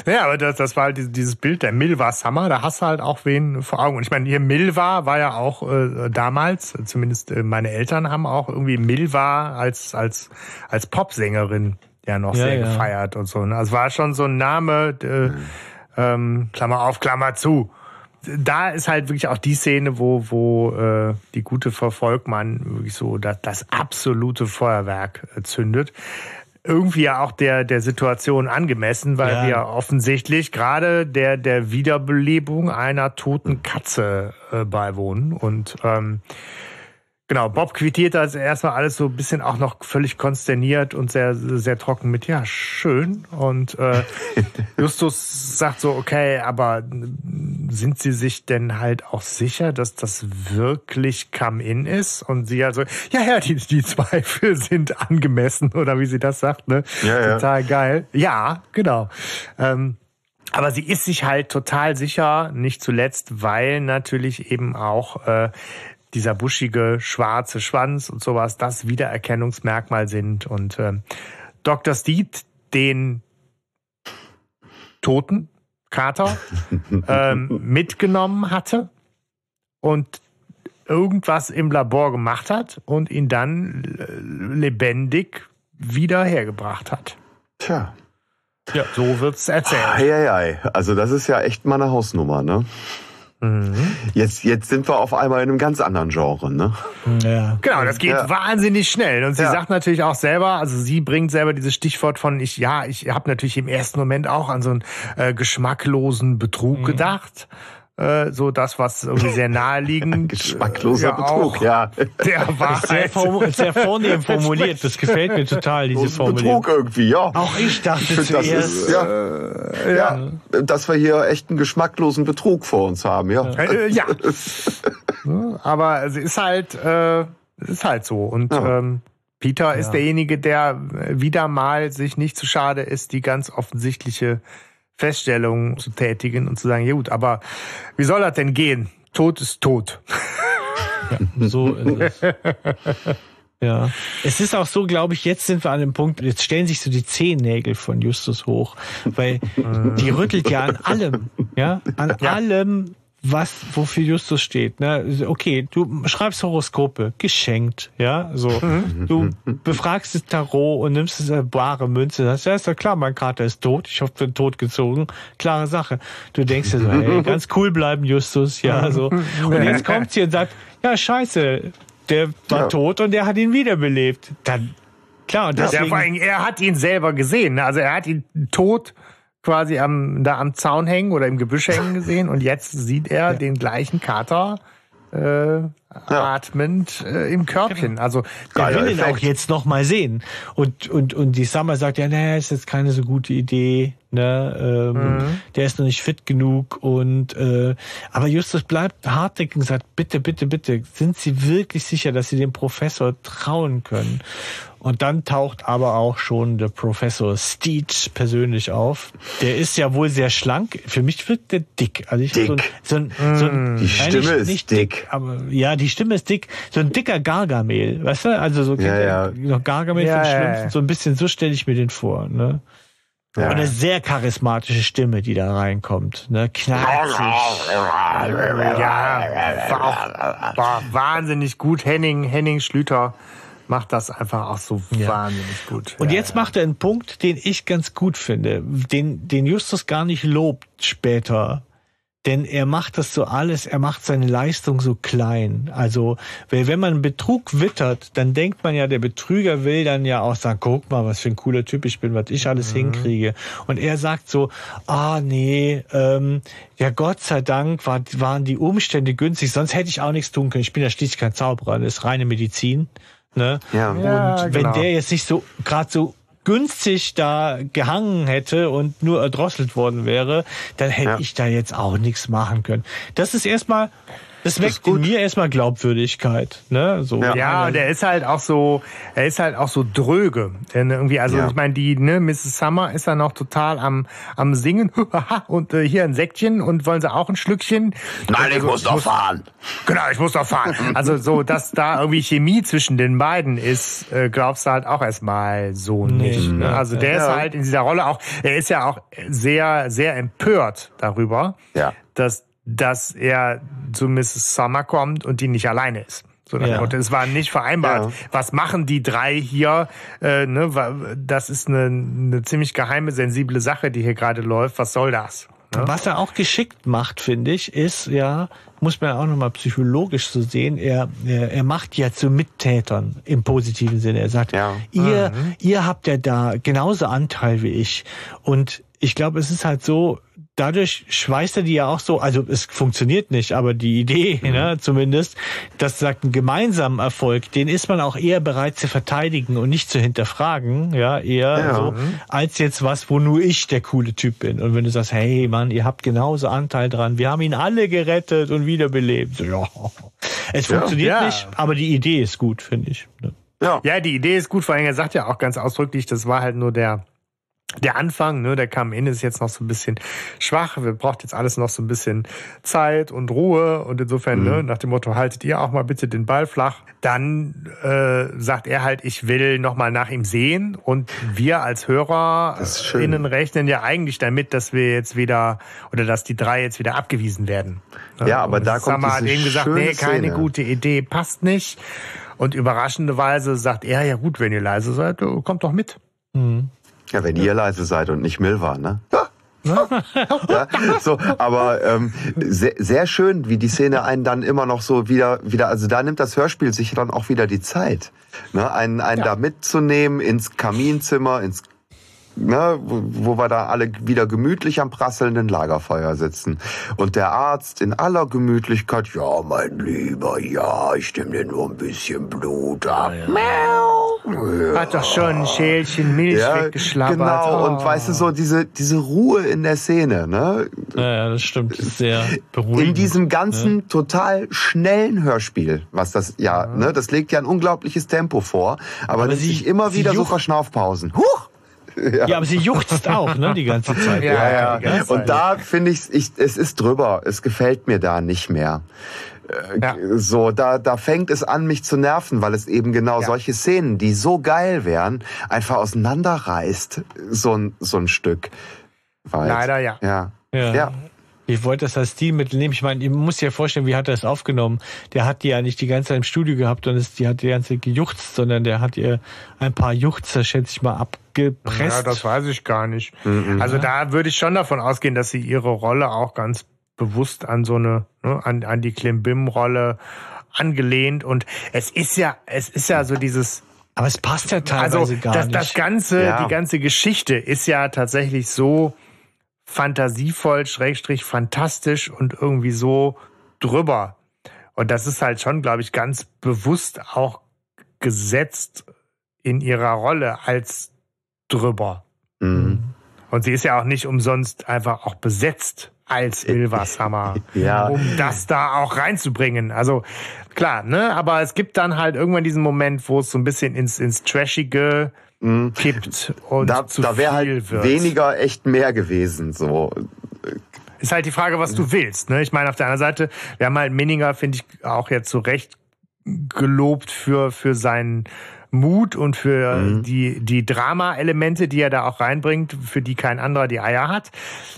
Ja, aber das, das war halt dieses- Bild der Milva Summer, da hast du halt auch wen vor Augen. Und ich meine, hier Milva war ja auch äh, damals, zumindest äh, meine Eltern haben auch irgendwie Milva als, als, als Popsängerin ja noch Ja, sehr ja. gefeiert und so. ne? Also war schon so ein Name, äh, ähm, Klammer auf, Klammer zu. Da ist halt wirklich auch die Szene, wo, wo äh, die gute Frau Volkmann wirklich so das, das absolute Feuerwerk äh, zündet irgendwie ja auch der, der Situation angemessen, weil Ja. wir offensichtlich gerade der, der Wiederbelebung einer toten Katze äh, beiwohnen. Und ähm, genau, Bob quittiert das erstmal alles so ein bisschen auch noch völlig konsterniert und sehr, sehr trocken mit, ja, schön. Und äh, Justus sagt so, okay, aber sind Sie sich denn halt auch sicher, dass das wirklich Come-In ist? Und sie also, ja, ja, die, die Zweifel sind angemessen, oder wie sie das sagt, ne? Ja, ja. Total geil. Ja, genau. Ähm, aber sie ist sich halt total sicher, nicht zuletzt, weil natürlich eben auch äh, dieser buschige schwarze Schwanz und sowas das Wiedererkennungsmerkmal sind. Und ähm, Dr. Steed den toten Kater ähm, mitgenommen hatte und irgendwas im Labor gemacht hat und ihn dann äh, lebendig wieder hergebracht hat. Tja. Ja. So wird's erzählt. Ei, ei, ei. Also das ist ja echt mal eine Hausnummer, ne? Mhm. Jetzt, jetzt sind wir auf einmal in einem ganz anderen Genre, ne? Ja. Genau, das geht Ja. wahnsinnig schnell. Und sie Ja. sagt natürlich auch selber, also sie bringt selber dieses Stichwort von ich, ja, ich habe natürlich im ersten Moment auch an so einen äh, geschmacklosen Betrug gedacht. Äh, so das, was irgendwie sehr naheliegend. Geschmackloser äh, Betrug, auch ja. Der Sehr, Wahrheit. form sehr vornehm formuliert. Das gefällt mir total, diese Formulierung. Betrug irgendwie, ja. Auch ich dachte Ich finde, das zuerst. ist, ja, ja, dass wir hier echt einen geschmacklosen Betrug vor uns haben, ja. Äh, ja. Ne, Aber es ist halt, äh, es ist halt so. Und Ja. ähm, Peter ist derjenige, der äh, wieder mal sich nicht zu schade ist, die ganz offensichtliche Feststellung zu tätigen und zu sagen, ja gut, aber wie soll das denn gehen? Tod ist tot. So ist es. Ja. Es ist auch so, glaube ich, jetzt sind wir an dem Punkt, jetzt stellen sich so die Zehennägel von Justus hoch, weil die rüttelt ja an allem, ja, an allem, was, wofür Justus steht, ne? Okay, du schreibst Horoskope, geschenkt, ja, so. Du befragst das Tarot und nimmst es eine bare Münze, das ja, ist ja klar, mein Kater ist tot, ich hoffe, bin tot gezogen, klare Sache. Du denkst dir so, hey, ganz cool bleiben, Justus, ja, so. Und jetzt kommt sie und sagt, ja, scheiße, der war Ja. tot und der hat ihn wiederbelebt. Dann, klar, und Ja, deswegen, vor allem, er hat ihn selber gesehen. ne? Also er hat ihn tot quasi am, da am Zaun hängen oder im Gebüsch hängen gesehen. Und jetzt sieht er den gleichen Kater äh, atmend äh, im Körbchen. Also der Geiler will ihn auch jetzt noch mal sehen. Und, und, und die Summer sagt, ja, naja, ist jetzt keine so gute Idee. Ne? Ähm, Der ist noch nicht fit genug. Und äh, aber Justus bleibt hartnäckig und sagt, bitte, bitte, bitte, sind Sie wirklich sicher, dass Sie dem Professor trauen können? Und dann taucht aber auch schon der Professor Steed persönlich auf. Der ist ja wohl sehr schlank. Für mich wirkt der dick. Also ich Dick. so ein, so ein, so ein Die Stimme ist nicht dick. aber ja, die Stimme ist dick. So ein dicker Gargamel, weißt du? Also so Ja, ja. noch Gargamel Ja, von ja, Schlümpfen, ja. so ein bisschen, so stelle ich mir den vor, ne? Ja. Und eine sehr charismatische Stimme, die da reinkommt, ne? Knarzig. ja, war auch war wahnsinnig gut. Henning, Henning Schlüter macht das einfach auch so wahnsinnig gut. Und ja, jetzt macht er einen Punkt, den ich ganz gut finde, den, den Justus gar nicht lobt später. Denn er macht das so alles, er macht seine Leistung so klein. Also, weil wenn man Betrug wittert, dann denkt man ja, der Betrüger will dann ja auch sagen, guck mal, was für ein cooler Typ ich bin, was ich alles hinkriege. Und er sagt so, ah nee, ähm, ja Gott sei Dank war, waren die Umstände günstig, sonst hätte ich auch nichts tun können. Ich bin ja schließlich kein Zauberer, das ist reine Medizin. Ne? Ja. Ja, Und wenn genau. der jetzt nicht so gerade so günstig da gehangen hätte und nur erdrosselt worden wäre, dann hätte Ja. ich da jetzt auch nichts machen können. Das ist erstmal Das weckt in mir erstmal Glaubwürdigkeit, ne? So. Ja, ja und er ist halt auch so, er ist halt auch so dröge. Denn irgendwie, also ja. ich meine, die, ne, Mrs. Summer ist ja noch total am, am Singen und äh, hier ein Säckchen und wollen sie auch ein Schlückchen. Nein, ich also, muss doch fahren. Genau, ich muss doch fahren. Also so, dass da irgendwie Chemie zwischen den beiden ist, äh, glaubst du halt auch erstmal so nee, nicht. Ne? Also der ja. ist halt in dieser Rolle auch, er ist ja auch sehr, sehr empört darüber, ja. dass dass er zu Mrs. Summer kommt und die nicht alleine ist. So ja. Es war nicht vereinbart. Ja. Was machen die drei hier? Äh, ne? Das ist eine, eine ziemlich geheime, sensible Sache, die hier gerade läuft. Was soll das? Ne? Was er auch geschickt macht, finde ich, ist ja, muss man auch nochmal psychologisch so sehen, er, er, er macht ja zu Mittätern im positiven Sinne. Er sagt, ja. ihr, mhm. ihr habt ja da genauso Anteil wie ich. Und ich glaube, es ist halt so, dadurch schweißt er die ja auch so, also es funktioniert nicht, aber die Idee, mhm. ne, zumindest, dass sagt einen gemeinsamen Erfolg, den ist man auch eher bereit zu verteidigen und nicht zu hinterfragen, ja, eher ja. so, als jetzt was, wo nur ich der coole Typ bin. Und wenn du sagst, hey Mann, ihr habt genauso Anteil dran, wir haben ihn alle gerettet und wiederbelebt. So, ja. Es funktioniert ja. nicht, aber die Idee ist gut, finde ich. Ne? Ja. ja, die Idee ist gut, vor allem er sagt ja auch ganz ausdrücklich, das war halt nur der der Anfang, ne, der kam in, ist jetzt noch so ein bisschen schwach. Wir braucht jetzt alles noch so ein bisschen Zeit und Ruhe. Und insofern, ne, mhm. ne, nach dem Motto, haltet ihr auch mal bitte den Ball flach. Dann äh, sagt er halt, ich will noch mal nach ihm sehen. Und wir als Hörer innen rechnen ja eigentlich damit, dass wir jetzt wieder oder dass die drei jetzt wieder abgewiesen werden. Ja, aber und da kommt Summer hat eben gesagt, nee, keine Szene. gute Idee, passt nicht. Und überraschenderweise sagt er, ja gut, wenn ihr leise seid, kommt doch mit. Mhm. Ja, wenn ja. ihr leise seid und nicht Milva, ne? ja, so, aber ähm, sehr, sehr schön, wie die Szene einen dann immer noch so wieder, wieder, also da nimmt das Hörspiel sich dann auch wieder die Zeit, ne, einen, einen ja. da mitzunehmen ins Kaminzimmer, ins ne, wo wir da alle wieder gemütlich am prasselnden Lagerfeuer sitzen. Und der Arzt in aller Gemütlichkeit, ja, mein Lieber, ja, ich nehme dir nur ein bisschen Blut ab. Ja, ja. Hat doch schon ein Schälchen Milch ja, weggeschlabbert. Genau, oh. und weißt du, so diese, diese Ruhe in der Szene, ne? Ja, ja das stimmt, das ist sehr beruhigend. In diesem ganzen ne? total schnellen Hörspiel, was das, ja, ne, das legt ja ein unglaubliches Tempo vor, aber, aber sie, sich immer wieder so Verschnaufpausen. Huch! Ja. ja, aber sie juchzt auch, ne, die ganze Zeit. Ja, ja. ja. Und da finde ich, ich, es ist drüber. Es gefällt mir da nicht mehr. Äh, ja. So, da, da fängt es an, mich zu nerven, weil es eben genau ja. solche Szenen, die so geil wären, einfach auseinanderreißt, so ein, so ein Stück. Weit. Leider ja. Ja. ja. ja. Ich wollte das als Stilmittel nehmen. Ich meine, ihr muss ja vorstellen, wie hat er das aufgenommen? Der hat die ja nicht die ganze Zeit im Studio gehabt und es, die hat die ganze Zeit gejuchzt, sondern der hat ihr ein paar Juchzer, schätze ich mal, abgepresst. Ja, das weiß ich gar nicht. Mhm. Also da würde ich schon davon ausgehen, dass sie ihre Rolle auch ganz bewusst an so eine, ne, an, an die Klimbim-Rolle angelehnt und es ist ja, es ist ja so dieses, aber es passt ja teilweise also, gar das, nicht. Das ganze, ja. die ganze Geschichte ist ja tatsächlich so, fantasievoll, schrägstrich fantastisch und irgendwie so drüber. Und das ist halt schon, glaube ich, ganz bewusst auch gesetzt in ihrer Rolle als drüber. Mhm. Und sie ist ja auch nicht umsonst einfach auch besetzt als Milvashammer, ja. um das da auch reinzubringen. Also klar, ne? Aber es gibt dann halt irgendwann diesen Moment, wo es so ein bisschen ins, ins Trashige mhm. kippt und da, zu da wäre halt wird. weniger echt mehr gewesen. So ist halt die Frage, was du willst. Ne? Ich meine, auf der anderen Seite, wir haben halt Minninger, finde ich, auch jetzt zu so Recht gelobt für, für seinen Mut und für mhm. die, die Drama-Elemente, die er da auch reinbringt, für die kein anderer die Eier hat.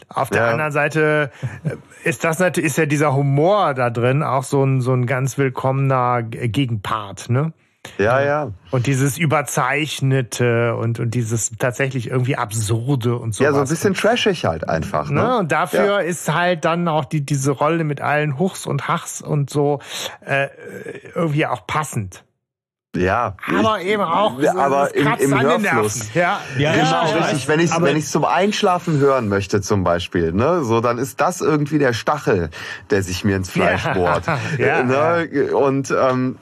Auf der ja. anderen Seite äh, ist das natürlich, ist ja dieser Humor da drin auch so ein, so ein ganz willkommener Gegenpart, ne? Ja, ja. Und dieses Überzeichnete und, und dieses tatsächlich irgendwie Absurde und so. Ja, so ein bisschen trashig halt einfach. Ne? ne? Und dafür ja. ist halt dann auch die, diese Rolle mit allen Huchs und Hachs und so äh, irgendwie auch passend. Ja. Aber ich, eben auch so aber im, im Hörfluss. Ja, ja, genau, ja, richtig. Wenn ich wenn ich zum Einschlafen hören möchte zum Beispiel, ne, so dann ist das irgendwie der Stachel, der sich mir ins Fleisch bohrt. ja, ne? Und ähm,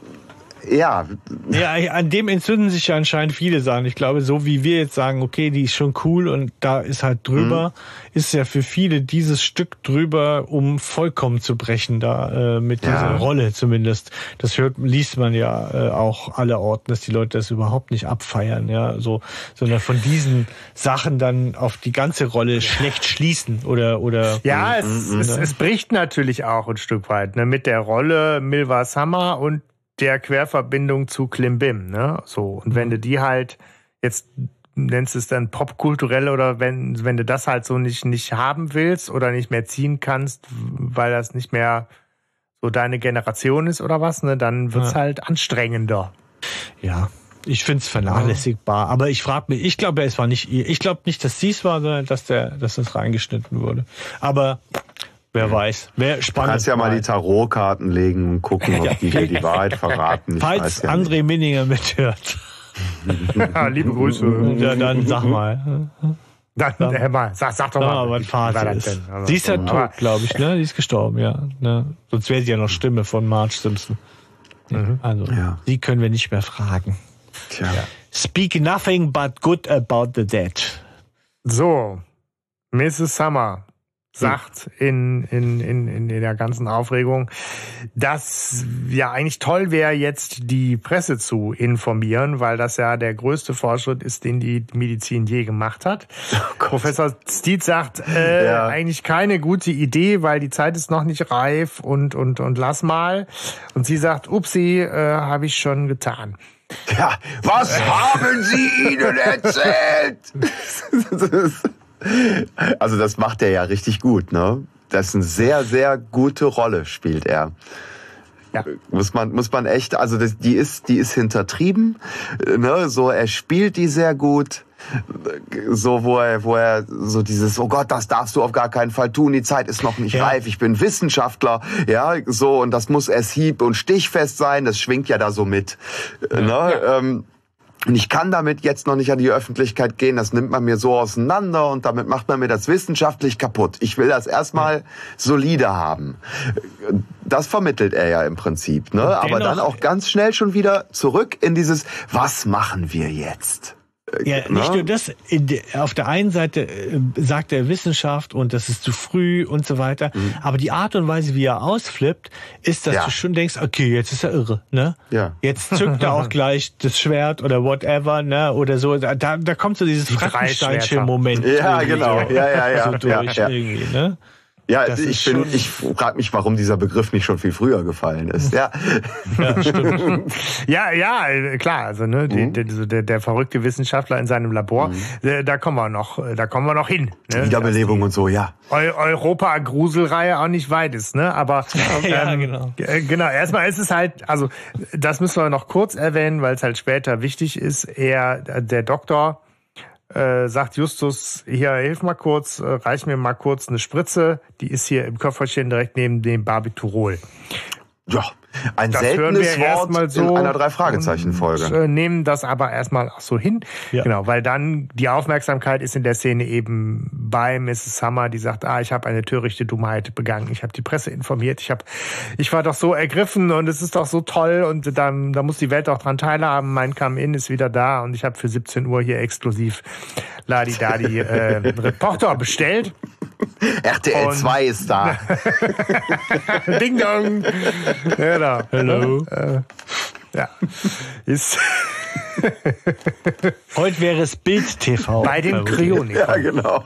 ja. Ja, an dem entzünden sich ja anscheinend viele Sachen. Ich glaube, so wie wir jetzt sagen, okay, die ist schon cool und da ist halt drüber, mhm. ist ja für viele dieses Stück drüber, um vollkommen zu brechen, da äh, mit dieser Rolle zumindest. Das hört, liest man ja äh, auch alle Orten, dass die Leute das überhaupt nicht abfeiern, ja, so, sondern von diesen Sachen dann auf die ganze Rolle schlecht schließen oder oder. Ja, es, mhm, es, es bricht natürlich auch ein Stück weit ne, mit der Rolle Milva Summer und der Querverbindung zu Klimbim, ne? So. Und wenn du die halt jetzt nennst es dann popkulturell oder wenn, wenn du das halt so nicht, nicht haben willst oder nicht mehr ziehen kannst, weil das nicht mehr so deine Generation ist oder was, ne, dann wird's ja. halt anstrengender. Ja, ich find's vernachlässigbar, aber ich frage mich, ich glaube, es war nicht ihr. Ich glaube nicht, dass sie es war, sondern dass der, dass das reingeschnitten wurde. Aber Wer weiß. Wer spannend. Du kannst ja mal die Tarotkarten legen und gucken, ob die dir die Wahrheit verraten. Ich Falls ja André Minninger mithört. Liebe Grüße. Ja, dann sag mal. Dann, dann äh, mal, sag, sag doch mal, was Phase ist. Denn? Also, sie ist ja tot, glaube ich, ne? Sie ist gestorben, ja. Ne? Sonst wäre sie ja noch Stimme von Marge Simpson. Mhm. Also, ja. sie können wir nicht mehr fragen. Tja. Ja. Speak nothing but good about the dead. So, Mrs. Summer sagt in, in, in, in der ganzen Aufregung, dass ja eigentlich toll wäre, jetzt die Presse zu informieren, weil das ja der größte Fortschritt ist, den die Medizin je gemacht hat. Oh Professor Stiet sagt, äh, ja. eigentlich keine gute Idee, weil die Zeit ist noch nicht reif und, und, und lass mal. Und sie sagt, upsi, äh, habe ich schon getan. Ja, was haben Sie ihnen erzählt? Also das macht er ja richtig gut, ne? Das ist eine sehr, sehr gute Rolle spielt er. Ja. Muss man, muss man echt, also das, die ist, die ist hintertrieben, ne? So, er spielt die sehr gut. So, wo er, wo er so dieses, oh Gott, das darfst du auf gar keinen Fall tun, die Zeit ist noch nicht ja. reif, ich bin Wissenschaftler, ja, so, und das muss erst hieb- und stichfest sein, das schwingt ja da so mit. Ja. Ne? Ähm, und ich kann damit jetzt noch nicht an die Öffentlichkeit gehen. Das nimmt man mir so auseinander und damit macht man mir das wissenschaftlich kaputt. Ich will das erstmal solide haben. Das vermittelt er ja im Prinzip. Ne? Aber dann auch ganz schnell schon wieder zurück in dieses, was machen wir jetzt? Ja, nicht Na? nur das. Auf der einen Seite äh, sagt er Wissenschaft und das ist zu früh und so weiter. Mhm. Aber die Art und Weise, wie er ausflippt, ist, dass ja. du schon denkst, okay, jetzt ist er irre, ne? Ja. Jetzt zückt er auch gleich das Schwert oder whatever, ne? Oder so. Da, da kommt so dieses Frankensteinsche Moment. Ja, genau. Ja, ja, ja. So durch ja, ja. irgendwie, ne? Ja, das ich bin, ich frage mich, warum dieser Begriff nicht schon viel früher gefallen ist. Ja, ja, stimmt. ja, ja, klar. Also ne, mhm. die, die, der, der, verrückte Wissenschaftler in seinem Labor, mhm. da kommen wir noch, da kommen wir noch hin. Ne? Wiederbelebung und so, ja. Europa-Gruselreihe auch nicht weit ist, ne? Aber ja, ähm, genau. Genau. Erstmal ist es halt, also das müssen wir noch kurz erwähnen, weil es halt später wichtig ist. Er, der Doktor äh, sagt Justus, hier, hilf mal kurz, äh, reich mir mal kurz eine Spritze, die ist hier im Köfferchen direkt neben dem Barbiturol. Ja, ein das seltenes Wort so in einer Drei-Fragezeichen-Folge. Äh, nehmen das aber erstmal auch so hin. Ja. Genau, weil dann die Aufmerksamkeit ist in der Szene eben bei Mrs. Summer, die sagt, ah, ich habe eine törichte Dummheit begangen. Ich habe die Presse informiert. Ich habe, ich war doch so ergriffen und es ist doch so toll und dann, da muss die Welt auch dran teilhaben. Mein Come-In ist wieder da und ich habe für 17 Uhr hier exklusiv Ladi Dadi äh, Reporter bestellt. RTL und 2 ist da. Ding dong. Genau. Hello. Äh, ja. Ist Heute wäre es Bild TV. Bei den Kryonikern. Ja, genau.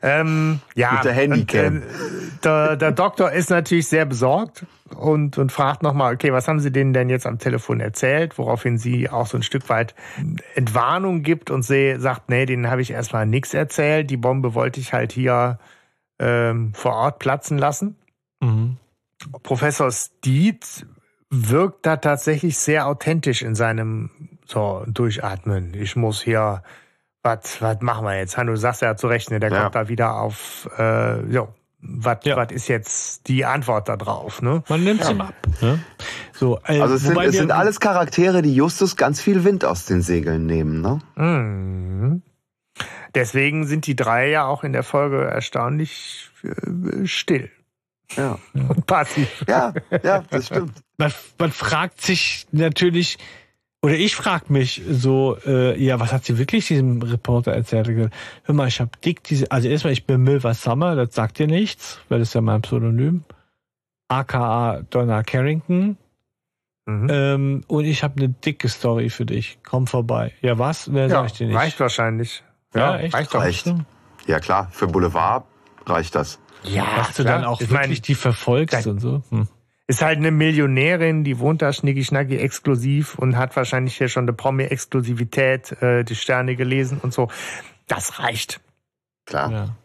Ähm, ja, Mit der Handycam. Und, äh, der, der Doktor ist natürlich sehr besorgt und, und fragt nochmal, okay, was haben Sie denen denn jetzt am Telefon erzählt? Woraufhin sie auch so ein Stück weit Entwarnung gibt und sie sagt, nee, denen habe ich erstmal nichts erzählt. Die Bombe wollte ich halt hier ähm, vor Ort platzen lassen. Mhm. Professor Steed wirkt da tatsächlich sehr authentisch in seinem so Durchatmen. Ich muss hier, was was machen wir jetzt? Du sagst ja zu Recht, ne, der ja. kommt da wieder auf, äh, jo, was ja. ist jetzt die Antwort da drauf? Ne? Man nimmt es ja. ihm ab. Ne? So, äh, also es sind, es sind alles Charaktere, die Justus ganz viel Wind aus den Segeln nehmen. Ne? Mhm. Deswegen sind die drei ja auch in der Folge erstaunlich äh, still. Ja. Und passiv. Ja, ja, das stimmt. Man, man fragt sich natürlich, oder ich frage mich so, äh, ja, was hat sie wirklich diesem Reporter erzählt? Hör mal, ich habe dick diese, also erstmal, ich bin Milva Summer, das sagt dir nichts, weil das ist ja mein Pseudonym. AKA Donna Carrington. Mhm. Ähm, und ich habe eine dicke Story für dich. Komm vorbei. Ja, was? Mehr ja, sag ich dir nicht. reicht wahrscheinlich. Ja, echt? reicht doch. Reicht. Ja, klar, für Boulevard reicht das. Ja, Dass du klar. dann auch ich wirklich mein, die verfolgst und so. Hm. Ist halt eine Millionärin, die wohnt da schnicki-schnacki exklusiv und hat wahrscheinlich hier schon eine Promi-Exklusivität, äh, die Sterne gelesen und so. Das reicht. Klar. Ja.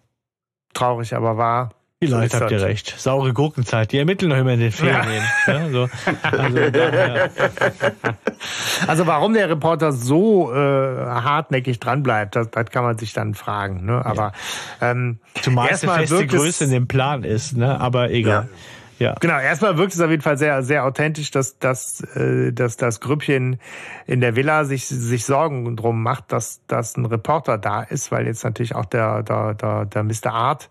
Traurig, aber wahr. Vielleicht ist habt ihr recht. Saure Gurkenzeit. Die ermitteln noch immer in den Ferien. Ja. so. also, daher, Also warum der Reporter so äh, hartnäckig dranbleibt, das, das kann man sich dann fragen. Ne? Aber ähm, zumal es eine erstmal feste Größe in dem Plan ist, ne? Aber egal. Ja. Genau, erstmal wirkt es auf jeden Fall sehr, sehr authentisch, dass, dass, äh, dass das Grüppchen in der Villa sich, sich Sorgen drum macht, dass, dass ein Reporter da ist, weil jetzt natürlich auch der, der, der, der Mr. Art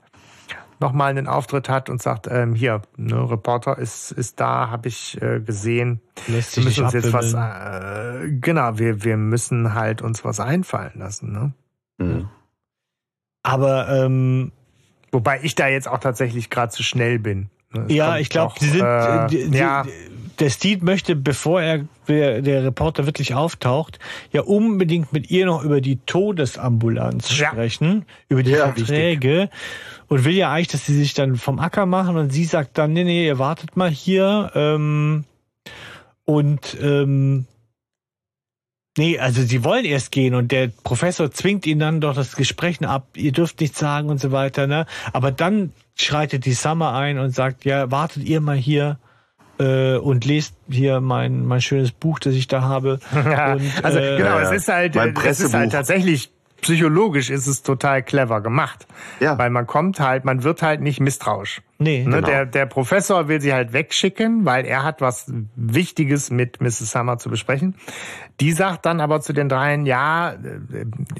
nochmal einen Auftritt hat und sagt, ähm, hier, ne, Reporter ist, ist da, habe ich äh, gesehen. Lässt Wir müssen uns jetzt was, äh, genau, wir, wir müssen halt uns was einfallen lassen. Ne? Mhm. Aber ähm, Wobei ich da jetzt auch tatsächlich gerade zu schnell bin. Ne? Es ja, ich glaube, sie sind. äh, die, die, ja, Der Steve möchte, bevor er der, der Reporter wirklich auftaucht, ja unbedingt mit ihr noch über die Todesambulanz Ja. sprechen, über die Ja, Verträge und will ja eigentlich, dass sie sich dann vom Acker machen und sie sagt dann, nee, nee, ihr wartet mal hier ähm, und ähm, Nee, also sie wollen erst gehen und der Professor zwingt ihnen dann doch das Gespräch ab, ihr dürft nichts sagen und so weiter, ne? Aber dann schreitet die Summer ein und sagt, ja, wartet ihr mal hier äh, und lest hier mein, mein schönes Buch, das ich da habe. Und, also äh, genau, ja, es ist halt, mein es ist halt tatsächlich psychologisch ist es total clever gemacht, Ja. weil man kommt halt, man wird halt nicht misstrauisch. Nee, Ne, Genau. der, der Professor will sie halt wegschicken, weil er hat was Wichtiges mit Mrs. Summer zu besprechen. Die sagt dann aber zu den dreien, ja, äh,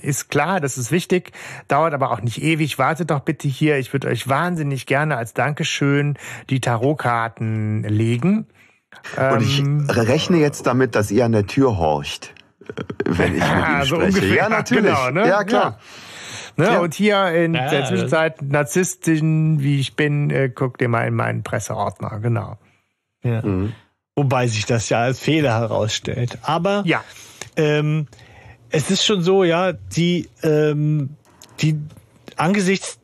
ist klar, das ist wichtig, dauert aber auch nicht ewig, wartet doch bitte hier, ich würde euch wahnsinnig gerne als Dankeschön die Tarotkarten legen. Und ich Ähm, rechne jetzt damit, dass ihr an der Tür horcht, wenn ich mit Ja, ihm so spreche. ungefähr, Ja, natürlich. genau, ne? Ja, klar. Ne? Ja. Und hier in Ja, der Zwischenzeit, Narzisstin, wie ich bin, äh, guck dir mal in meinen Presseordner, genau. ja. Mhm. Wobei sich das ja als Fehler herausstellt. Aber Ja, ähm, es ist schon so, ja, die, ähm, die angesichts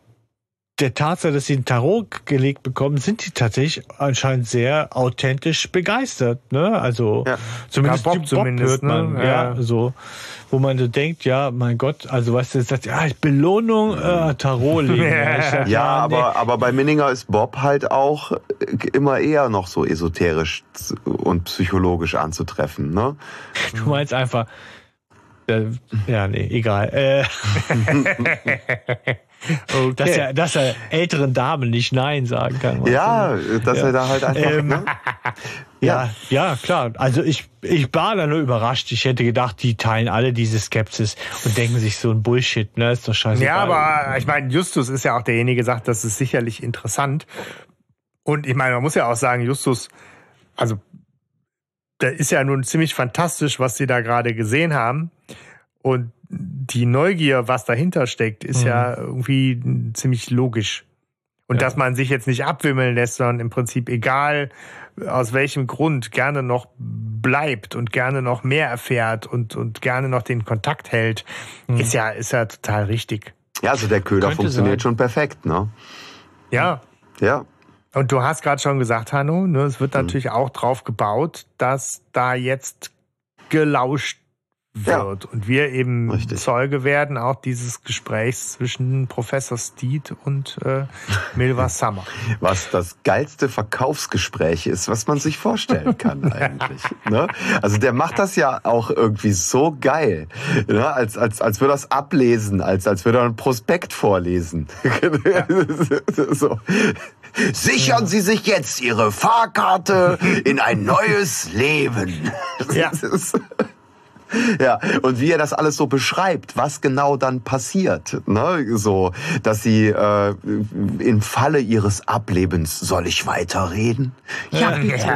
der Tatsache, dass sie ein Tarot gelegt bekommen, sind die tatsächlich anscheinend sehr authentisch begeistert. Ne? Also Ja. zumindest Ja, Bob Bob zumindest, hört man, ne? ja. Ja. so, wo man so denkt, ja, mein Gott, also weißt du, sagt, ja, Belohnung, äh, Tarot legen. Ja. Ja, nee. aber, aber bei Minninger ist Bob halt auch äh, immer eher noch so esoterisch und psychologisch anzutreffen. Ne? Du meinst einfach, äh, ja, nee, egal. Äh, okay. dass, er, dass er älteren Damen nicht Nein sagen kann. weißt du? Ja, dass Ja. er da halt einfach. Ähm, ne? Ja, ja, klar. Also ich, ich war da nur überrascht. Ich hätte gedacht, die teilen alle diese Skepsis und denken sich so ein Bullshit, ne? Ist doch scheiße. Ja, aber ich meine, Justus ist ja auch derjenige, der sagt, das ist sicherlich interessant. Und ich meine, man muss ja auch sagen, Justus, also, der ist ja nun ziemlich fantastisch, was sie da gerade gesehen haben. Und die Neugier, was dahinter steckt, ist Mhm. ja irgendwie ziemlich logisch. Und Ja. dass man sich jetzt nicht abwimmeln lässt, sondern im Prinzip egal aus welchem Grund gerne noch bleibt und gerne noch mehr erfährt und, und gerne noch den Kontakt hält, Mhm. ist ja, ist ja total richtig. Ja, also der Köder Könnte funktioniert sein. schon perfekt, ne? Ja. Ja. Und du hast gerade schon gesagt, Hanno, ne, es wird natürlich auch drauf gebaut, dass da jetzt gelauscht Ja. wird. Und wir eben Richtig. Zeuge werden auch dieses Gesprächs zwischen Professor Steed und äh, Milva Summer. Was das geilste Verkaufsgespräch ist, was man sich vorstellen kann eigentlich. Ne? Also der macht das ja auch irgendwie so geil, ne? als, als, als würde er es ablesen, als, als würde er ein Prospekt vorlesen. so. Sichern Sie sich jetzt Ihre Fahrkarte in ein neues Leben. Ja. Ja, und wie er das alles so beschreibt, was genau dann passiert, ne, so, dass sie äh, im Falle ihres Ablebens soll ich weiterreden? Ja, bitte.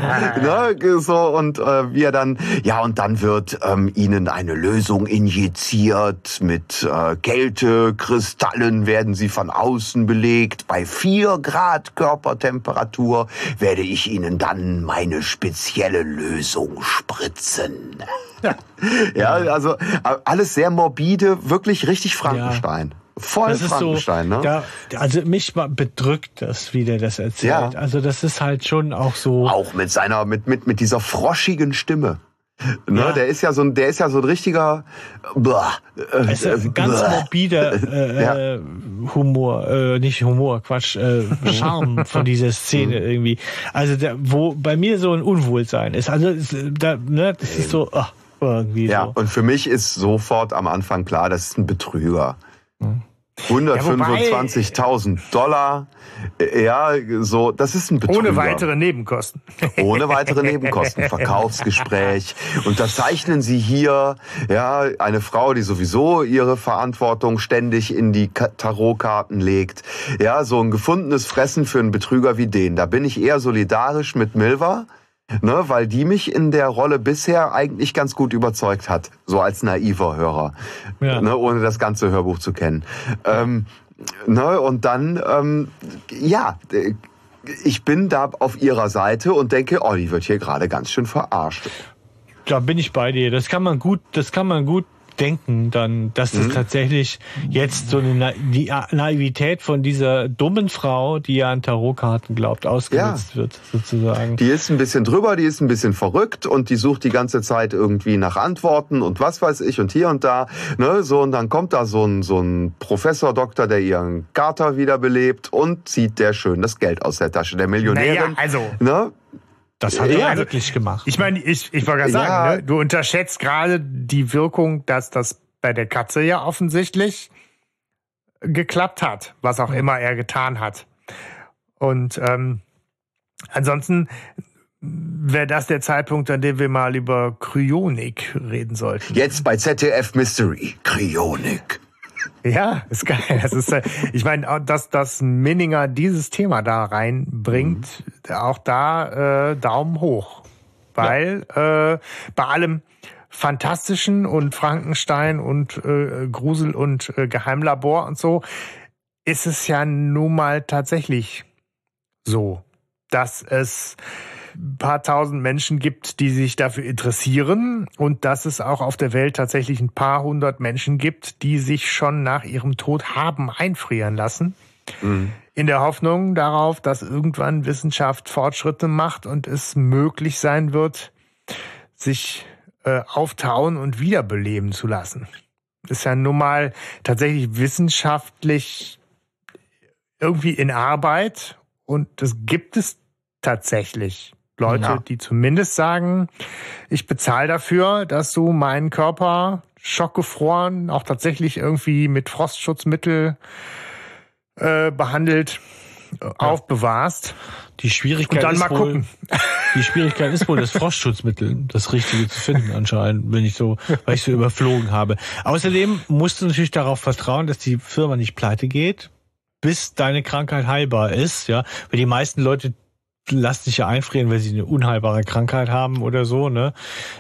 ne, so und äh, wie er dann, ja und dann wird ähm, ihnen eine Lösung injiziert mit äh, Kältekristallen werden sie von außen belegt. Bei vier Grad Körpertemperatur werde ich ihnen dann meine spezielle Lösung spritzen. Ja, also alles sehr morbide, wirklich richtig Frankenstein. Ja. Voll das Frankenstein, so, ne? Da, also mich bedrückt das, wie der das erzählt. Ja. Also das ist halt schon auch so. Auch mit seiner, mit, mit, mit dieser froschigen Stimme. Ne, ja. Der ist ja so ein, der ist ja so ein richtiger blah, äh, ist ein ganz blah. morbider äh, ja. Humor, äh, nicht Humor, Quatsch, äh, Charme von dieser Szene mhm. irgendwie. Also der, wo bei mir so ein Unwohlsein ist. Also da, ne, das ist so. Oh. Irgendwie ja, so. und für mich ist sofort am Anfang klar, das ist ein Betrüger. Hm. 125.000 Dollar, ja, so, das ist ein Betrüger. Ohne weitere Nebenkosten. Ohne weitere Nebenkosten, Verkaufsgespräch. Unterzeichnen Sie hier, ja, eine Frau, die sowieso ihre Verantwortung ständig in die Tarotkarten legt. Ja, so ein gefundenes Fressen für einen Betrüger wie den. Da bin ich eher solidarisch mit Milva ne, weil die mich in der Rolle bisher eigentlich ganz gut überzeugt hat, so als naiver Hörer, ja. ne, ohne das ganze Hörbuch zu kennen. Ähm, ne, und dann, ähm, ja, ich bin da auf ihrer Seite und denke, oh, die wird hier gerade ganz schön verarscht. Da bin ich bei dir. Das kann man gut, das kann man gut denken dann, dass das mhm. tatsächlich jetzt so eine Na die Naivität von dieser dummen Frau, die ja an Tarotkarten glaubt, ausgenutzt ja. wird, sozusagen. Die ist ein bisschen drüber, die ist ein bisschen verrückt und die sucht die ganze Zeit irgendwie nach Antworten und was weiß ich und hier und da, ne, so und dann kommt da so ein, so ein Professor, Doktor, der ihren Kater wiederbelebt und zieht der schön das Geld aus der Tasche der Millionärin. Naja, also. Ne? Das hat er wirklich gemacht. Ich meine, ich, ich wollte gerade sagen, ja. ne, du unterschätzt gerade die Wirkung, dass das bei der Katze ja offensichtlich geklappt hat, was auch immer er getan hat. Und ähm, ansonsten wäre das der Zeitpunkt, an dem wir mal über Kryonik reden sollten. Jetzt bei ZDF Mystery. Kryonik. Ja, ist geil. Das ist, äh, ich meine, dass, dass Minninger dieses Thema da reinbringt, mhm. auch da äh, Daumen hoch. Weil ja. äh, bei allem Fantastischen und Frankenstein und äh, Grusel und äh, Geheimlabor und so, ist es ja nun mal tatsächlich so, dass es paar tausend Menschen gibt, die sich dafür interessieren und dass es auch auf der Welt tatsächlich ein paar hundert Menschen gibt, die sich schon nach ihrem Tod haben einfrieren lassen. Mhm. In der Hoffnung darauf, dass irgendwann Wissenschaft Fortschritte macht und es möglich sein wird, sich äh, auftauen und wiederbeleben zu lassen. Ist ja nun mal tatsächlich wissenschaftlich irgendwie in Arbeit und das gibt es tatsächlich. Leute, ja. die zumindest sagen, ich bezahle dafür, dass du meinen Körper schockgefroren, auch tatsächlich irgendwie mit Frostschutzmittel äh, behandelt, ja. aufbewahrst. Die Schwierigkeit und dann ist mal wohl, gucken. Die Schwierigkeit ist wohl, das Frostschutzmittel, das Richtige zu finden anscheinend, wenn ich so, weil ich so überflogen habe. Außerdem musst du natürlich darauf vertrauen, dass die Firma nicht pleite geht, bis deine Krankheit heilbar ist, ja. Weil die meisten Leute lass dich ja einfrieren, weil sie eine unheilbare Krankheit haben oder so, ne?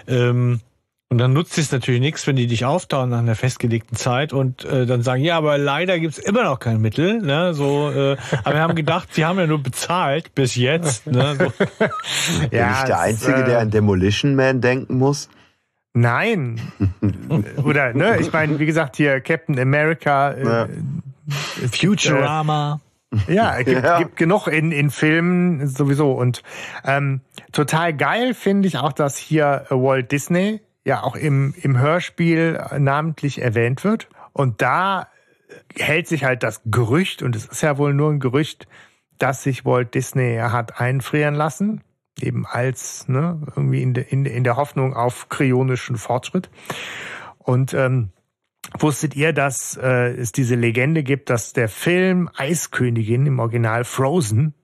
Ähm, und dann nutzt es natürlich nichts, wenn die dich auftauen nach einer festgelegten Zeit und äh, dann sagen, ja, aber leider gibt's immer noch kein Mittel. Ne? So, äh, aber wir haben gedacht, sie haben ja nur bezahlt bis jetzt. Ne? So. ja, Bin ich der Einzige, äh, der an Demolition Man denken muss? Nein. Oder, ne, ich meine, wie gesagt, hier Captain America, äh, ja. Futurama. Ja, gibt, ja. gibt genug in, in Filmen sowieso. Und ähm, total geil finde ich auch, dass hier Walt Disney ja auch im, im Hörspiel namentlich erwähnt wird. Und da hält sich halt das Gerücht, und es ist ja wohl nur ein Gerücht, dass sich Walt Disney hat einfrieren lassen, eben als ne, irgendwie in, de, in, in der Hoffnung auf kryonischen Fortschritt. Und ähm, Wusstet ihr, dass äh, es diese Legende gibt, dass der Film Eiskönigin im Original Frozen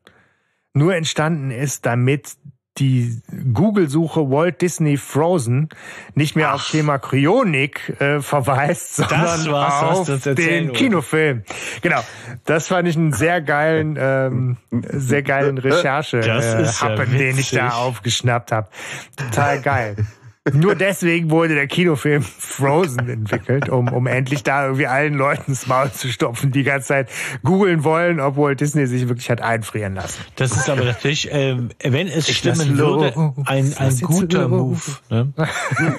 nur entstanden ist, damit die Google-Suche Walt Disney Frozen nicht mehr Ach. auf Thema Kryonik äh, verweist, sondern auf den Kinofilm. Genau, das fand ich einen sehr geilen, ähm, sehr geilen Recherche-Happen, äh, ja den ich da aufgeschnappt habe. Total geil. Nur deswegen wurde der Kinofilm Frozen entwickelt, um, um endlich da irgendwie allen Leuten ins Maul zu stopfen, die ganze Zeit googeln wollen, obwohl Disney sich wirklich hat einfrieren lassen. Das ist aber natürlich, ähm, wenn es ich stimmen würde, ein, ein guter Move. Ne?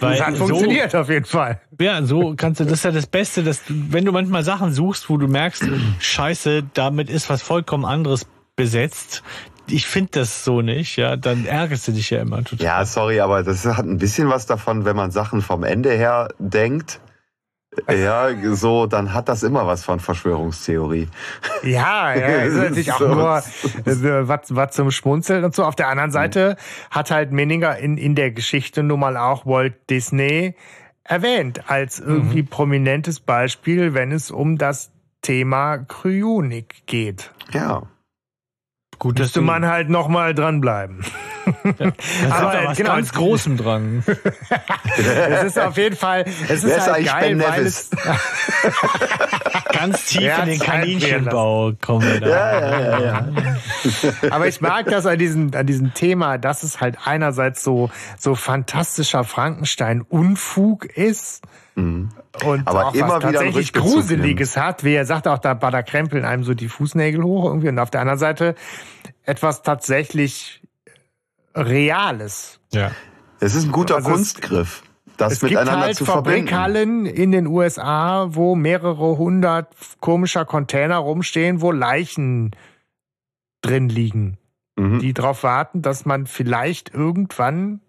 Weil das hat so, funktioniert auf jeden Fall. Ja, so kannst du, das ist ja das Beste, dass du, wenn du manchmal Sachen suchst, wo du merkst, scheiße, damit ist was vollkommen anderes besetzt, ich finde das so nicht, ja, dann ärgerst du dich ja immer total. Ja, sorry, aber das hat ein bisschen was davon, wenn man Sachen vom Ende her denkt. Ja, so, dann hat das immer was von Verschwörungstheorie. Ja, ja, ist natürlich auch nur äh, was, was zum Schmunzeln und so. Auf der anderen Seite hat halt Menninger in, in der Geschichte nun mal auch Walt Disney erwähnt als irgendwie mhm. prominentes Beispiel, wenn es um das Thema Kryonik geht. Ja. Gut, müsste man halt noch mal dranbleiben. Ja, aber was genau, ganz Großem dran. es ist auf jeden Fall, es ist halt geil, weil es ganz tief in den Kaninchenbau kommen wir da. Ja, ja, ja, ja. aber ich mag das an diesem, an diesem Thema, dass es halt einerseits so, so fantastischer Frankenstein-Unfug ist. Mhm. Und aber auch immer was tatsächlich Gruseliges hat. Wie er sagt auch, da, da krempeln einem so die Fußnägel hoch irgendwie. Und auf der anderen Seite etwas tatsächlich Reales. Ja. Es ist ein guter also Kunstgriff. Das es miteinander gibt halt zu Fabrikhallen in den USA, wo mehrere hundert komischer Container rumstehen, wo Leichen drin liegen, mhm. die darauf warten, dass man vielleicht irgendwann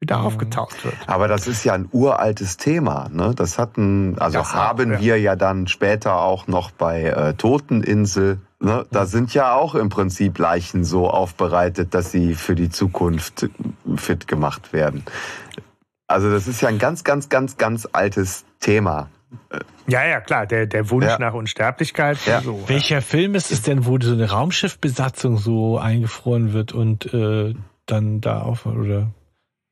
wieder mhm. aufgetaucht wird. Aber das ist ja ein uraltes Thema. Ne? Das hatten, also das haben ja. wir ja dann später auch noch bei äh, Toteninsel. Ne? Da mhm. sind ja auch im Prinzip Leichen so aufbereitet, dass sie für die Zukunft fit gemacht werden. Also das ist ja ein ganz, ganz, ganz, ganz altes Thema. Ja, ja, klar, der, der Wunsch ja. nach Unsterblichkeit. Ja. So, Welcher ja. Film ist es denn, wo so eine Raumschiffbesatzung so eingefroren wird und äh, dann da auf oder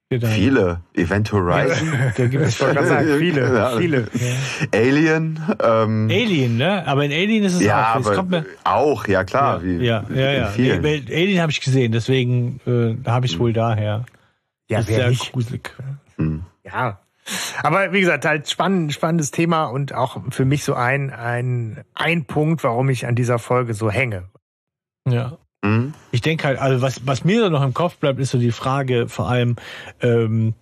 Viele. Event Horizon. da gibt es schon ganz viele, ja. viele. Ja. Alien. Ähm, Alien, ne? Aber in Alien ist es ja, auch. Aber mir, auch, ja klar. Ja, wie, ja, ja. ja. Alien habe ich gesehen, deswegen äh, habe ich es wohl daher. Ja, ist sehr nicht. gruselig. Hm. Ja. Aber wie gesagt, halt spannend, spannendes Thema und auch für mich so ein, ein, ein Punkt, warum ich an dieser Folge so hänge. Ja. Mhm. Ich denke halt, also was, was mir da noch im Kopf bleibt, ist so die Frage vor allem, ähm,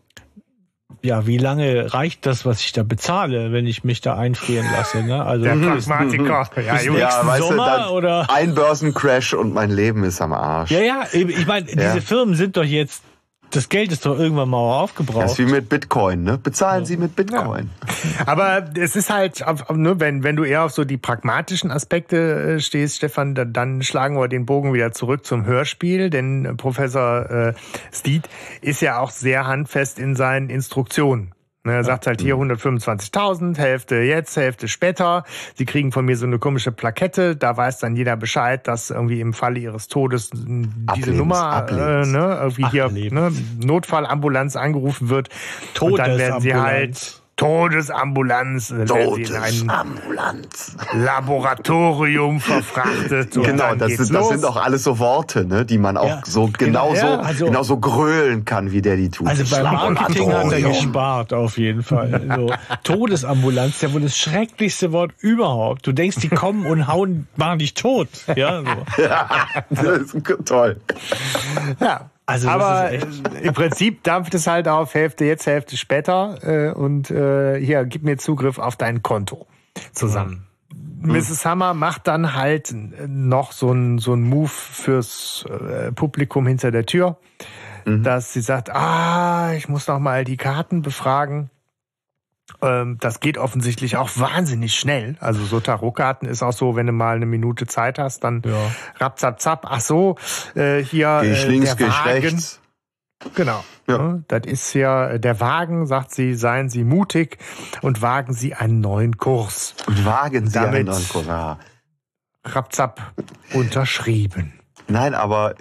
ja, wie lange reicht das, was ich da bezahle, wenn ich mich da einfrieren lasse? Ne? Also der Pragmatiker. Ja, ja weißt Sommer, du, oder? Ein Börsencrash und mein Leben ist am Arsch. Ja, ja, ich meine, ja. diese Firmen sind doch jetzt das Geld ist doch irgendwann mal aufgebraucht. Das ist wie mit Bitcoin, ne? Bezahlen ja. Sie mit Bitcoin. Ja. Aber es ist halt, nur wenn, wenn du eher auf so die pragmatischen Aspekte äh, stehst, Stefan, dann, schlagen wir den Bogen wieder zurück zum Hörspiel, denn Professor äh, Steed ist ja auch sehr handfest in seinen Instruktionen. Ne, er sagt halt hier 125.000, Hälfte jetzt, Hälfte später. Sie kriegen von mir so eine komische Plakette, da weiß dann jeder Bescheid, dass irgendwie im Falle ihres Todes diese Ablebens, Nummer äh, ne, irgendwie hier ne, Notfallambulanz angerufen wird. Und dann werden sie halt Todesambulanz, Todesambulanz. Laboratorium verfrachtet. genau, das, sind, das sind auch alles so Worte, ne, die man auch ja, so genau, genau, so, also, genau so grölen kann, wie der die tut. Also beim Marketing hat er gespart, auf jeden Fall. So, Todesambulanz, ja wohl das schrecklichste Wort überhaupt. Du denkst, die kommen und hauen, machen dich tot. Ja, so. ja das ist toll. Ja, also aber im Prinzip dampft es halt auf Hälfte jetzt, Hälfte später äh, und äh, hier, gib mir Zugriff auf dein Konto zusammen. Mhm. Mrs. Hammer macht dann halt noch so ein so ein Move fürs äh, Publikum hinter der Tür, mhm. dass sie sagt, ah, ich muss noch mal die Karten befragen. Ähm, das geht offensichtlich auch wahnsinnig schnell. Also so Tarotkarten ist auch so, wenn du mal eine Minute Zeit hast, dann ja. rap, zap, zap. Ach so, äh, hier geh ich äh, links, der Wagen. rechts. Genau. Ja. Das ist ja der Wagen, sagt sie, seien Sie mutig und wagen Sie einen neuen Kurs. Und wagen Sie Damit einen neuen Kurs. Ja. Rapzap unterschrieben. Nein, aber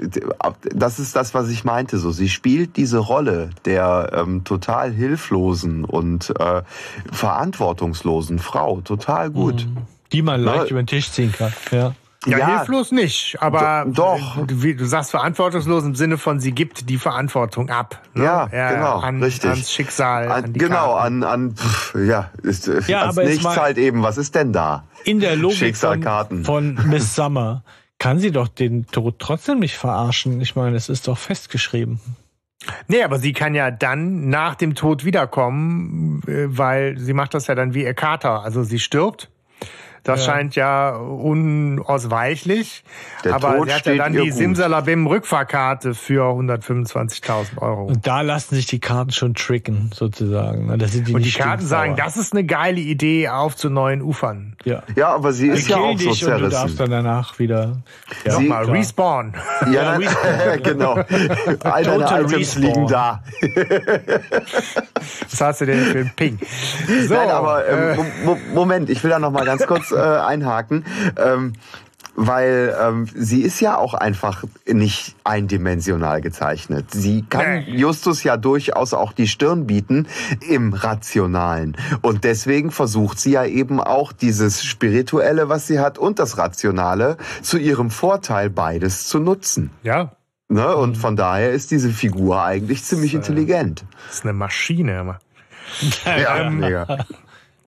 das ist das, was ich meinte. So, sie spielt diese Rolle der ähm, total hilflosen und äh, verantwortungslosen Frau total gut. Mhm. Die man leicht über den Tisch ziehen kann. Ja. Ja, ja, hilflos nicht, aber doch. Wie du sagst verantwortungslos im Sinne von, sie gibt die Verantwortung ab. Ne? Ja, ja, genau, an, richtig. Ans Schicksal. An, an genau, Karten. an, an pff, ja, ist, ja ans nichts halt eben. Was ist denn da? In der Logik von, von Miss Summer kann sie doch den Tod trotzdem nicht verarschen. Ich meine, es ist doch festgeschrieben. Nee, aber sie kann ja dann nach dem Tod wiederkommen, äh, weil sie macht das ja dann wie ihr Kater. Also sie stirbt das ja. scheint ja unausweichlich. Der aber Tod er hat ja dann die Simsalabim Rückfahrkarte für 125.000 Euro. Und da lassen sich die Karten schon tricken, sozusagen. Das sind die Und die Karten sagen, das ist eine geile Idee auf zu neuen Ufern. Ja, ja aber sie ist ja auch so zerrissen. Und du darfst dann danach wieder ja, sie, nochmal respawn. Ja, ja genau. All deine Items respawn. liegen da. Was hast du denn für ein Ping? So, Nein, aber ähm, äh, Moment, ich will da noch mal ganz kurz äh, einhaken. Ähm, weil ähm, sie ist ja auch einfach nicht eindimensional gezeichnet. Sie kann Justus ja durchaus auch die Stirn bieten im Rationalen. Und deswegen versucht sie ja eben auch dieses Spirituelle, was sie hat, und das Rationale zu ihrem Vorteil beides zu nutzen. Ja. Ne? Und von daher ist diese Figur eigentlich ziemlich das, intelligent. Das ist eine Maschine. Ja, ähm, mega.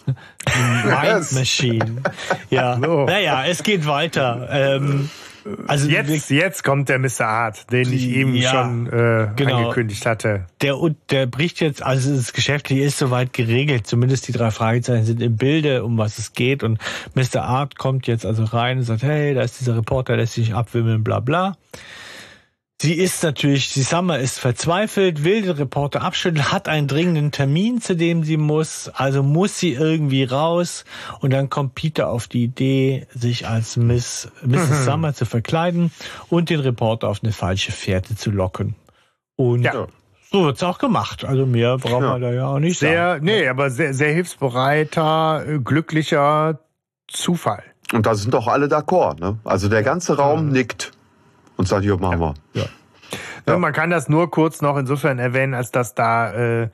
Mind Machine. Ja. So. Naja, es geht weiter. Ähm, also jetzt, jetzt kommt der Mr. Art, den ich eben ja, schon äh, genau. angekündigt hatte. Der, der bricht jetzt, also das Geschäftliche ist soweit geregelt, zumindest die drei Fragezeichen sind im Bilde, um was es geht. Und Mr. Art kommt jetzt also rein und sagt, hey, da ist dieser Reporter, lässt sich abwimmeln, bla bla. Sie ist natürlich, die Summer ist verzweifelt, will den Reporter abschütteln, hat einen dringenden Termin, zu dem sie muss, also muss sie irgendwie raus. Und dann kommt Peter auf die Idee, sich als Miss, Mrs. Mhm. Summer zu verkleiden und den Reporter auf eine falsche Fährte zu locken. Und ja. so wird's auch gemacht. Also mehr braucht ja. man da ja auch nicht sehr, sagen. Nee, aber sehr, sehr hilfsbereiter, glücklicher Zufall. Und da sind doch alle d'accord, ne? Also der ganze Raum nickt und sagt, ja, machen wir. Ja. ja. Man kann das nur kurz noch insofern erwähnen, als dass da äh,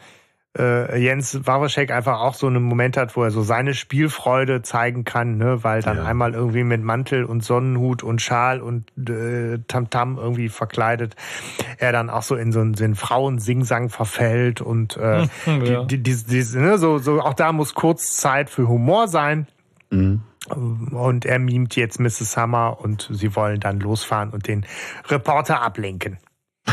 äh, Jens Wawrschek einfach auch so einen Moment hat, wo er so seine Spielfreude zeigen kann, ne? weil dann ja. einmal irgendwie mit Mantel und Sonnenhut und Schal und äh, Tamtam irgendwie verkleidet, er dann auch so in so einen, so einen Frauensingsang verfällt und äh, ja. die, die, die, die, ne? so, so auch da muss kurz Zeit für Humor sein. Mhm. Und er mimt jetzt Mrs. Summer und sie wollen dann losfahren und den Reporter ablenken.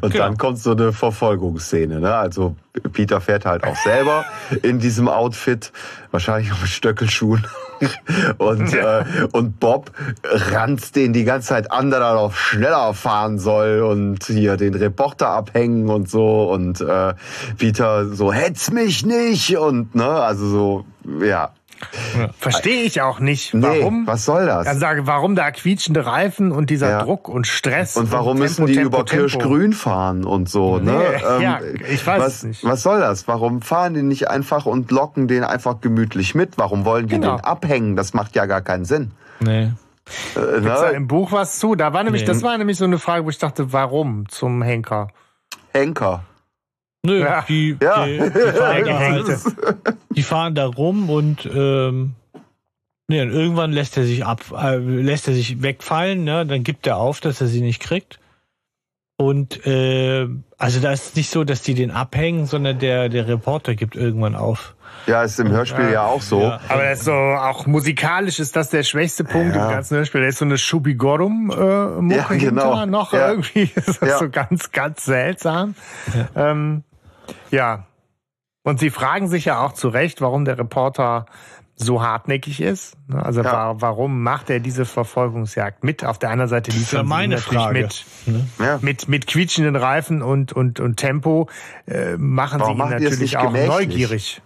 und genau. dann kommt so eine Verfolgungsszene. Ne? Also Peter fährt halt auch selber in diesem Outfit, wahrscheinlich auch mit Stöckelschuhen. und, äh, und Bob ranzt den die ganze Zeit an, der darauf schneller fahren soll und hier den Reporter abhängen und so. Und äh, Peter so, hetz mich nicht! Und ne, also so, ja. Verstehe ich auch nicht. Warum? Nee, was soll das? Dann sage, warum da quietschende Reifen und dieser ja. Druck und Stress. Und warum und müssen die Tempo, über Kirschgrün fahren und so, ne? nee, ne? ja, ich weiß was, es nicht. Was soll das? Warum fahren die nicht einfach und locken den einfach gemütlich mit? Warum wollen die genau. den abhängen? Das macht ja gar keinen Sinn. Nee. Äh, Gibt's da im Buch was zu? Da war nämlich, nee. das war nämlich so eine Frage, wo ich dachte, warum zum Henker? Henker. Nö, ja. Die, ja. Die, die, fahren da halt, die, fahren da rum und ähm, nee, und irgendwann lässt er sich ab, äh, lässt er sich wegfallen, ne? Dann gibt er auf, dass er sie nicht kriegt. Und äh, also da ist es nicht so, dass die den abhängen, sondern der, der Reporter gibt irgendwann auf. Ja, ist im Hörspiel ja, ja auch so. Ja. Aber das ist so, auch musikalisch ist das der schwächste Punkt ja. im ganzen Hörspiel. Da ist so eine Schubigorum äh, Mucke ja, genau. noch irgendwie. Das ist so ganz, ganz seltsam. Ähm, ja. Und Sie fragen sich ja auch zu Recht, warum der Reporter so hartnäckig ist. Ne? Also ja. warum macht er diese Verfolgungsjagd mit? Auf der anderen Seite liefern sie meine natürlich Frage. mit, ne? ja. mit mit quietschenden Reifen und und und Tempo äh, machen warum sie ihn natürlich auch gemächlich? neugierig.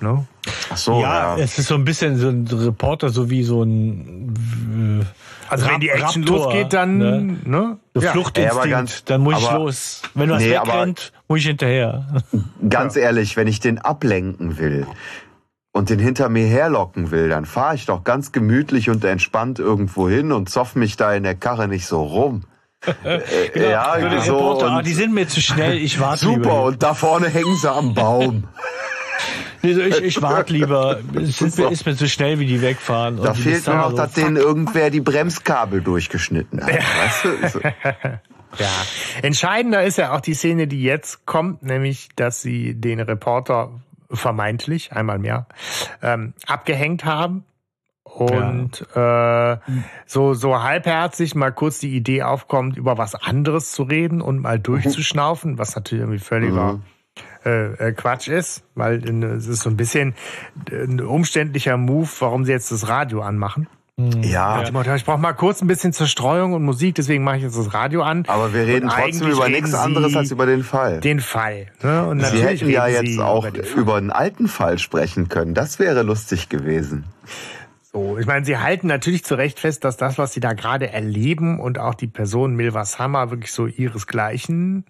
Ne? Ach so, ja, ja, es ist so ein bisschen so ein Reporter, so wie so ein äh, also wenn die Action Raptor, losgeht, dann ne? ne? So ja. Fluchtinstinkt, ganz, dann muss ich los. Wenn du was nee, wegrennt, muss ich hinterher. Ganz ja. ehrlich, wenn ich den ablenken will, und den hinter mir herlocken will, dann fahre ich doch ganz gemütlich und entspannt irgendwo hin und zoff mich da in der Karre nicht so rum. Äh, genau. Ja, so, so Reporter, ah, die sind mir zu schnell, ich warte Super, und da vorne hängen sie am Baum. ich, ich warte lieber. Es ist, so. ist, mir zu schnell, wie die wegfahren. Da fehlt nur noch, so, dass denen irgendwer die Bremskabel durchgeschnitten hat. Ja. Weißt du? Ja, entscheidender ist ja auch die Szene, die jetzt kommt, nämlich, dass sie den Reporter vermeintlich, einmal mehr, ähm, abgehängt haben und ja. äh, so so halbherzig mal kurz die Idee aufkommt, über was anderes zu reden und mal durchzuschnaufen, was natürlich irgendwie völliger mhm. Äh, äh Quatsch ist, weil äh, es ist so ein bisschen ein umständlicher Move, warum sie jetzt das Radio anmachen. Mhm. Ja. ja. Ich brauche mal kurz ein bisschen Zerstreuung und Musik, deswegen mache ich jetzt das Radio an. Aber wir reden trotzdem über nichts anderes als über den Fall. Den Fall. Ne? Und Sie hätten ja jetzt auch über, über einen alten Fall sprechen können. Das wäre lustig gewesen. So, ich meine, sie halten natürlich zu Recht fest, dass das, was sie da gerade erleben und auch die Person Milvas Hammer wirklich so ihresgleichen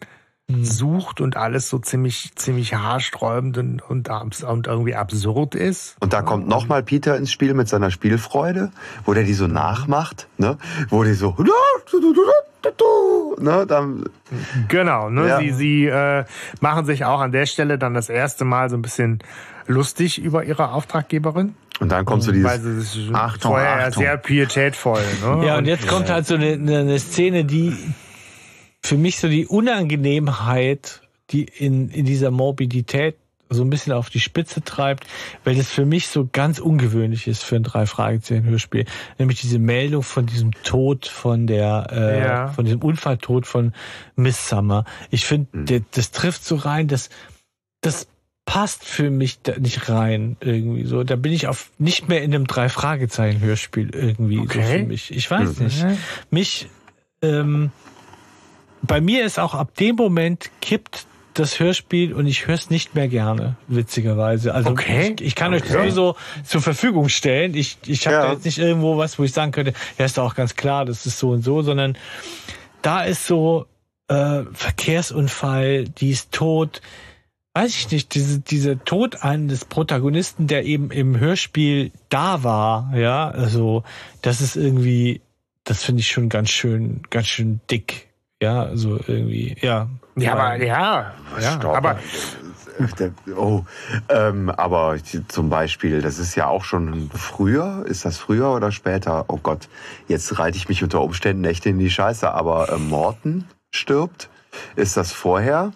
Mhm. sucht und alles so ziemlich, ziemlich haarsträubend und, und, und irgendwie absurd ist. Und da kommt nochmal Peter ins Spiel mit seiner Spielfreude, wo der die so nachmacht, ne? Wo die so, ne? Dann, genau, ne? Ja. Sie, sie äh, machen sich auch an der Stelle dann das erste Mal so ein bisschen lustig über ihre Auftraggeberin. Und dann kommt so dieses Weil sie Achtung, vorher Achtung. sehr pietätvoll. Ne? Ja, und jetzt kommt halt so eine, eine Szene, die für mich so die Unangenehmheit, die in, in dieser Morbidität so ein bisschen auf die Spitze treibt, weil das für mich so ganz ungewöhnlich ist für ein drei Fragezeichen Hörspiel, nämlich diese Meldung von diesem Tod von der äh, ja. von diesem Unfalltod von Miss Summer. Ich finde, mhm. das trifft so rein, das das passt für mich da nicht rein irgendwie so. Da bin ich auf nicht mehr in einem drei Fragezeichen Hörspiel irgendwie okay. so für mich. Ich weiß mhm. nicht. Mich ähm, bei mir ist auch ab dem Moment kippt das Hörspiel und ich höre es nicht mehr gerne, witzigerweise. Also okay. ich, ich kann okay. euch sowieso zur Verfügung stellen. Ich, ich habe ja. da jetzt nicht irgendwo was, wo ich sagen könnte, ja, ist auch ganz klar, das ist so und so, sondern da ist so äh, Verkehrsunfall, die ist tot. Weiß ich nicht, diese, dieser Tod eines Protagonisten, der eben im Hörspiel da war, ja, also das ist irgendwie, das finde ich schon ganz schön, ganz schön dick ja, also irgendwie, ja. Ja, aber ja, ja aber. Oh, ähm, aber zum Beispiel, das ist ja auch schon früher. Ist das früher oder später? Oh Gott, jetzt reite ich mich unter Umständen echt in die Scheiße. Aber äh, Morten stirbt. Ist das vorher?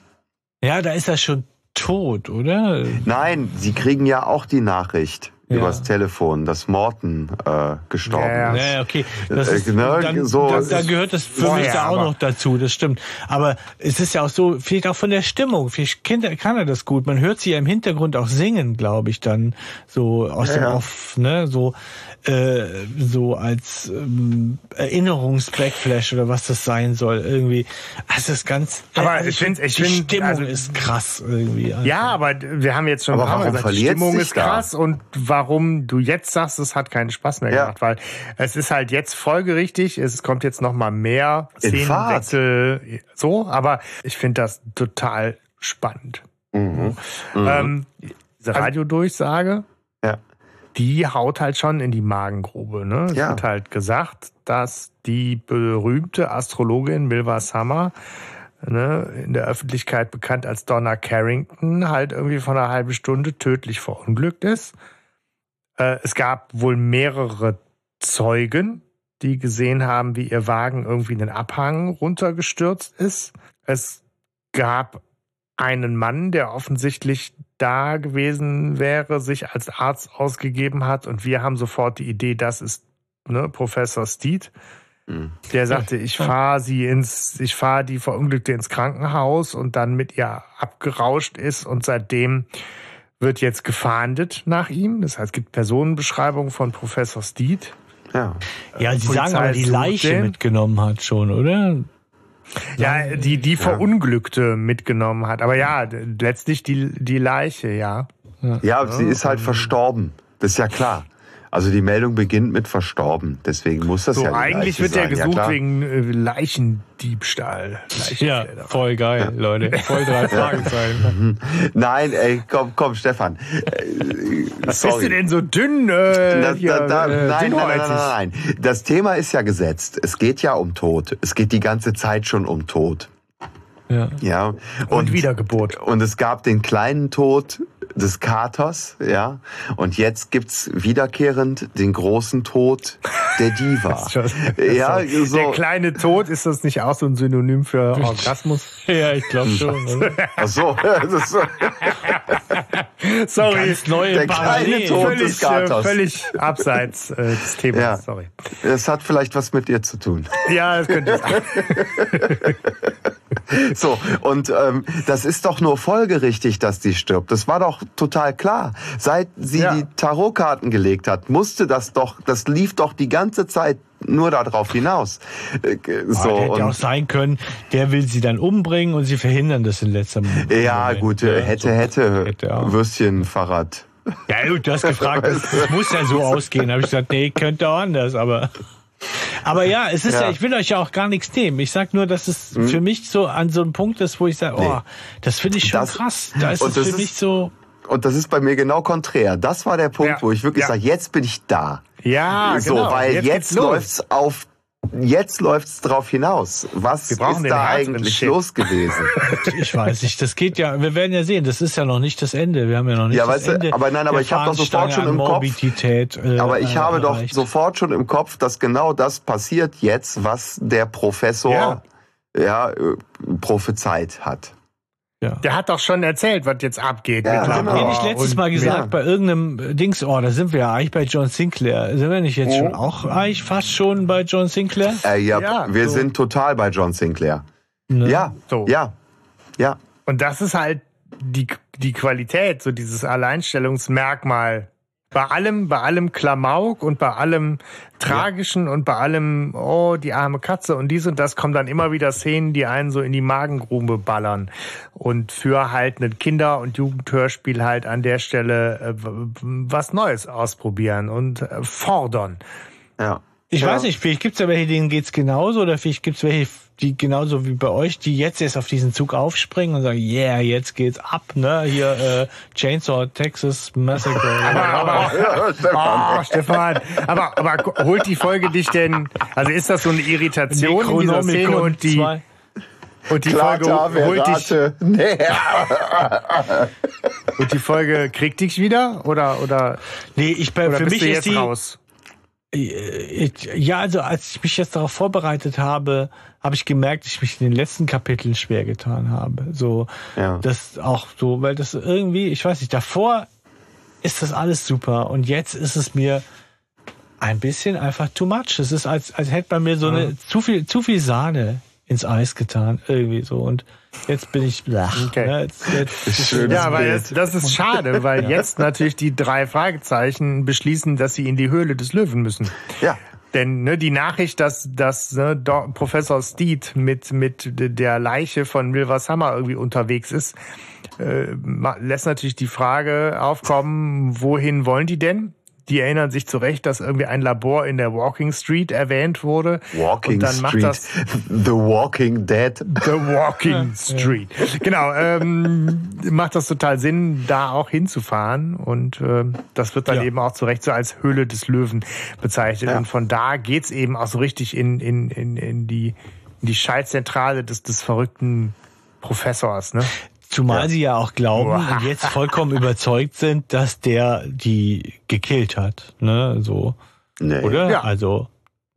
Ja, da ist er schon tot, oder? Nein, sie kriegen ja auch die Nachricht ja. übers Telefon, dass Morten äh, gestorben ja, ist. Ja, okay. Das äh, ist, ne, dann, so da, da gehört das für mich da auch noch dazu, das stimmt. Aber es ist ja auch so, vielleicht auch von der Stimmung, vielleicht kennt, kann er das gut. Man hört sie ja im Hintergrund auch singen, glaube ich, dann so aus ja, dem Off, ne, so äh, so als ähm, Erinnerungsbackflash oder was das sein soll irgendwie. Also das ganz. Aber also ich finde, ich finde, die Stimmung also, ist krass irgendwie. Also. Ja, aber wir haben jetzt schon aber warum gesagt, die Stimmung ist krass da? und warum du jetzt sagst, es hat keinen Spaß mehr ja. gemacht, weil es ist halt jetzt folgerichtig. Es kommt jetzt noch mal mehr Szenenwechsel, so. Aber ich finde das total spannend. Mhm. Mhm. Ähm, diese also Radiodurchsage. Die haut halt schon in die Magengrube. Ne? Es ja. wird halt gesagt, dass die berühmte Astrologin Milva Summer, ne, in der Öffentlichkeit bekannt als Donna Carrington, halt irgendwie von einer halben Stunde tödlich verunglückt ist. Äh, es gab wohl mehrere Zeugen, die gesehen haben, wie ihr Wagen irgendwie in den Abhang runtergestürzt ist. Es gab einen Mann, der offensichtlich da gewesen wäre, sich als Arzt ausgegeben hat und wir haben sofort die Idee, das ist ne, Professor Steed. Mhm. Der sagte, ich fahre sie ins, ich fahre die Verunglückte ins Krankenhaus und dann mit ihr abgerauscht ist und seitdem wird jetzt gefahndet nach ihm. Das heißt, es gibt Personenbeschreibungen von Professor Steed. Ja, ja Sie sagen aber, die Leiche mitgenommen hat schon, oder? Ja, die, die Verunglückte mitgenommen hat. Aber ja, letztlich die, die Leiche, ja. Ja, ja sie ist halt verstorben. Das ist ja klar. Also die Meldung beginnt mit verstorben, deswegen muss das So, ja eigentlich wird der sein. gesucht klar. wegen äh, Leichendiebstahl. Ja, voll geil, Leute. Voll drei Fragezeichen. Nein, ey, komm, komm, Stefan. Äh, Was sorry. bist du denn so dünn? Äh, Da, hier, da, da, äh, nein, nein, nein, nein, nein. Das Thema ist ja gesetzt. Es geht ja um Tod. Es geht die ganze Zeit schon um Tod. Ja. Ja. Und Wiedergeburt. Und es gab den kleinen Tod des Katers, ja. Und jetzt gibt's wiederkehrend den großen Tod der Diva. ja, Der so. kleine Tod, ist das nicht auch so ein Synonym für Orgasmus? Ja, ich glaube schon. oder? Ach so, das ist so. Sorry, Ganz neue Der kleine Parallelen. Tod. völlig, des Katers. äh, völlig abseits äh, des Themas. Ja. Sorry. Es hat vielleicht was mit dir zu tun. Ja, das könnte sein. So, und ähm, das ist doch nur folgerichtig, dass die stirbt. Das war doch total klar. Seit sie Ja. die Tarotkarten gelegt hat, musste das doch, das lief doch die ganze Zeit nur darauf hinaus. Äh, So, Ah, hätte auch sein können, der will sie dann umbringen und sie verhindern das in letzter Moment. ja, gut, äh, hätte, hätte, Hätte, ja. Würstchen, Fahrrad. Ja, gut, du hast gefragt, das, das muss ja so ausgehen. habe ich gesagt, nee, könnte auch anders, aber. Aber ja, es ist ja. Ja. Hm? ich will euch ja auch gar nichts nehmen. Ich sag nur, dass es für mich so an so einem Punkt ist, wo ich sage, oh, Nee. das finde ich schon Das- krass. Da ist es das für ist- mich so. Und das ist bei mir genau konträr. Das war der Punkt, Ja, wo ich wirklich ja. sage, jetzt bin ich da. Ja, so, genau. weil jetzt, jetzt, läuft's auf, jetzt läuft's drauf hinaus. Was Wir brauchen ist da eigentlich los gewesen? Ich weiß nicht, das geht ja, wir werden ja sehen, das ist ja noch nicht das Ende. Wir haben ja noch nicht Ja, das weißt du, Ende. aber nein, aber ich hab doch sofort schon im Kopf- äh, Aber ich äh, habe doch erreicht. sofort schon im Kopf, dass genau das passiert jetzt, was der Professor Ja. ja. äh, prophezeit hat. Ja. Der hat doch schon erzählt, was jetzt abgeht. Ja, mit genau. Labor Hab ich nicht letztes Mal gesagt, bei irgendeinem Dings, oh, da sind wir ja eigentlich bei John Sinclair. Sind wir nicht jetzt Oh. schon auch eigentlich fast schon bei John Sinclair? Äh, ja, Ja, wir so. sind total bei John Sinclair. Ne? Ja, So. ja, ja. Und das ist halt die, die Qualität, so dieses Alleinstellungsmerkmal. Bei allem, bei allem Klamauk und bei allem Tragischen und bei allem, oh, die arme Katze und dies und das kommen dann immer wieder Szenen, die einen so in die Magengrube ballern. Und für halt ein Kinder- und Jugendhörspiel halt an der Stelle äh, was Neues ausprobieren und äh, fordern. ja. Ich Ja. weiß nicht, vielleicht gibt's ja welche, denen geht's genauso, oder vielleicht gibt's welche, die genauso wie bei euch, die jetzt erst auf diesen Zug aufspringen und sagen, yeah, jetzt geht's ab, ne? Hier äh, Chainsaw Texas Massacre. Aber, Ja, Stefan. Oh, Stefan, aber, aber holt die Folge dich denn, also ist das so eine Irritation in dieser Szene und die, 2. und die Klata, Folge holt dich. Nee. und die Folge kriegt dich wieder oder, oder, Nee, ich bei, oder für bist mich du ist jetzt die, raus? Ich- Ja, also als ich mich jetzt darauf vorbereitet habe, habe ich gemerkt, dass ich mich in den letzten Kapiteln schwer getan habe. So, Ja. das auch so, weil das irgendwie, ich weiß nicht, davor ist das alles super und jetzt ist es mir ein bisschen einfach too much. Es ist als, als hätte man mir so eine zu viel, zu viel Sahne ins Eis getan, irgendwie so. Und jetzt bin ich, blach, Okay. ne, jetzt, jetzt, Schön. Ja, weil Bild. das, ist schade, weil jetzt natürlich die drei Fragezeichen beschließen, dass sie in die Höhle des Löwen müssen. Ja. Denn ne, die Nachricht, dass, dass ne, Professor Steed mit, mit der Leiche von Wilver Summer irgendwie unterwegs ist, äh, lässt natürlich die Frage aufkommen, wohin wollen die denn? Die erinnern sich zu Recht, dass irgendwie ein Labor in der Walking Street erwähnt wurde. Walking und dann Street. macht das The Walking Dead. The Walking Street. Genau, ähm, macht das total Sinn, da auch hinzufahren. Und ähm, das wird dann Ja. eben auch zu Recht so als Höhle des Löwen bezeichnet. Ja. Und von da geht's eben auch so richtig in, in, in, in, die, in die Schaltzentrale des, des verrückten Professors. Ne? Zumal Ja. sie ja auch glauben Boah. und jetzt vollkommen überzeugt sind, dass der die gekillt hat. Ne, so. Nee. Oder? Ja. Also,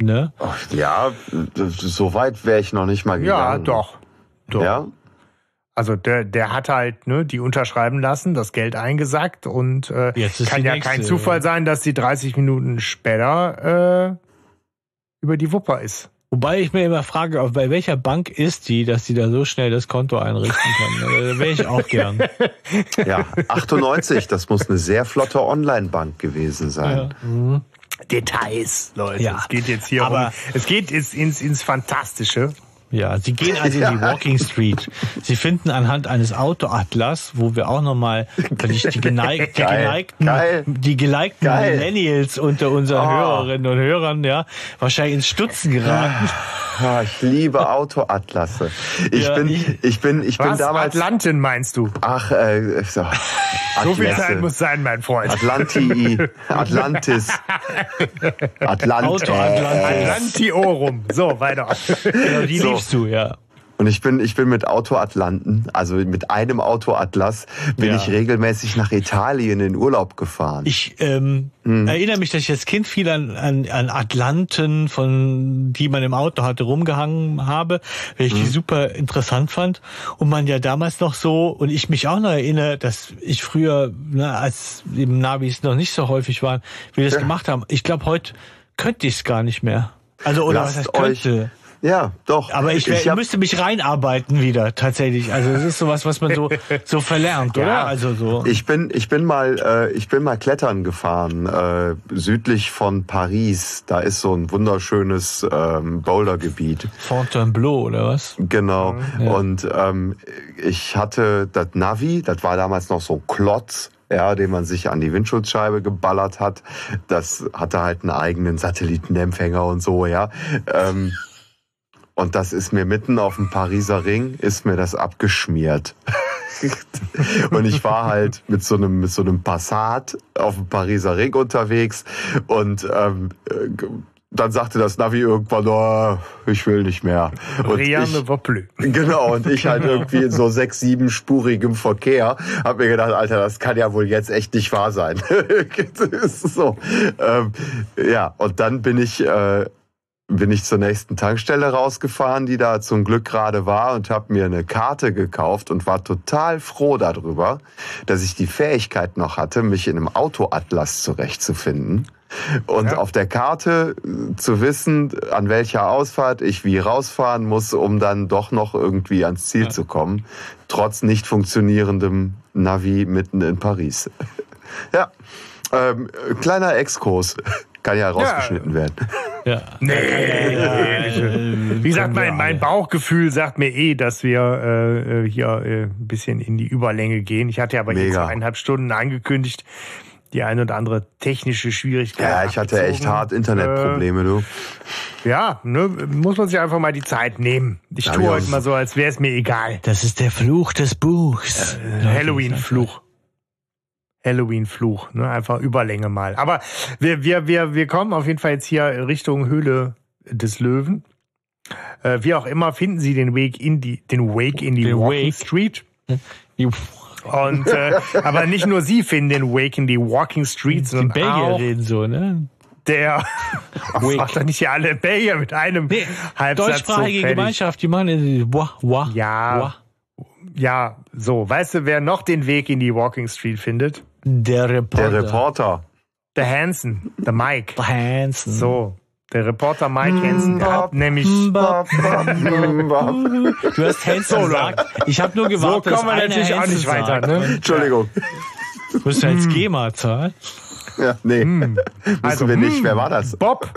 ne? Ach, Ja, so weit wäre ich noch nicht mal gegangen. Ja, doch. doch. Ja? Also der, der hat halt ne, die unterschreiben lassen, das Geld eingesackt und äh, Jetzt ist kann ja nächste. kein Zufall sein, dass die 30 Minuten später äh, über die Wupper ist. Wobei ich mir immer frage, bei welcher Bank ist die, dass die da so schnell das Konto einrichten kann? Da wäre ich auch gern. Ja, 98, das muss eine sehr flotte Online-Bank gewesen sein. Details, Leute. Ja. Es geht jetzt hier Aber- um, es geht ins, ins, ins Fantastische. Ja, Sie gehen also in die Walking Street. Sie finden anhand eines Autoatlas, wo wir auch nochmal die, geneig, die geneigten, Geil. die geneigten Geil. Millennials unter unseren oh. Hörerinnen und Hörern, ja, wahrscheinlich ins Stutzen geraten. Ja, ich liebe Autoatlasse. Ich ja, bin, ich bin, ich bin damals. Atlantin meinst du? Ach, äh, so. so viel Zeit muss sein, mein Freund. Atlanti, Atlantis, Atlantis. Auto Atlantis. Atlantiorum. So, weiter. Genau, die so. Liebst du, ja. Und ich bin, ich bin mit Autoatlanten, also mit einem Autoatlas, bin ja. ich regelmäßig nach Italien in Urlaub gefahren. Ich ähm, hm. erinnere mich, dass ich als Kind viel an, an, an Atlanten, von die man im Auto hatte, rumgehangen habe, weil ich hm. die super interessant fand. Und man ja damals noch so, und ich mich auch noch erinnere, dass ich früher, ne, als eben Navis noch nicht so häufig waren, wir das ja. gemacht haben. Ich glaube, heute könnte ich es gar nicht mehr. Also oder Lasst was heißt könnte? Euch ja, doch. Aber ich, ich müsste mich reinarbeiten wieder, tatsächlich. Also es ist sowas, was man so, so verlernt, oder? Ja, also so. Ich bin, ich bin mal, äh, ich bin mal klettern gefahren, äh, südlich von Paris. Da ist so ein wunderschönes ähm, Bouldergebiet. Fontainebleau, oder was? Genau. Ja. Und ähm, ich hatte das Navi, das war damals noch so Klotz ja, den man sich an die Windschutzscheibe geballert hat. Das hatte halt einen eigenen Satellitenempfänger und so, ja. Ähm, und das ist mir mitten auf dem Pariser Ring, ist mir das abgeschmiert. und ich war halt mit so einem, mit so einem Passat auf dem Pariser Ring unterwegs und ähm, dann sagte das Navi irgendwann, oh, ich will nicht mehr. Und ich, genau, und ich halt irgendwie in so sechs, sieben spurigem Verkehr hab mir gedacht, Alter, das kann ja wohl jetzt echt nicht wahr sein. so. Ähm, ja, und dann bin ich äh, bin ich zur nächsten Tankstelle rausgefahren, die da zum Glück gerade war und habe mir eine Karte gekauft und war total froh darüber, dass ich die Fähigkeit noch hatte, mich in einem Autoatlas zurechtzufinden. Und ja. auf der Karte äh, zu wissen, an welcher Ausfahrt ich wie rausfahren muss, um dann doch noch irgendwie ans Ziel ja. zu kommen, trotz nicht funktionierendem Navi mitten in Paris. ja, ähm, kleiner Exkurs. Kann ja rausgeschnitten ja. werden. Ja. Nee. Ja, Wie gesagt, mein, mein Bauchgefühl sagt mir eh, dass wir äh, hier äh, ein bisschen in die Überlänge gehen. Ich hatte aber Mega. jetzt eineinhalb Stunden angekündigt, die eine oder andere technische Schwierigkeit. Ja, ich hatte echt hart Internetprobleme, äh, du. Ja, ne, muss man sich einfach mal die Zeit nehmen. Ich ja, tue heute mal so, als wäre es mir egal. Das ist der Fluch des Buchs. Äh, Halloween-Fluch. Halloween-Fluch, ne? einfach Überlänge mal. Aber wir, wir, wir, wir kommen auf jeden Fall jetzt hier Richtung Höhle des Löwen. Äh, wie auch immer finden Sie den Weg in die, den Wake in die den Walking Wake. Street. Und äh, aber nicht nur Sie finden den Wake in die Walking Street, sondern die Belgier reden so, ne? Der Wake. macht doch nicht hier alle Belgier mit einem nee, Halbsatz Deutschsprachige so Gemeinschaft, die machen wah, wah, ja, wah. ja, so. Weißt du, wer noch den Weg in die Walking Street findet? Der Reporter. Der Reporter. Der Hansen, der Mike. Der Hansen. So. Der Reporter Mike Hansen, der hat nämlich. du hast Hansen gesagt. Ich habe nur gewartet. So kommen wir natürlich auch nicht weiter. Ne? Entschuldigung. Musst du jetzt GEMA zahlen? Ja, nee. Hm. Also, wir nicht. Wer war das? Bob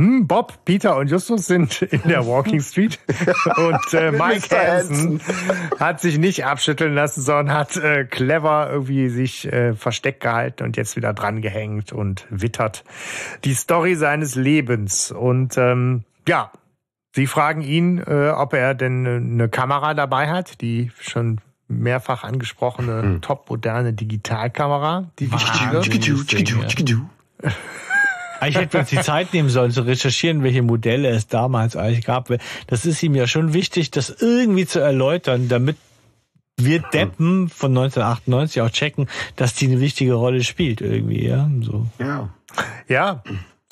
hm, Bob, Peter und Justus sind in der Walking Street und äh, Mike Hansen hat sich nicht abschütteln lassen, sondern hat äh, clever irgendwie sich äh, versteckt gehalten und jetzt wieder dran gehängt und wittert die Story seines Lebens. Und ähm, ja, sie fragen ihn, äh, ob er denn eine Kamera dabei hat, die schon mehrfach angesprochene hm. top-moderne Digitalkamera, die wichtig wird. Ich hätte uns die Zeit nehmen sollen zu recherchieren, welche Modelle es damals eigentlich gab. Das ist ihm ja schon wichtig, das irgendwie zu erläutern, damit wir Deppen von 1998 auch checken, dass die eine wichtige Rolle spielt irgendwie, ja. So. Ja. Ja.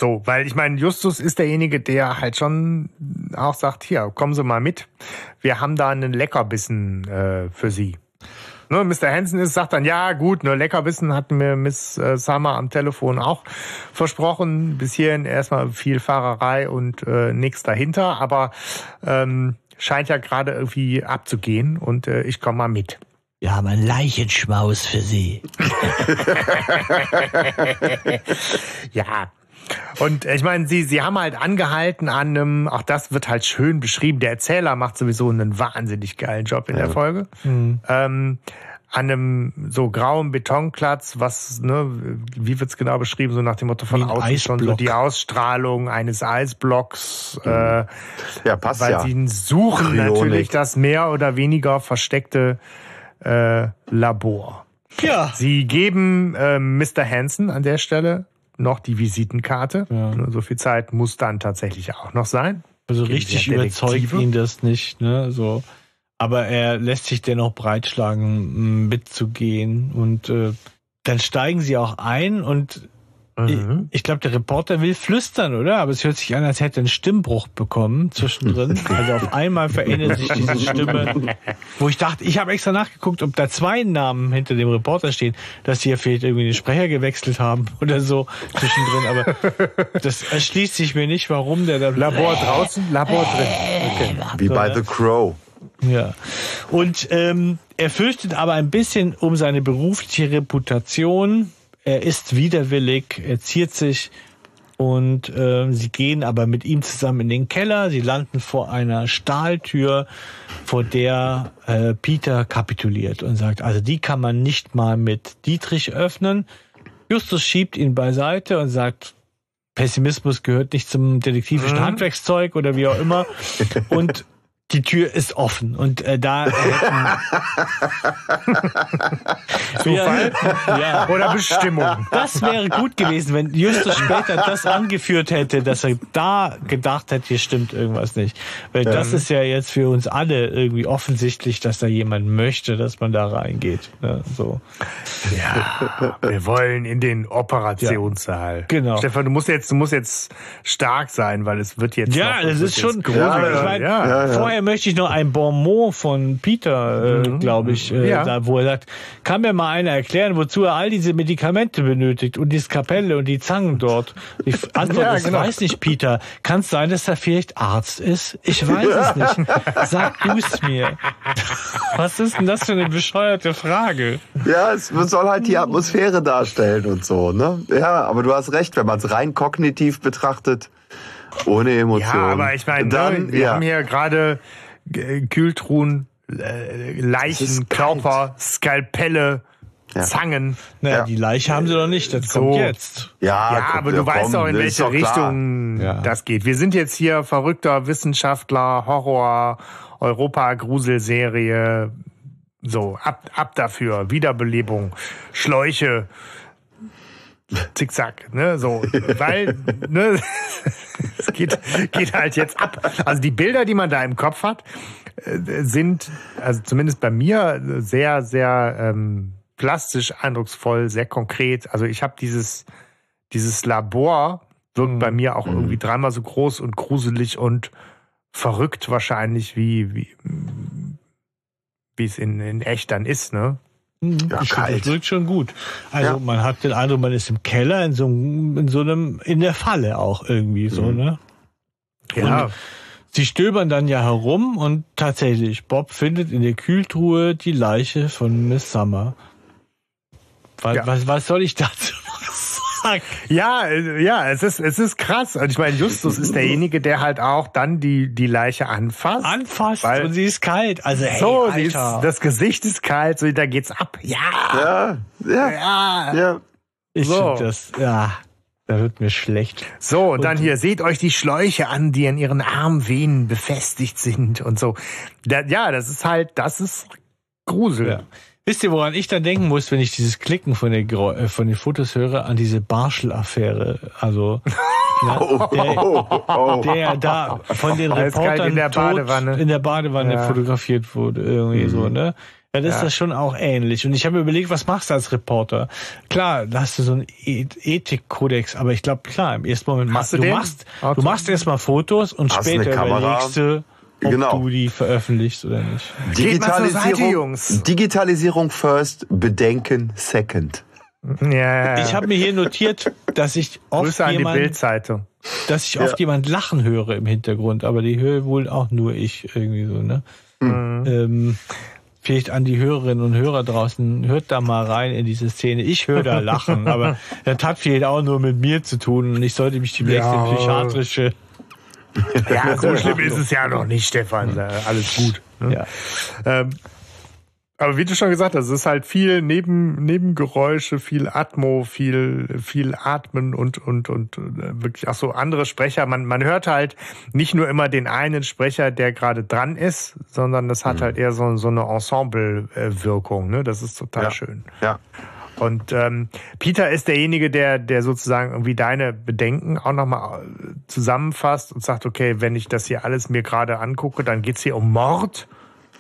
So, weil ich meine, Justus ist derjenige, der halt schon auch sagt, hier, kommen Sie mal mit. Wir haben da einen Leckerbissen äh, für Sie. Ne, Mr. Hansen ist, sagt dann, ja gut, ne, Leckerbissen hat mir Miss äh, Summer am Telefon auch versprochen. Bis hierhin erstmal viel Fahrerei und äh, nichts dahinter, aber ähm, scheint ja gerade irgendwie abzugehen und äh, ich komme mal mit. Wir haben einen Leichenschmaus für Sie. ja. Und ich meine, sie, sie haben halt angehalten an einem, auch das wird halt schön beschrieben. Der Erzähler macht sowieso einen wahnsinnig geilen Job in der Folge. Mhm. Ähm, an einem so grauen Betonplatz, was, ne, wie wird's genau beschrieben, so nach dem Motto von außen schon so die Ausstrahlung eines Eisblocks, äh, Ja, passt weil ja. sie suchen Kryonik. natürlich das mehr oder weniger versteckte äh, Labor. Ja. Sie geben ähm, Mr. Hansen an der Stelle noch die Visitenkarte. Ja. So viel Zeit muss dann tatsächlich auch noch sein. Also richtig überzeugt ihn das nicht, ne? So. Aber er lässt sich dennoch breitschlagen, mitzugehen. Und äh, dann steigen sie auch ein und Mhm. ich, ich glaube, der Reporter will flüstern, oder? Aber es hört sich an, als hätte er einen Stimmbruch bekommen zwischendrin. Also auf einmal verändert sich diese Stimme. Wo ich dachte, ich habe extra nachgeguckt, ob da zwei Namen hinter dem Reporter stehen, dass die ja vielleicht irgendwie den Sprecher gewechselt haben oder so zwischendrin. Aber das erschließt sich mir nicht, warum der da Labor draußen, Labor drin. Okay. Wie bei The Crow. Ja. Und ähm, er fürchtet aber ein bisschen um seine berufliche Reputation. Er ist widerwillig, er ziert sich und ähm, sie gehen aber mit ihm zusammen in den Keller. Sie landen vor einer Stahltür, vor der äh, Peter kapituliert und sagt, also die kann man nicht mal mit Dietrich öffnen. Justus schiebt ihn beiseite und sagt, Pessimismus gehört nicht zum detektivischen Mhm. Handwerkszeug oder wie auch immer. Und die Tür ist offen und äh, da Zufall ja, oder Bestimmung. das wäre gut gewesen, wenn Justus später das angeführt hätte, dass er da gedacht hätte, hier stimmt irgendwas nicht. Weil das ist ja jetzt für uns alle irgendwie offensichtlich, dass da jemand möchte, dass man da reingeht. Ne? So. Ja, wir wollen in den Operationssaal. Genau. Stefan, du musst jetzt, du musst jetzt stark sein, weil es wird jetzt. Ja, noch, das es ist schon gruselig. gruselig. ich mein, ja. Ja, ja. Vorher möchte ich noch ein Bonmot von Peter, äh, glaube ich, äh, Ja. da, wo er sagt, kann mir mal einer erklären, wozu er all diese Medikamente benötigt und die Skapelle und die Zangen dort. Die F- Antwort Ja, ist, genau. weiß nicht, Peter. Kann es sein, dass er vielleicht Arzt ist? Ich weiß es nicht. Sag du es mir. Was ist denn das für eine bescheuerte Frage? Ja, es soll halt die Atmosphäre darstellen und so, ne? Ja, aber du hast recht, wenn man es rein kognitiv betrachtet, ohne Ja, Emotionen. aber ich meine, dann, ne, wir ja. haben hier gerade äh, Kühltruhen, äh, Leichen, Körper, Skalpelle, Ja. Zangen. Naja, Ja. die Leiche haben sie doch nicht. Das So. kommt jetzt. ja, Ja, aber ja, du weißt doch, in welche doch klar. Richtung Ja. das geht. Wir sind jetzt hier verrückter Wissenschaftler, Horror, Europa-Gruselserie. So, ab, ab dafür. Wiederbelebung, Schläuche, Zickzack, ne, so, weil, ne, es geht, geht halt jetzt ab. Also die Bilder, die man da im Kopf hat, äh, sind, also zumindest bei mir, sehr, sehr ähm, plastisch, eindrucksvoll, sehr konkret. Also ich habe dieses, dieses Labor wirkt bei mir auch irgendwie dreimal so groß und gruselig und verrückt wahrscheinlich, wie, wie, wie es in, in echt dann ist, ne? Mhm, Ja, kalt. Das wirkt schon gut. Also Ja. man hat den Eindruck, man ist im Keller, in so, einem- in so einem, in der Falle auch irgendwie so, Mhm. ne? Ja. Sie stöbern dann ja herum und tatsächlich, Bob findet in der Kühltruhe die Leiche von Miss Summer. Was, Ja. was, was soll ich dazu sagen? Ja, ja, es ist, es ist krass. Und ich meine, Justus ist derjenige, der halt auch dann die, die Leiche anfasst. Anfasst Weil- und sie ist kalt. Also hey, so, sie ist, Alter. das Gesicht ist kalt, so, da geht's ab. Ja, Ja, ja, ja. ja. ich so. das, ja, da wird mir schlecht. So, und dann hier, seht euch die Schläuche an, die an ihren Armvenen befestigt sind und so. Da, ja, das ist halt, das ist Grusel. Ja. Wisst ihr, woran ich dann denken muss, wenn ich dieses Klicken von, der, äh, von den Fotos höre, an diese Barschel-Affäre. Also, ne, der, Oh, oh. der da von den Reportern in der Badewanne. in der Badewanne Ja. fotografiert wurde, irgendwie so, ne? Ja, das ist Ja. das schon auch ähnlich. Und ich habe mir überlegt, was machst du als Reporter? Klar, da hast du so einen E- Ethikkodex, aber ich glaube, klar, im ersten Moment machst du du, machst, Auch du machst erstmal Fotos und Hast später überlegst du, ob Genau. du die veröffentlichst oder nicht. Zur Seite, Digitalisierung, Jungs. Digitalisierung first, Bedenken second. Ja, ja. Ich habe mir hier notiert, dass ich oft Grüße an die jemand, Bildzeitung. dass ich oft jemand lachen höre im Hintergrund, aber die höre wohl auch nur ich irgendwie so, ne? Mhm. Ähm, vielleicht an die Hörerinnen und Hörer draußen, hört da mal rein in diese Szene. Ich höre da lachen, aber das hat vielleicht auch nur mit mir zu tun und ich sollte mich demnächst Ja. in psychiatrische. Ja, so schlimm ist es ja noch nicht, Stefan. Äh, Alles gut. Ne? Ja. Ähm, aber wie du schon gesagt hast, es ist halt viel Neben, Nebengeräusche, viel Atmo, viel, viel Atmen und, und, und äh, wirklich auch so andere Sprecher. Man, man hört halt nicht nur immer den einen Sprecher, der gerade dran ist, sondern das hat halt eher so, so eine Ensemble-Wirkung. Ne? Das ist total Ja. schön. Ja. Und ähm, Peter ist derjenige, der, der sozusagen irgendwie deine Bedenken auch nochmal zusammenfasst und sagt, okay, wenn ich das hier alles mir gerade angucke, dann geht's hier um Mord.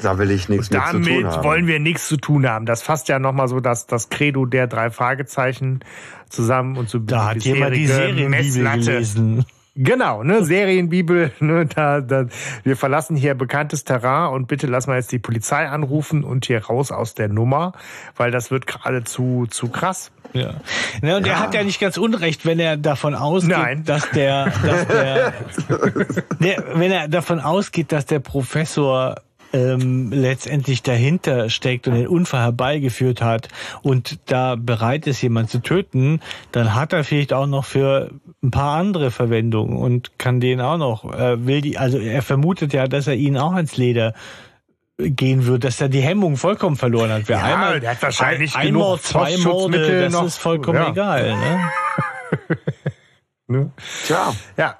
Da will ich nichts mit zu tun Damit haben. wollen wir nichts zu tun haben. Das fasst ja nochmal so das, das Credo der drei Fragezeichen zusammen und so Da hat jemand die Serienbibel gelesen. Genau, ne, Serienbibel, ne, da, da, wir verlassen hier bekanntes Terrain und bitte lass mal jetzt die Polizei anrufen und hier raus aus der Nummer, weil das wird gerade zu, zu krass. Ja. Ne, und er hat ja nicht ganz unrecht, wenn er davon ausgeht, Nein. dass der, dass der, der, wenn er davon ausgeht, dass der Professor ähm, letztendlich dahinter steckt und den Unfall herbeigeführt hat und da bereit ist, jemanden zu töten, dann hat er vielleicht auch noch für ein paar andere Verwendungen und kann den auch noch, äh, will die, also er vermutet ja, dass er ihn auch ans Leder gehen wird, dass er die Hemmung vollkommen verloren hat. Wer Ja, einmal, der hat wahrscheinlich ein, genug Mord, zwei Morde, das noch. ist vollkommen Ja. egal. Ne? Ne? Tja, Ja.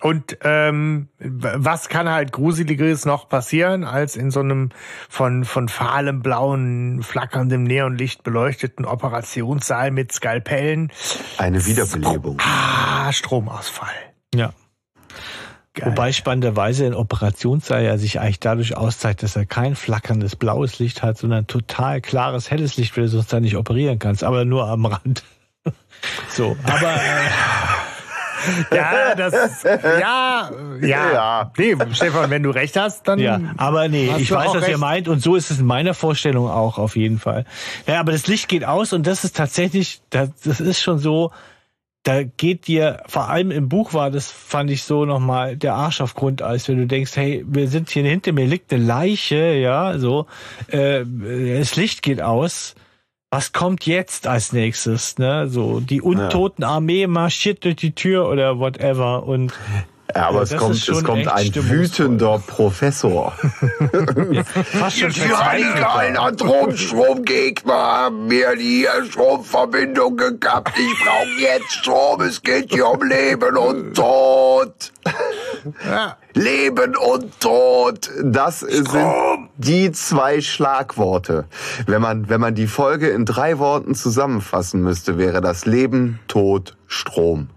Und ähm, was kann halt gruseligeres noch passieren, als in so einem von, von fahlem blauen, flackerndem Neonlicht beleuchteten Operationssaal mit Skalpellen? eine Wiederbelebung. Ah, Stromausfall. Ja. Geil. Wobei spannenderweise ein Operationssaal ja sich eigentlich dadurch auszeichnet, dass er kein flackerndes blaues Licht hat, sondern total klares helles Licht, weil du sonst da nicht operieren kannst, aber nur am Rand. So, aber äh, Ja, das, ja, ja, Ja. Nee, Stefan, wenn du recht hast, dann. ja, aber nee, ich weiß, was ihr recht. meint und so ist es in meiner Vorstellung auch auf jeden Fall. Ja, aber das Licht geht aus und das ist tatsächlich, das, das ist schon so, da geht dir, vor allem im Buch war das, fand ich so nochmal der Arsch auf Grundeis, wenn du denkst, hey, wir sind hier hinter mir liegt eine Leiche, ja, so, äh, das Licht geht aus. Was kommt jetzt als nächstes, ne? So, die untoten Armee marschiert durch die Tür oder whatever und Ja, aber Ja, es kommt, es kommt ein wütender Professor. fast schon Die radikalen Atomstromgegner haben mir die Stromverbindung gekappt. Ich brauche jetzt Strom. Es geht hier um Leben und Tod. Ja. Leben und Tod. Das sind die zwei Schlagworte. Wenn man, wenn man die Folge in drei Worten zusammenfassen müsste, wäre das Leben, Tod, Strom.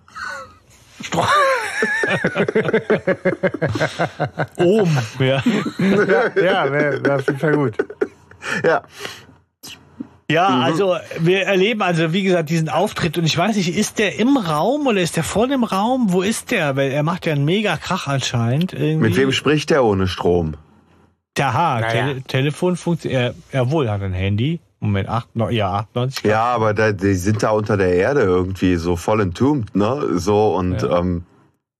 Ohm, ja. Ja, wäre wär auf jeden Fall gut. Ja. Ja, also wir erleben also wie gesagt diesen Auftritt und ich weiß nicht, ist der im Raum oder ist der vor dem Raum? Wo ist der? Weil er macht ja einen mega Krach anscheinend. Irgendwie. Mit wem spricht er ohne Strom? Aha, Naja. Tele Telefon funktioniert. Er, jawohl, hat ein Handy. Moment, 8, no, ja, 98. Ja, aber da, die sind da unter der Erde irgendwie so voll entombed, ne? So und Ja. ähm,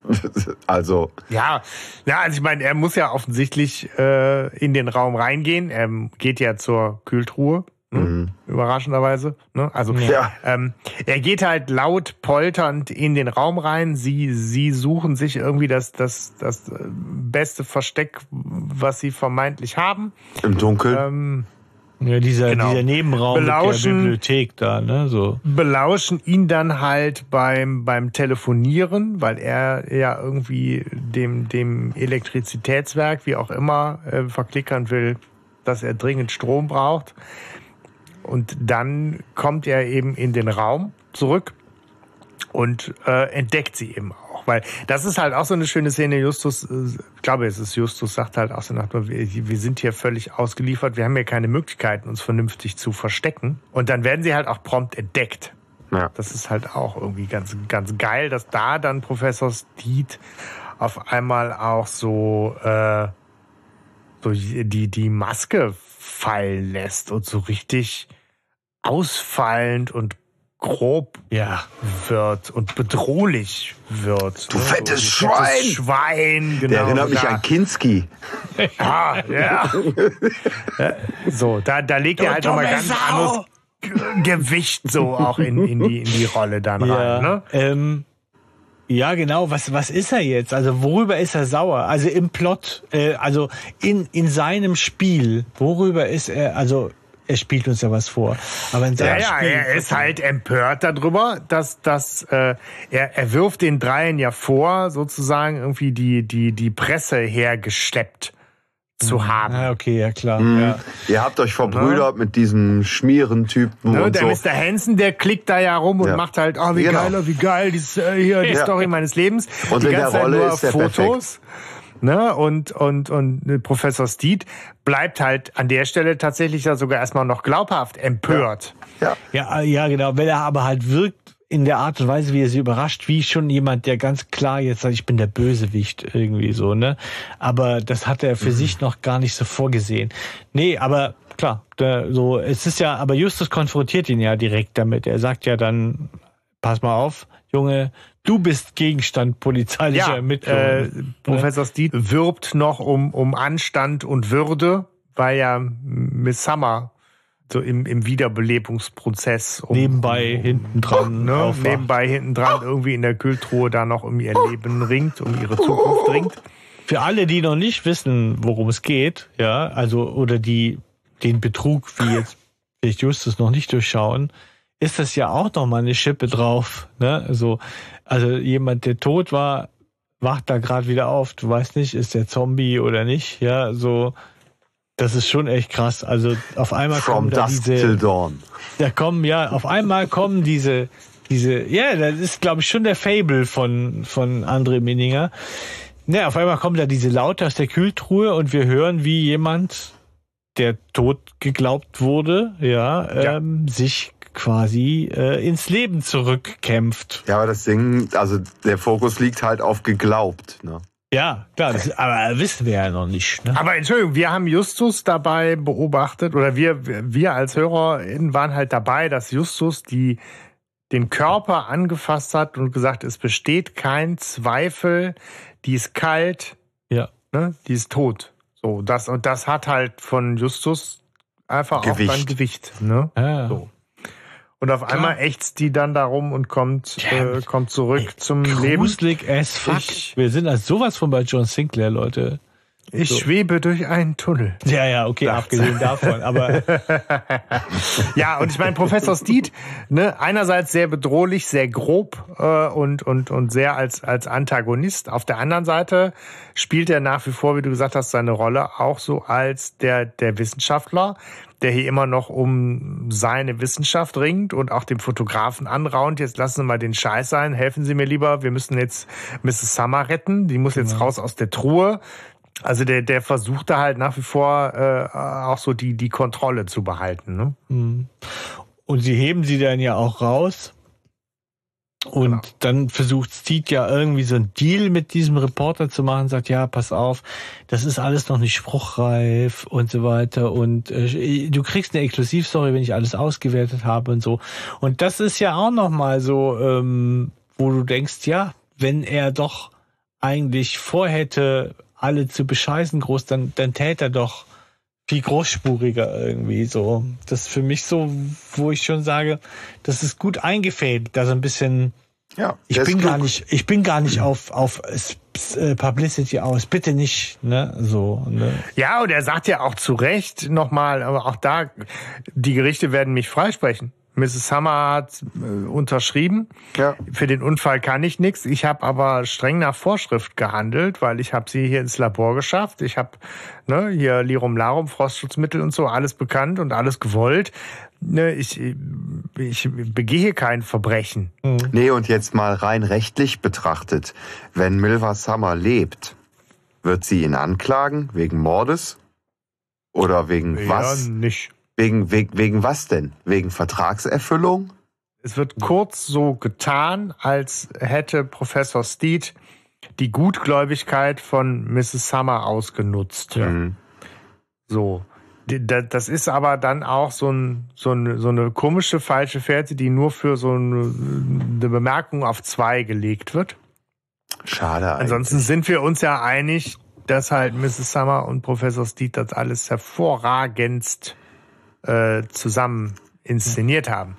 also Ja, ja, also ich meine, er muss ja offensichtlich äh, in den Raum reingehen. Er geht ja zur Kühltruhe, ne? mhm. überraschenderweise. Ne? Also Ja. ähm, er geht halt laut polternd in den Raum rein. Sie, sie suchen sich irgendwie das, das, das äh, beste Versteck, was sie vermeintlich haben. im Dunkeln. Ähm, Ja, dieser, Genau. dieser Nebenraum Belauschen. mit der Bibliothek da, ne? So. belauschen ihn dann halt beim, beim Telefonieren, weil er ja irgendwie dem, dem Elektrizitätswerk, wie auch immer, äh, verklickern will, dass er dringend Strom braucht. Und dann kommt er eben in den Raum zurück und äh, entdeckt sie eben auch. Weil das ist halt auch so eine schöne Szene. Justus, äh, ich glaube, es ist Justus, sagt halt auch so nach, wir, wir sind hier völlig ausgeliefert, wir haben hier keine Möglichkeiten, uns vernünftig zu verstecken. Und dann werden sie halt auch prompt entdeckt. ja. Das ist halt auch irgendwie ganz, ganz geil, dass da dann Professor Steed auf einmal auch so, äh, so die, die Maske fallen lässt und so richtig ausfallend und grob Ja. wird und bedrohlich wird. Du ne? fettes So, Schwein! Fettes Schwein, genau. Der erinnert mich da, an Kinski. Ja, ja. so, da, da legt er halt nochmal ganz anderes Gewicht so auch in, in, die, in die Rolle dann rein. Ne? Ähm, ja, genau. Was, was ist er jetzt? Also worüber ist er sauer? Also im Plot, äh, also in, in seinem Spiel, worüber ist er, also er spielt uns ja was vor. Aber in Ja, seinem ja, Spiel. er ist halt empört darüber, dass, dass äh, er, er wirft den Dreien ja vor, sozusagen irgendwie die, die, die Presse hergeschleppt zu haben. Ah, okay, ja klar. Mhm. Ja. Ihr habt euch verbrüdert mit diesem Schmierentypen Ne, und der so. Mr. Hansen, der klickt da ja rum und Ja. macht halt, oh, wie Genau. geil, oh, wie geil, die, äh, hier, die Ja. Story meines Lebens. Und die in der Rolle nur ist er Fotos. Ne, und, und, und äh, Professor Steed bleibt halt an der Stelle tatsächlich ja sogar erstmal noch glaubhaft empört. Ja. Ja, äh, ja, genau. Weil er aber halt wirkt in der Art und Weise, wie er sie überrascht, wie schon jemand, der ganz klar jetzt sagt, ich bin der Bösewicht irgendwie so, ne? Aber das hat er für sich noch gar nicht so vorgesehen. Nee, aber klar, der, so, es ist ja, aber Justus konfrontiert ihn ja direkt damit. Er sagt ja dann, pass mal auf, Junge, du bist Gegenstand polizeilicher Ja, Ermittlungen. äh, Professor Steed wirbt noch um, um Anstand und Würde, weil ja Miss Summer so im, im Wiederbelebungsprozess um, Nebenbei, hinten dran, ne, aufwacht. nebenbei hinten dran irgendwie in der Kühltruhe da noch um ihr Leben ringt, um ihre Zukunft ringt. Für alle, die noch nicht wissen, worum es geht, ja, also oder die den Betrug, wie jetzt Justus noch nicht durchschauen, ist das ja auch noch mal eine Schippe drauf. Ne? Also, also jemand, der tot war, wacht da gerade wieder auf. Du weißt nicht, ist der Zombie oder nicht. Ja, so das ist schon echt krass. Also auf einmal From kommen da diese, till dawn. da kommen ja, auf einmal kommen diese, diese, ja, das ist, glaube ich, schon der Fable von, von André Minninger. Ja, auf einmal kommen da diese Laute aus der Kühltruhe und wir hören, wie jemand, der tot geglaubt wurde, ja, Ja. Ähm, sich quasi äh, ins Leben zurückkämpft. Ja, aber das Ding, also der Fokus liegt halt auf geglaubt. Ne? Ja, klar, das, aber wissen wir ja noch nicht. Ne? Aber Entschuldigung, wir haben Justus dabei beobachtet, oder wir, wir als HörerInnen waren halt dabei, dass Justus die, den Körper angefasst hat und gesagt, es besteht kein Zweifel, die ist kalt, Ja. ne, die ist tot. So, das, und das hat halt von Justus einfach auch Gewicht. dann Gewicht, ne? Ja. So. Und auf einmal ächzt die dann darum und kommt, äh, kommt zurück zum Leben. Gruselig as fuck. Ich- wir sind als sowas von bei John Sinclair, Leute. Ich so. schwebe durch einen Tunnel. Ja, ja, okay, abgesehen davon. Aber Ja, und ich meine, Professor Steed, ne, einerseits sehr bedrohlich, sehr grob äh, und, und, und sehr als, als Antagonist. Auf der anderen Seite spielt er nach wie vor, wie du gesagt hast, seine Rolle auch so als der, der Wissenschaftler, der hier immer noch um seine Wissenschaft ringt und auch dem Fotografen anraunt. Jetzt lassen Sie mal den Scheiß sein, helfen Sie mir lieber, wir müssen jetzt Mrs. Summer retten, die muss jetzt raus aus der Truhe. Also der, der versucht da halt nach wie vor äh, auch so die, die Kontrolle zu behalten. Ne? Und sie heben sie dann ja auch raus. Und Genau. dann versucht Steed ja irgendwie so ein Deal mit diesem Reporter zu machen, sagt, ja, pass auf, das ist alles noch nicht spruchreif und so weiter. Und äh, du kriegst eine Exklusivstory, wenn ich alles ausgewertet habe und so. Und das ist ja auch nochmal so, ähm, wo du denkst, ja, wenn er doch eigentlich vorhätte, alle zu bescheißen groß, dann, dann täte er doch viel großspuriger irgendwie so. Das ist für mich so, wo ich schon sage, das ist gut eingefädelt, da so ein bisschen. Ja, Ich bin gar nicht, ich bin gar nicht auf auf äh, Publicity aus, bitte nicht, ne, so. Ne? Ja, und er sagt ja auch zu Recht nochmal, aber auch da, die Gerichte werden mich freisprechen. Mrs. Summer hat äh, unterschrieben. Ja. Für den Unfall kann ich nichts. Ich habe aber streng nach Vorschrift gehandelt, weil ich habe sie hier ins Labor geschafft. Ich habe ne, hier Lirum Larum, Frostschutzmittel und so, alles bekannt und alles gewollt. Ne, ich, ich begehe kein Verbrechen. Nee, und jetzt mal rein rechtlich betrachtet. Wenn Milva Summer lebt, wird sie ihn anklagen wegen Mordes? Oder wegen was? Ja, nicht. Wegen, wegen, wegen was denn? Wegen Vertragserfüllung? Es wird kurz so getan, als hätte Professor Steed die Gutgläubigkeit von Mrs. Summer ausgenutzt. Mhm. So. Das ist aber dann auch so, ein, so, eine, so eine komische falsche Fährte, die nur für so eine, eine Bemerkung auf zwei gelegt wird. Schade. Eigentlich. Ansonsten sind wir uns ja einig, dass halt Mrs. Summer und Professor Steed das alles hervorragendst äh, zusammen inszeniert haben.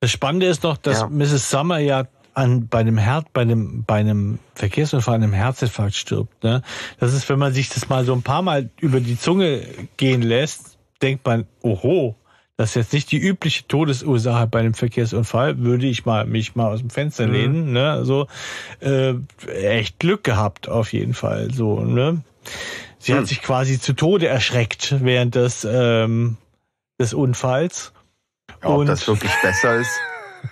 Das Spannende ist noch, dass ja. Mrs. Summer ja an, bei einem Herd, bei einem, bei einem Verkehrsunfall, einem Herzinfarkt stirbt. Ne? Das ist, wenn man sich das mal so ein paar Mal über die Zunge gehen lässt, denkt man, oho, das ist jetzt nicht die übliche Todesursache bei einem Verkehrsunfall, würde ich mal mich mal aus dem Fenster mhm. lehnen. Ne? So äh, echt Glück gehabt auf jeden Fall. So ne, sie mhm. hat sich quasi zu Tode erschreckt während des ähm, des Unfalls. Ob Und, das wirklich besser ist?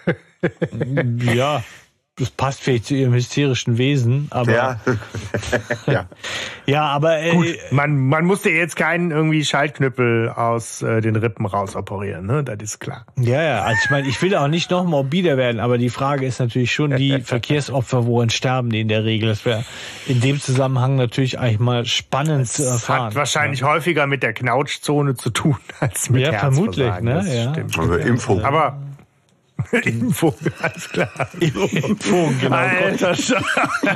ja, das passt vielleicht zu ihrem hysterischen Wesen, aber. Ja, ja. ja aber. Äh, Gut, man, man musste jetzt keinen irgendwie Schaltknüppel aus äh, den Rippen rausoperieren, ne? Das ist klar. Ja, ja, also ich meine, ich will auch nicht noch morbider werden, aber die Frage ist natürlich schon, die Verkehrsopfer, woran sterben die in der Regel? Das wäre in dem Zusammenhang natürlich eigentlich mal spannend das zu erfahren. Hat wahrscheinlich ja. häufiger mit der Knautschzone zu tun als mit Ja, vermutlich, ne? Das ja. Stimmt. Also Impfung. Aber Impfung, alles klar. Impfung, genau. Alter,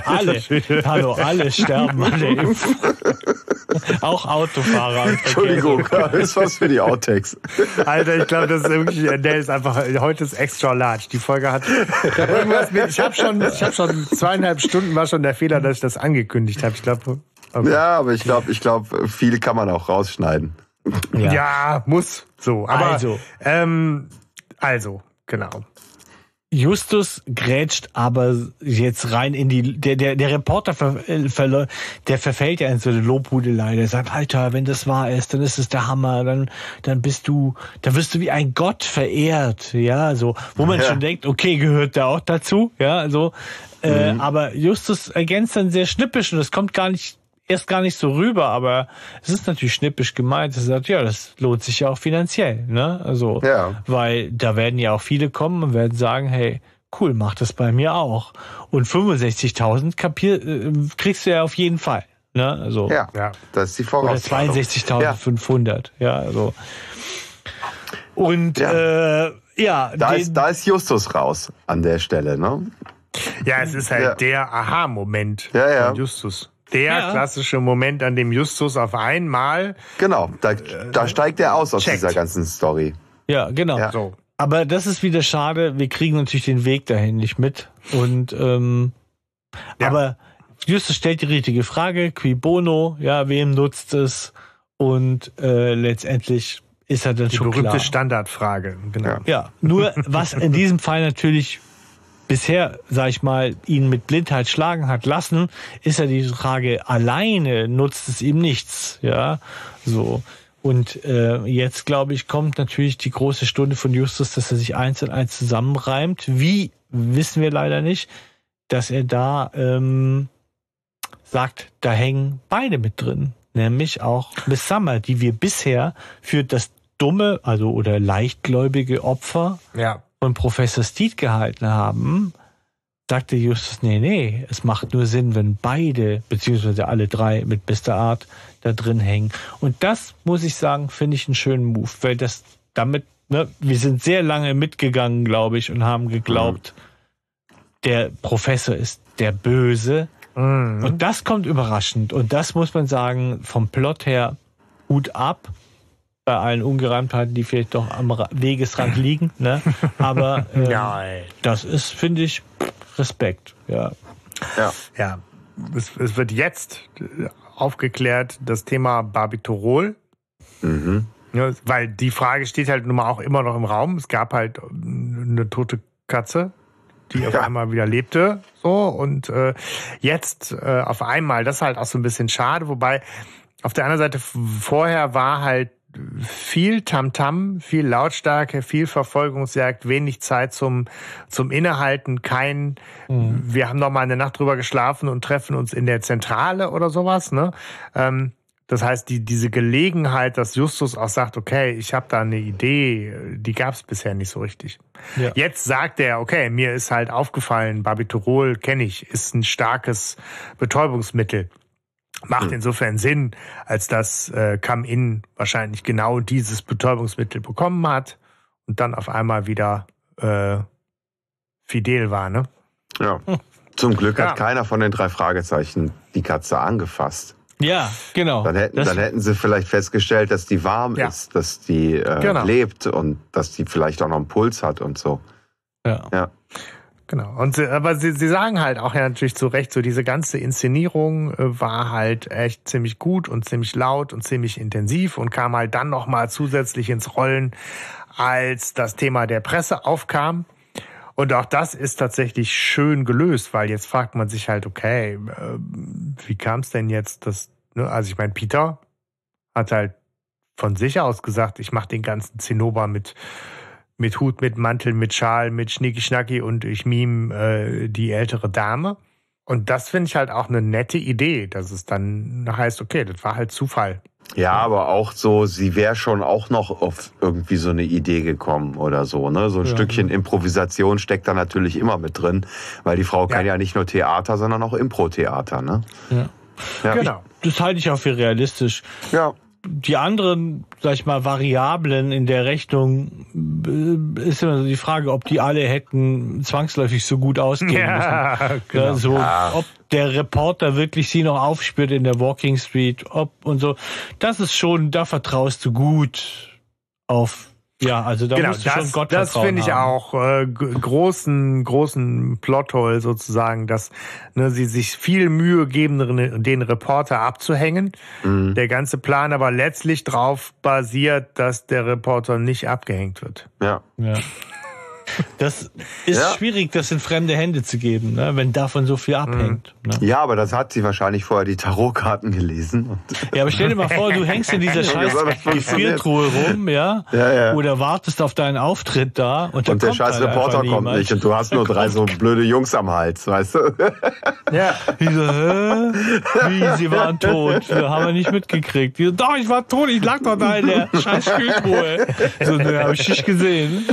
alle, hallo, alle sterben an der Impfung. Auch Autofahrer. Entschuldigung, das ist was für die Outtakes. Alter, ich glaube, das ist wirklich, der ist einfach, heute ist extra large. Die Folge hat, ich habe schon, ich habe schon zweieinhalb Stunden war schon der Fehler, dass ich das angekündigt habe. Ich glaube, okay. Ja, aber ich glaube, ich glaube, viel kann man auch rausschneiden. Ja, ja muss. So, aber, also, ähm, also, Genau. Justus grätscht aber jetzt rein in die, der, der, der Reporter, ver, äh, ver, der verfällt ja in so eine Lobhudelei. Der sagt, Alter, wenn das wahr ist, dann ist es der Hammer, dann, dann bist du, dann wirst du wie ein Gott verehrt, ja, so, wo man ja. schon denkt, okay, gehört der auch dazu, ja, so, äh, mhm. aber Justus ergänzt dann sehr schnippisch und das kommt gar nicht erst gar nicht so rüber, aber es ist natürlich schnippisch gemeint. Er sagt, ja, das lohnt sich ja auch finanziell, ne? Also, ja. weil da werden ja auch viele kommen und werden sagen, hey, cool, mach das bei mir auch. Und 65.000 kapier, äh, kriegst du ja auf jeden Fall. Ne? Also, ja, ja, das ist die Voraussetzung. Oder 62.500, ja. ja, also. Und ja, äh, ja da, den, ist, da ist Justus raus an der Stelle, ne? Ja, es ist halt ja. der Aha-Moment ja, ja. von Justus der ja. klassische Moment, an dem Justus auf einmal. Genau, da, da steigt er aus aus checkt. dieser ganzen Story. Ja, genau. Ja. So. Aber das ist wieder schade. Wir kriegen natürlich den Weg dahin nicht mit. Und ähm, ja. aber Justus stellt die richtige Frage: Qui bono? Ja, wem nutzt es? Und äh, letztendlich ist er dann die schon berühmte klar. Standardfrage. Genau. Ja, nur was in diesem Fall natürlich bisher, sag ich mal, ihn mit Blindheit schlagen hat lassen, ist ja die Frage, alleine nutzt es ihm nichts, ja, so. Und äh, jetzt, glaube ich, kommt natürlich die große Stunde von Justus, dass er sich eins und eins zusammenreimt. Wie, wissen wir leider nicht, dass er da ähm, sagt, da hängen beide mit drin. Nämlich auch Miss Summer, die wir bisher für das dumme, also oder leichtgläubige Opfer ja von Professor Steed gehalten haben, sagte Justus, nee, nee, es macht nur Sinn, wenn beide, beziehungsweise alle drei mit bester Art da drin hängen. Und das, muss ich sagen, finde ich einen schönen Move, weil das damit, ne, wir sind sehr lange mitgegangen, glaube ich, und haben geglaubt, mhm. der Professor ist der Böse. Mhm. Und das kommt überraschend. Und das muss man sagen, vom Plot her, Hut ab bei allen Ungereimtheiten, die vielleicht doch am Wegesrand liegen. Ne? Aber ja, das ist, finde ich, Respekt. Ja. Ja. ja. Es, es, wird jetzt aufgeklärt, das Thema Barbiturol. Mhm. Ja, weil die Frage steht halt nun mal auch immer noch im Raum. Es gab halt eine tote Katze, die ja. auf einmal wieder lebte. So, und äh, jetzt äh, auf einmal, das ist halt auch so ein bisschen schade, wobei auf der anderen Seite vorher war halt viel Tamtam, -Tam, viel Lautstärke, viel Verfolgungsjagd, wenig Zeit zum, zum Innehalten, kein, mhm. wir haben noch mal eine Nacht drüber geschlafen und treffen uns in der Zentrale oder sowas, ne? Ähm, das heißt, die, diese Gelegenheit, dass Justus auch sagt, okay, ich habe da eine Idee, die gab es bisher nicht so richtig. Ja. Jetzt sagt er, okay, mir ist halt aufgefallen, Barbiturol kenne ich, ist ein starkes Betäubungsmittel. Macht hm. insofern Sinn, als dass äh, Come-In wahrscheinlich genau dieses Betäubungsmittel bekommen hat und dann auf einmal wieder äh, fidel war, ne? Ja. Zum Glück ja. hat keiner von den drei Fragezeichen die Katze angefasst. Ja, genau. Dann hätten, dann hätten sie vielleicht festgestellt, dass die warm ja. ist, dass die äh, genau. lebt und dass die vielleicht auch noch einen Puls hat und so. Ja. ja. Genau. Und sie, aber sie, sie sagen halt auch ja natürlich zu Recht, so diese ganze Inszenierung äh, war halt echt ziemlich gut und ziemlich laut und ziemlich intensiv und kam halt dann nochmal zusätzlich ins Rollen, als das Thema der Presse aufkam. Und auch das ist tatsächlich schön gelöst, weil jetzt fragt man sich halt, okay, äh, wie kam es denn jetzt, dass, ne? also ich meine, Peter hat halt von sich aus gesagt, ich mache den ganzen Zinnober mit mit Hut, mit Mantel, mit Schal, mit Schnicki Schnacki und ich mime äh, die ältere Dame. Und das finde ich halt auch eine nette Idee, dass es dann heißt, okay, das war halt Zufall. Ja, aber auch so, sie wäre schon auch noch auf irgendwie so eine Idee gekommen oder so. Ne? So ein ja. Stückchen Improvisation steckt da natürlich immer mit drin, weil die Frau ja. kann ja nicht nur Theater, sondern auch Impro-Theater. Ne? Ja. ja. Genau. Das halte ich auch für realistisch. Ja die anderen, sag ich mal, Variablen in der Rechnung äh, ist immer so die Frage, ob die alle hätten zwangsläufig so gut ausgehen ja, müssen. Genau. So, ja. ob der Reporter wirklich sie noch aufspürt in der Walking Street, ob und so. Das ist schon, da vertraust du gut auf ja, also da genau, musst du das, schon Gott Das finde ich haben. auch äh, großen, großen Plothole sozusagen, dass ne, sie sich viel Mühe geben, den Reporter abzuhängen. Mhm. Der ganze Plan aber letztlich drauf basiert, dass der Reporter nicht abgehängt wird. Ja. ja. Das ist ja. schwierig, das in fremde Hände zu geben, ne, wenn davon so viel abhängt. Mhm. Ne? Ja, aber das hat sie wahrscheinlich vorher die Tarotkarten gelesen. Ja, aber stell dir mal vor, du hängst in dieser scheiß Gefriertruhe rum, ja, ja, ja, oder wartest auf deinen Auftritt da und, und der scheiß Reporter kommt nicht und du hast nur drei so blöde Jungs am Hals, weißt du? Ja. Die so, hä? Wie, sie waren tot. Wir haben wir nicht mitgekriegt. Die so, doch, ich war tot, ich lag doch da in der scheiß Kühltruhe. So, ne, hab ich nicht gesehen.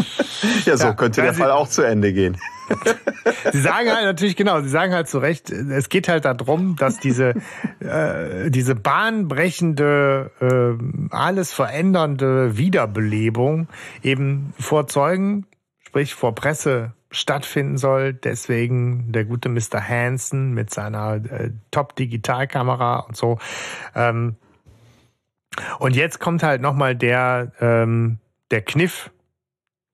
Ja, so könnte der Fall auch zu Ende gehen. Sie sagen halt natürlich genau, Sie sagen halt zu Recht, es geht halt darum, dass diese äh, diese bahnbrechende, äh, alles verändernde Wiederbelebung eben vor Zeugen, sprich vor Presse stattfinden soll. Deswegen der gute Mr. Hansen mit seiner äh, Top-Digitalkamera und so. Ähm, und jetzt kommt halt nochmal der ähm, der Kniff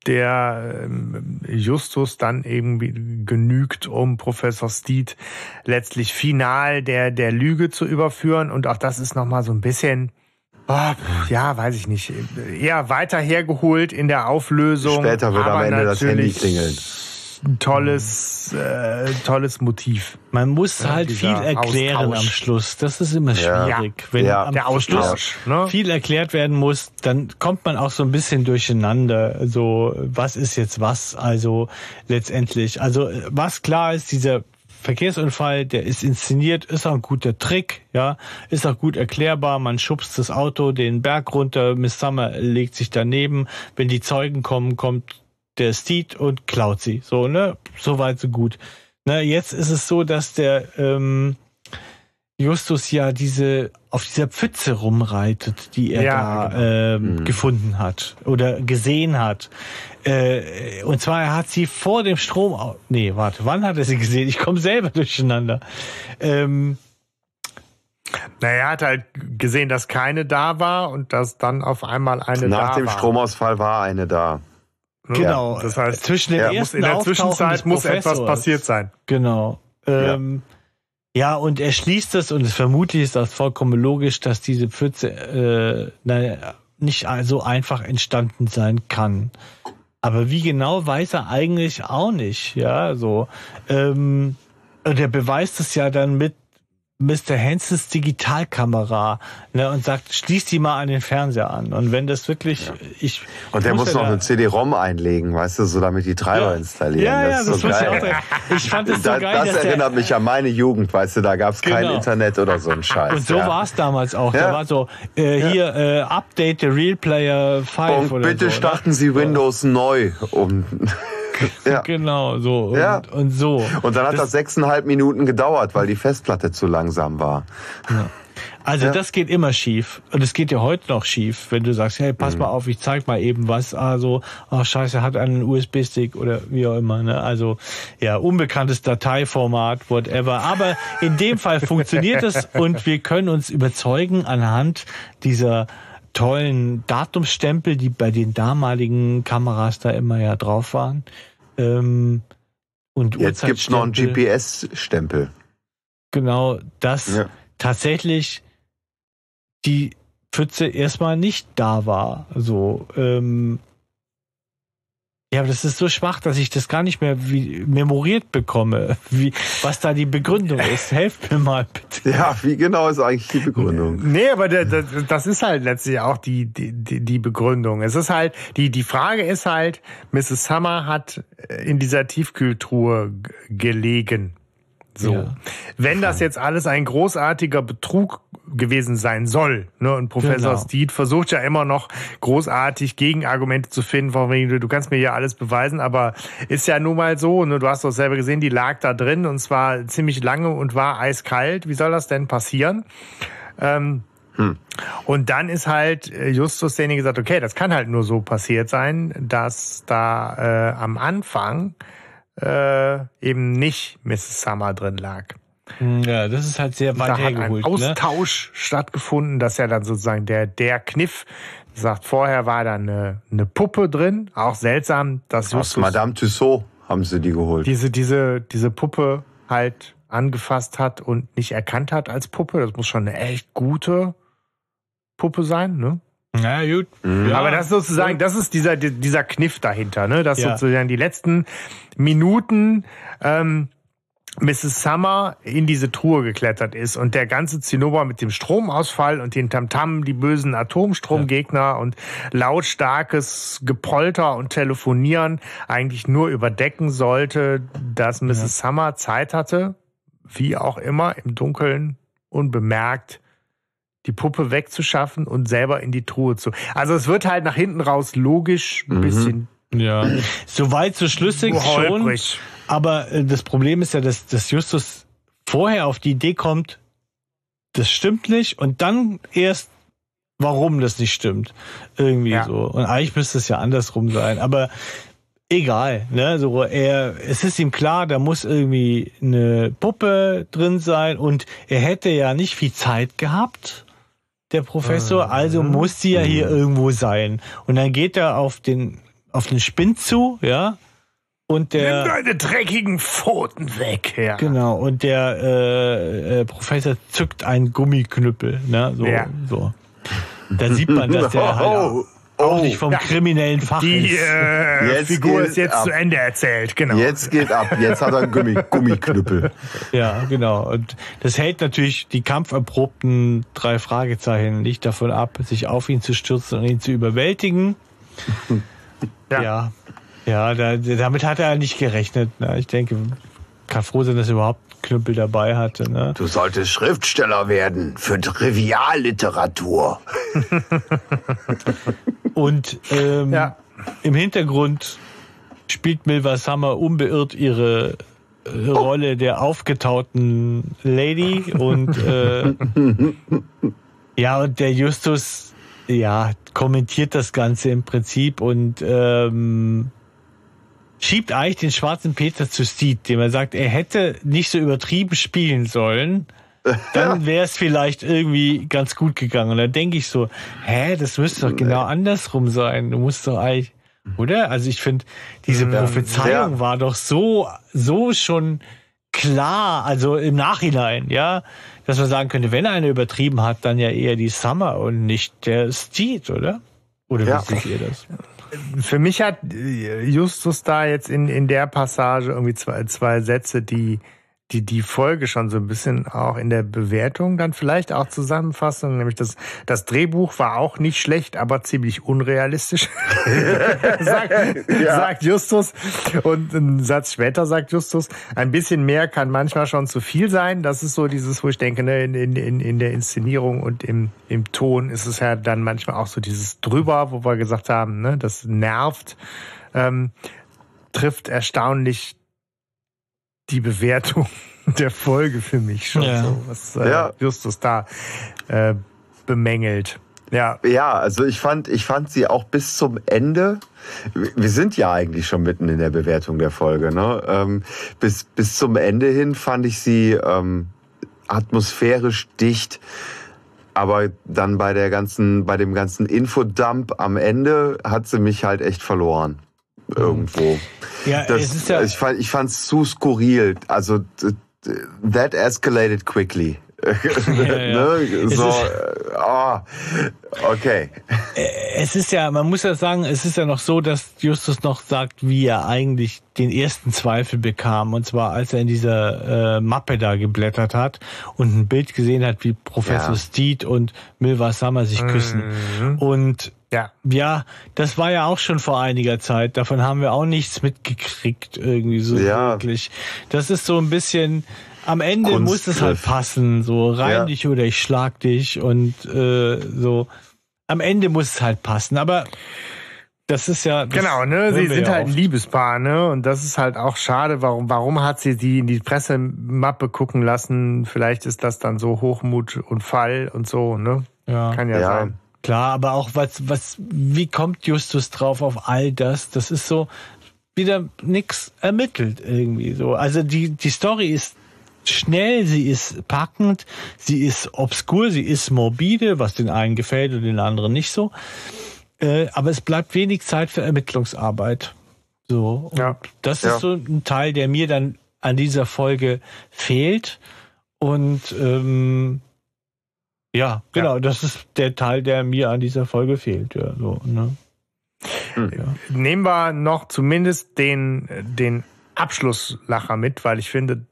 der ähm, Justus dann irgendwie genügt, um Professor Steed letztlich final der, der Lüge zu überführen. Und auch das ist nochmal so ein bisschen, oh, ja, weiß ich nicht, eher weiter hergeholt in der Auflösung. Später wird am Ende das Handy klingeln ein tolles, äh, tolles Motiv. Man muss ja, halt viel erklären Austausch. am Schluss. Das ist immer schwierig. Ja. Wenn ja. der Austausch ne? viel erklärt werden muss, dann kommt man auch so ein bisschen durcheinander. So, was ist jetzt was? Also letztendlich. Also was klar ist, dieser Verkehrsunfall, der ist inszeniert, ist auch ein guter Trick, ja, ist auch gut erklärbar. Man schubst das Auto den Berg runter, Miss Summer legt sich daneben. Wenn die Zeugen kommen, kommt der Steed und klaut sie. So, ne? So weit, so gut. Ne, jetzt ist es so, dass der ähm, Justus ja diese auf dieser Pfütze rumreitet, die er ja, da genau. ähm, mhm. gefunden hat oder gesehen hat. Äh, und zwar er hat sie vor dem Strom. Nee, warte, wann hat er sie gesehen? Ich komme selber durcheinander. Ähm, naja, er hat halt gesehen, dass keine da war und dass dann auf einmal eine Nach da war. Nach dem Stromausfall war eine da. Genau. Ja, das heißt, zwischen den ersten muss, in der Zwischenzeit muss etwas passiert sein. Genau. Ähm, ja. ja. und er schließt es und vermutlich ist das vollkommen logisch, dass diese Pfütze äh, naja, nicht so einfach entstanden sein kann. Aber wie genau weiß er eigentlich auch nicht, ja, so. Ähm, und er beweist es ja dann mit Mr. Hansens Digitalkamera ne, und sagt, schließ die mal an den Fernseher an. Und wenn das wirklich, ja. ich. Und der muss noch eine CD-ROM einlegen, weißt du, so damit die Treiber ja. installieren. Ja, das ja, das, so muss ich auch. Ich fand es so da, geil. Das erinnert mich an meine Jugend, weißt du, da gab es genau. kein Internet oder so ein Scheiß. Und so ja. war es damals auch. Da war so, äh, hier, äh, Update the Real Player 5 und bitte so, starten Sie Windows neu. Um ja. Genau, so. Und, ja. und so. Und dann hat das, das sechseinhalb Minuten gedauert, weil die Festplatte zu langsam war. Ja. Also ja. das geht immer schief. Und es geht ja heute noch schief, wenn du sagst, hey, pass mhm. mal auf, ich zeig mal eben was. Also, ach scheiße, hat einen USB-Stick oder wie auch immer. Ne? Also ja, unbekanntes Dateiformat, whatever. Aber in dem Fall funktioniert es und wir können uns überzeugen anhand dieser tollen Datumsstempel, die bei den damaligen Kameras da immer ja drauf waren. Ähm, und Jetzt gibt's noch einen GPS-Stempel. Genau, dass ja. tatsächlich die Pfütze erstmal nicht da war. So, ähm, ja, aber das ist so schwach, dass ich das gar nicht mehr wie, memoriert bekomme, wie, was da die Begründung ist. Helft mir mal bitte. Ja, wie genau ist eigentlich die Begründung? Nee, aber das ist halt letztlich auch die, die, die Begründung. Es ist halt, die, die Frage ist halt, Mrs. Summer hat in dieser Tiefkühltruhe gelegen. So. Ja. Wenn das jetzt alles ein großartiger Betrug gewesen sein soll, ne, und Professor genau. Steed versucht ja immer noch großartig Gegenargumente zu finden, von wegen, du kannst mir ja alles beweisen, aber ist ja nun mal so, ne, du hast doch selber gesehen, die lag da drin und zwar ziemlich lange und war eiskalt. Wie soll das denn passieren? Ähm, hm. Und dann ist halt äh, Justus derjenige gesagt, okay, das kann halt nur so passiert sein, dass da äh, am Anfang äh, eben nicht Mrs. Summer drin lag. Ja, das ist halt sehr weit da hergeholt. Da hat ein ne? Austausch ne? stattgefunden, dass ja dann sozusagen der, der Kniff sagt, vorher war da eine, eine Puppe drin, auch seltsam, dass Aus Madame Tussaud haben sie die geholt. Diese, diese, diese Puppe halt angefasst hat und nicht erkannt hat als Puppe. Das muss schon eine echt gute Puppe sein, ne? Na ja, gut. Mhm. Aber das ist sozusagen, das ist dieser, dieser Kniff dahinter, ne? Dass ja. sozusagen die letzten Minuten ähm, Mrs. Summer in diese Truhe geklettert ist und der ganze Zinnober mit dem Stromausfall und den Tamtam, die bösen Atomstromgegner ja. und lautstarkes Gepolter und Telefonieren eigentlich nur überdecken sollte, dass Mrs. Summer Zeit hatte, wie auch immer, im Dunkeln unbemerkt die Puppe wegzuschaffen und selber in die Truhe zu. Also es wird halt nach hinten raus logisch ein mhm. bisschen. Ja, soweit so schlüssig schon. Aber äh, das Problem ist ja, dass, dass Justus vorher auf die Idee kommt, das stimmt nicht und dann erst, warum das nicht stimmt. Irgendwie ja. so. Und eigentlich müsste es ja andersrum sein. Aber egal, ne? So er, es ist ihm klar, da muss irgendwie eine Puppe drin sein und er hätte ja nicht viel Zeit gehabt der Professor, also mhm. muss sie ja hier mhm. irgendwo sein. Und dann geht er auf den, auf den Spind zu, ja. Und der. Nimm deine dreckigen Pfoten weg, ja. Genau, und der äh, äh, Professor zückt einen Gummiknüppel, ne? So, ja. so. Da sieht man, dass der halt auch, auch nicht vom ja, kriminellen Fach die. Äh, jetzt Figur ist jetzt ab. zu Ende erzählt, genau. Jetzt geht ab, jetzt hat er einen Gummi, Gummiknüppel. Ja, genau. Und das hält natürlich die kampferprobten drei Fragezeichen nicht davon ab, sich auf ihn zu stürzen und ihn zu überwältigen. Ja. Ja, ja da, damit hat er nicht gerechnet. Ne? Ich denke, kann froh sein, dass er überhaupt Knüppel dabei hatte. Ne? Du solltest Schriftsteller werden für Trivialliteratur. Und ähm, ja. im Hintergrund spielt Milva Summer unbeirrt ihre äh, Rolle der aufgetauten Lady und äh, ja und der Justus ja kommentiert das Ganze im Prinzip und ähm, schiebt eigentlich den schwarzen Peter zu Steed, dem er sagt, er hätte nicht so übertrieben spielen sollen dann wäre es vielleicht irgendwie ganz gut gegangen. Und dann denke ich so, hä, das müsste doch genau andersrum sein. Du musst doch eigentlich, oder? Also ich finde, diese Prophezeiung ja. war doch so, so schon klar, also im Nachhinein, ja, dass man sagen könnte, wenn einer übertrieben hat, dann ja eher die Summer und nicht der Steed, oder? Oder wie ja. seht ihr das? Für mich hat Justus da jetzt in, in der Passage irgendwie zwei, zwei Sätze, die, die, die Folge schon so ein bisschen auch in der Bewertung dann vielleicht auch Zusammenfassung, nämlich das, das Drehbuch war auch nicht schlecht, aber ziemlich unrealistisch, sagt, ja. sagt Justus. Und ein Satz später sagt Justus, ein bisschen mehr kann manchmal schon zu viel sein. Das ist so dieses, wo ich denke, ne, in, in, in der Inszenierung und im, im Ton ist es ja dann manchmal auch so dieses drüber, wo wir gesagt haben, ne, das nervt. Ähm, trifft erstaunlich die Bewertung der Folge für mich schon Ja. so, was äh, Ja. Justus da äh, bemängelt. Ja, Ja, also ich fand, ich fand sie auch bis zum Ende. Wir sind ja eigentlich schon mitten in der Bewertung der Folge. Ne? Ähm, bis, bis zum Ende hin fand ich sie ähm, atmosphärisch dicht. Aber dann bei der ganzen, bei dem ganzen Infodump am Ende hat sie mich halt echt verloren. Irgendwo. Ja, Das, es ist ja, ich fand, ich fand's zu skurril. Also that escalated quickly. ja. ne? So, ah, okay. es ist ja, man muss ja sagen, es ist ja noch so, dass Justus noch sagt, wie er eigentlich den ersten Zweifel bekam. Und zwar, als er in dieser äh, Mappe da geblättert hat und ein Bild gesehen hat, wie Professor Ja. Steed und Milva Summer sich küssen. Und ja. ja, das war ja auch schon vor einiger Zeit. Davon haben wir auch nichts mitgekriegt, irgendwie so Ja. wirklich. Das ist so ein bisschen, am Ende muss es halt Kunstgriff. passen, so rein Ja. dich oder ich schlag dich und äh, so. Am Ende muss es halt passen, aber das ist ja. Das Genau, ne? Sie sind ja halt ein oft. Liebespaar, ne? Und das ist halt auch schade. Warum, warum hat sie die in die Pressemappe gucken lassen? Vielleicht ist das dann so Hochmut und Fall und so, ne? Ja. Kann ja, Ja. sein. Klar, aber auch was, was, wie kommt Justus drauf auf all das? Das ist so wieder nix ermittelt irgendwie so. Also die, die Story ist schnell, sie ist packend, sie ist obskur, sie ist morbide, was den einen gefällt und den anderen nicht so. Äh, aber es bleibt wenig Zeit für Ermittlungsarbeit. So. Und Ja. Das Ja. ist so ein Teil, der mir dann an dieser Folge fehlt. Und ähm, ja, genau, das ist der Teil, der mir an dieser Folge fehlt. Ja, so, ne? Nehmen wir noch zumindest den, den Abschlusslacher mit, weil ich finde,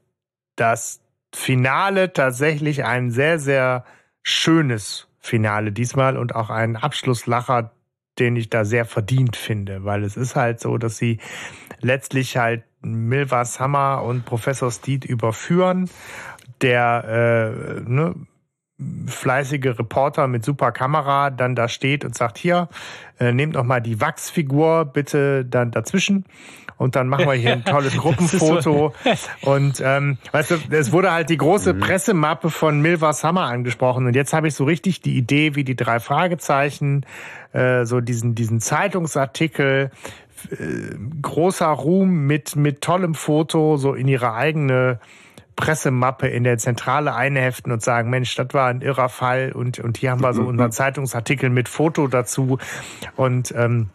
das Finale tatsächlich ein sehr, sehr schönes Finale diesmal und auch ein Abschlusslacher, den ich da sehr verdient finde, weil es ist halt so, dass sie letztlich halt Milva Summer und Professor Steed überführen. Der äh, ne, fleißige Reporter mit super Kamera dann da steht und sagt, hier, äh, nehmt noch mal die Wachsfigur bitte dann dazwischen und dann machen wir hier ein tolles Gruppenfoto. Und ähm, weißt du, es wurde halt die große Pressemappe von Milva Summer angesprochen und jetzt habe ich so richtig die Idee, wie die drei Fragezeichen, äh, so diesen, diesen Zeitungsartikel, äh, großer Ruhm mit, mit tollem Foto, so in ihre eigene Pressemappe in der Zentrale einheften und sagen, Mensch, das war ein irrer Fall und, und hier haben wir so unseren Zeitungsartikel mit Foto dazu und ähm,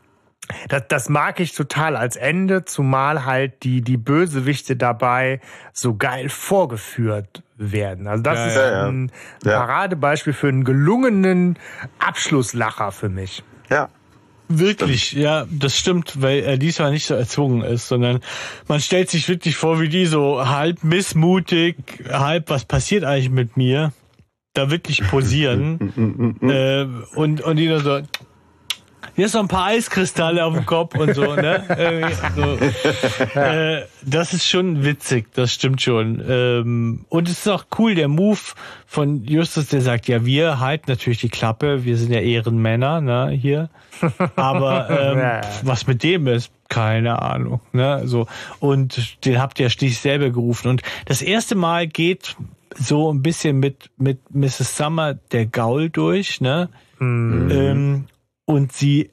das, das mag ich total als Ende, zumal halt die, die Bösewichte dabei so geil vorgeführt werden. Also das Ja, ist ja, ja. ein Ja. Paradebeispiel für einen gelungenen Abschlusslacher für mich. Ja. Wirklich, ja, das stimmt, weil er diesmal nicht so erzwungen ist, sondern man stellt sich wirklich vor, wie die so halb missmutig, halb, was passiert eigentlich mit mir, da wirklich posieren äh, und, und die nur so, hier ist noch ein paar Eiskristalle auf dem Kopf und so, ne? So. Äh, das ist schon witzig, das stimmt schon. Ähm, und es ist auch cool, der Move von Justus, der sagt, ja, wir halten natürlich die Klappe, wir sind ja Ehrenmänner, ne, hier. Aber ähm, was mit dem ist, keine Ahnung. Ne? So. Und den habt ihr schließlich selber gerufen. Und das erste Mal geht so ein bisschen mit, mit Mrs. Summer der Gaul durch, ne? Ähm, und sie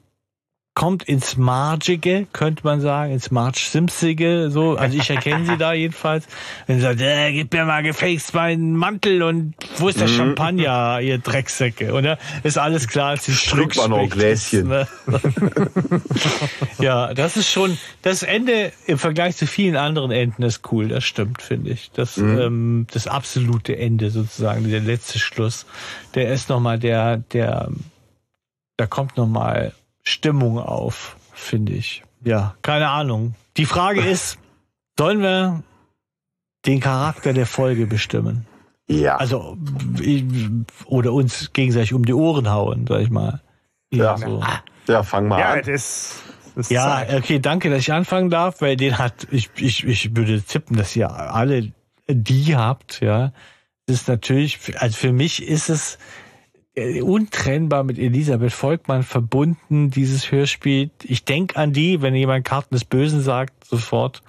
kommt ins Margige, könnte man sagen, ins March-Simpsige, so. Also ich erkenne sie da jedenfalls. Und sie sagt, äh, gib mir mal gefälligst meinen Mantel und wo ist der Champagner, ihr Drecksäcke? Oder? Ist alles klar, sie Trink mal noch ein Gläschen. Ne? ja, das ist schon, das Ende im Vergleich zu vielen anderen Enden ist cool, das stimmt, finde ich. Das, ähm, das absolute Ende sozusagen, der letzte Schluss, der ist nochmal der, der, da kommt nochmal Stimmung auf, finde ich. Ja, keine Ahnung. Die Frage ist, sollen wir den Charakter der Folge bestimmen? Ja. Also, oder uns gegenseitig um die Ohren hauen, sag ich mal. Ja. so. ja, fang mal Ja, an. es ist Ja, Zeit. okay, danke, dass ich anfangen darf, weil den hat, ich, ich, ich würde tippen, dass ihr alle die habt, ja. Das ist natürlich, also für mich ist es untrennbar mit Elisabeth Volkmann verbunden, dieses Hörspiel. Ich denke an die, wenn jemand Karten des Bösen sagt, sofort.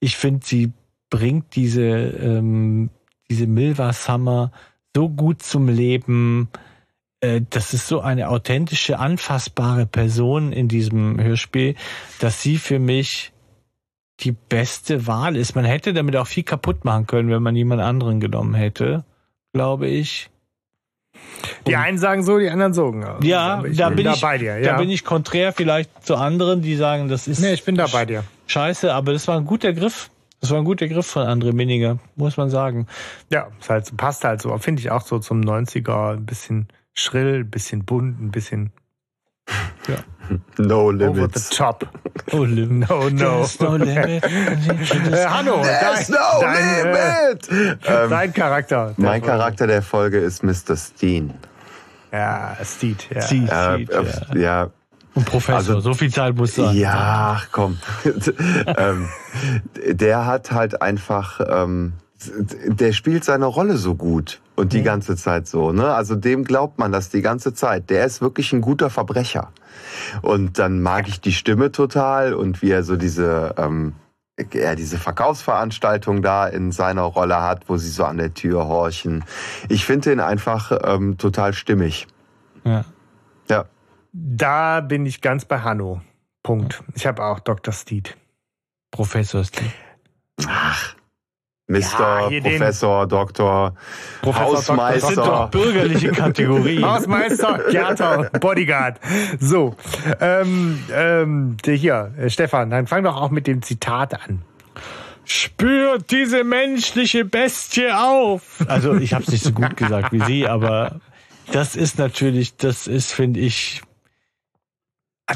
Ich finde sie bringt diese, ähm, diese Milva Summer so gut zum Leben. Äh, das ist so eine authentische, anfassbare Person in diesem Hörspiel, dass sie für mich die beste Wahl ist. Man hätte damit auch viel kaputt machen können, wenn man jemand anderen genommen hätte, glaube ich. Die einen sagen so, die anderen sagen. Also, ja, da bin, da ich, bei dir. Ja. Da bin ich konträr vielleicht zu anderen, die sagen, das ist. Nee, ich bin da bei dir. Scheiße, aber das war ein guter Griff. Das war ein guter Griff von André Minninger, muss man sagen. Ja, halt, passt halt so. Finde ich auch so zum 90er. Ein bisschen schrill, ein bisschen bunt, ein bisschen. Ja. No limits. Over the top. Oh, lim no, no. no limit. äh, Hanno, There's dein, no dein, limit. Äh, dein Charakter. Mein Folge. Charakter der Folge ist Mr. Steen. Ja, Steed, ja. Steed, äh, Steed, ja. ja. Und Professor, also, so viel Zeit muss sein. Ja, komm. ähm, der hat halt einfach, ähm, der spielt seine Rolle so gut und die mhm. ganze Zeit so. Ne? Also dem glaubt man das die ganze Zeit. Der ist wirklich ein guter Verbrecher. Und dann mag ich die Stimme total und wie er so diese ähm, er diese Verkaufsveranstaltung da in seiner Rolle hat, wo sie so an der Tür horchen. Ich finde ihn einfach ähm, total stimmig. Ja. Ja. Da bin ich ganz bei Hanno. Punkt. Ich habe auch Dr. Steed. Professor Steed. Ach. Mr. Ja, Professor, Doktor, Professor, Hausmeister. Das sind doch bürgerliche Kategorien. Hausmeister, Gärter, Bodyguard. So, ähm, ähm, hier, äh, Stefan, dann fang doch auch mit dem Zitat an. Spürt diese menschliche Bestie auf. Also ich habe es nicht so gut gesagt wie Sie, aber das ist natürlich, das ist, finde ich,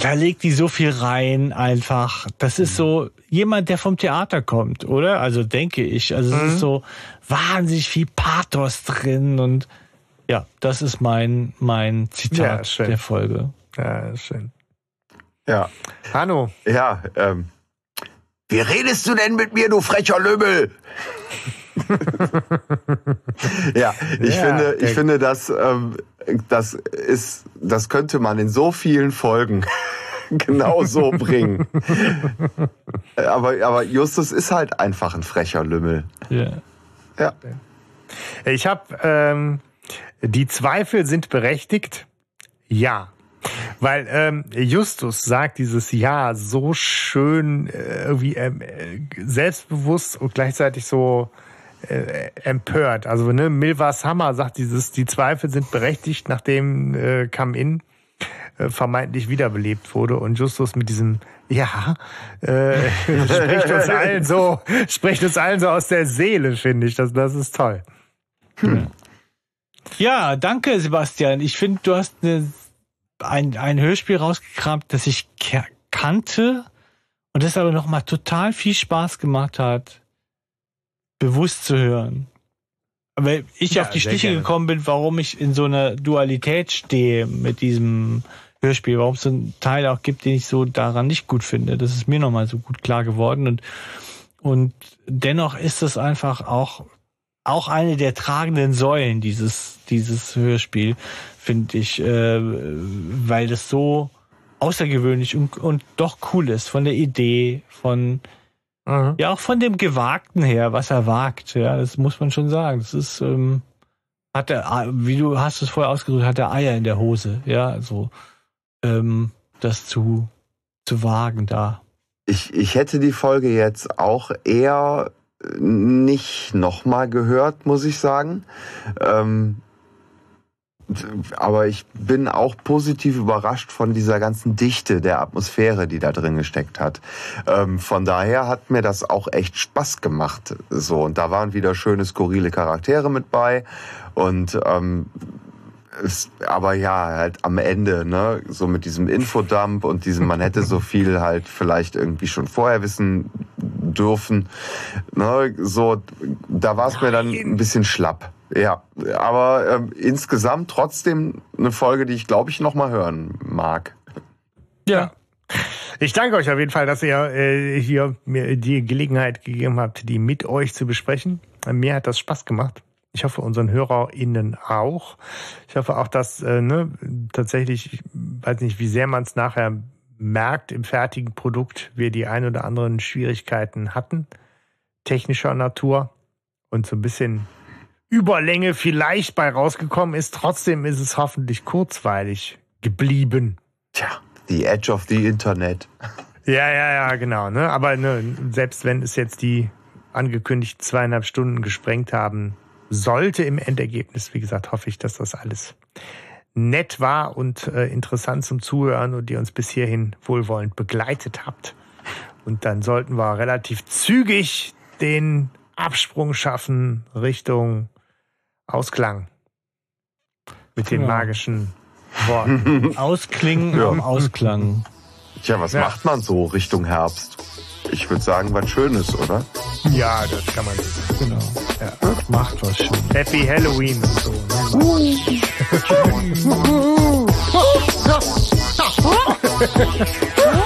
da legt die so viel rein einfach. Das ist so jemand, der vom Theater kommt, oder? Also denke ich. Also es mhm. ist so wahnsinnig viel Pathos drin und ja, das ist mein, mein Zitat ja, der Folge. Ja, schön. Ja. Hanno. Ja, ähm. Wie redest du denn mit mir, du frecher Lümmel? ja, ich ja, finde, ich finde, dass ähm, das ist, das könnte man in so vielen Folgen genau so bringen. aber, aber Justus ist halt einfach ein frecher Lümmel. Ja. Ja. Ich habe ähm, die Zweifel sind berechtigt. Ja. Weil ähm, Justus sagt dieses Ja so schön, äh, irgendwie ähm, äh, selbstbewusst und gleichzeitig so äh, empört. Also ne, Milvas Hammer sagt dieses, die Zweifel sind berechtigt, nachdem äh, Come In äh, vermeintlich wiederbelebt wurde und Justus mit diesem ja äh, spricht uns allen so spricht uns allen so aus der Seele, finde ich. Das, das ist toll. Hm. Ja, danke, Sebastian. Ich finde, du hast eine, ein, ein Hörspiel rausgekramt, das ich kannte und das aber nochmal total viel Spaß gemacht hat bewusst zu hören. Weil ich ja, auf die Stiche gerne. gekommen bin, warum ich in so einer Dualität stehe mit diesem Hörspiel, warum es so einen Teil auch gibt, den ich so daran nicht gut finde. Das ist mir nochmal so gut klar geworden und, und dennoch ist es einfach auch, auch eine der tragenden Säulen dieses, dieses Hörspiel, finde ich, äh, weil das so außergewöhnlich und, und doch cool ist von der Idee, von, Mhm. Ja, auch von dem Gewagten her, was er wagt, ja, das muss man schon sagen. Das ist, ähm, hat er, wie du hast es vorher ausgedrückt, hat er Eier in der Hose, ja, also ähm, das zu, zu wagen da. Ich, ich hätte die Folge jetzt auch eher nicht nochmal gehört, muss ich sagen. Ähm, aber ich bin auch positiv überrascht von dieser ganzen Dichte der Atmosphäre, die da drin gesteckt hat. Ähm, von daher hat mir das auch echt Spaß gemacht. So und da waren wieder schöne skurrile Charaktere mit bei und ähm, ist, aber ja, halt am Ende, ne, so mit diesem Infodump und diesem, man hätte so viel halt vielleicht irgendwie schon vorher wissen dürfen, ne, so, da war es mir dann ein bisschen schlapp. Ja, aber ähm, insgesamt trotzdem eine Folge, die ich glaube ich noch mal hören mag. Ja. Ich danke euch auf jeden Fall, dass ihr äh, hier mir die Gelegenheit gegeben habt, die mit euch zu besprechen. Mir hat das Spaß gemacht. Ich hoffe, unseren HörerInnen auch. Ich hoffe auch, dass äh, ne, tatsächlich, ich weiß nicht, wie sehr man es nachher merkt im fertigen Produkt, wir die ein oder anderen Schwierigkeiten hatten technischer Natur und so ein bisschen Überlänge vielleicht bei rausgekommen ist. Trotzdem ist es hoffentlich kurzweilig geblieben. Tja, the edge of the Internet. Ja, ja, ja, genau. Ne? Aber ne, selbst wenn es jetzt die angekündigten zweieinhalb Stunden gesprengt haben sollte im Endergebnis, wie gesagt, hoffe ich, dass das alles nett war und äh, interessant zum Zuhören und ihr uns bis hierhin wohlwollend begleitet habt. Und dann sollten wir relativ zügig den Absprung schaffen Richtung Ausklang. Mit den Ja. magischen Worten. Ausklingen Ja. am Ausklang. Tja, was Ja. macht man so Richtung Herbst? Ich würde sagen, was Schönes, oder? ja, das kann man so. Genau. Ja. Macht was schon. Happy Halloween und so. Ne?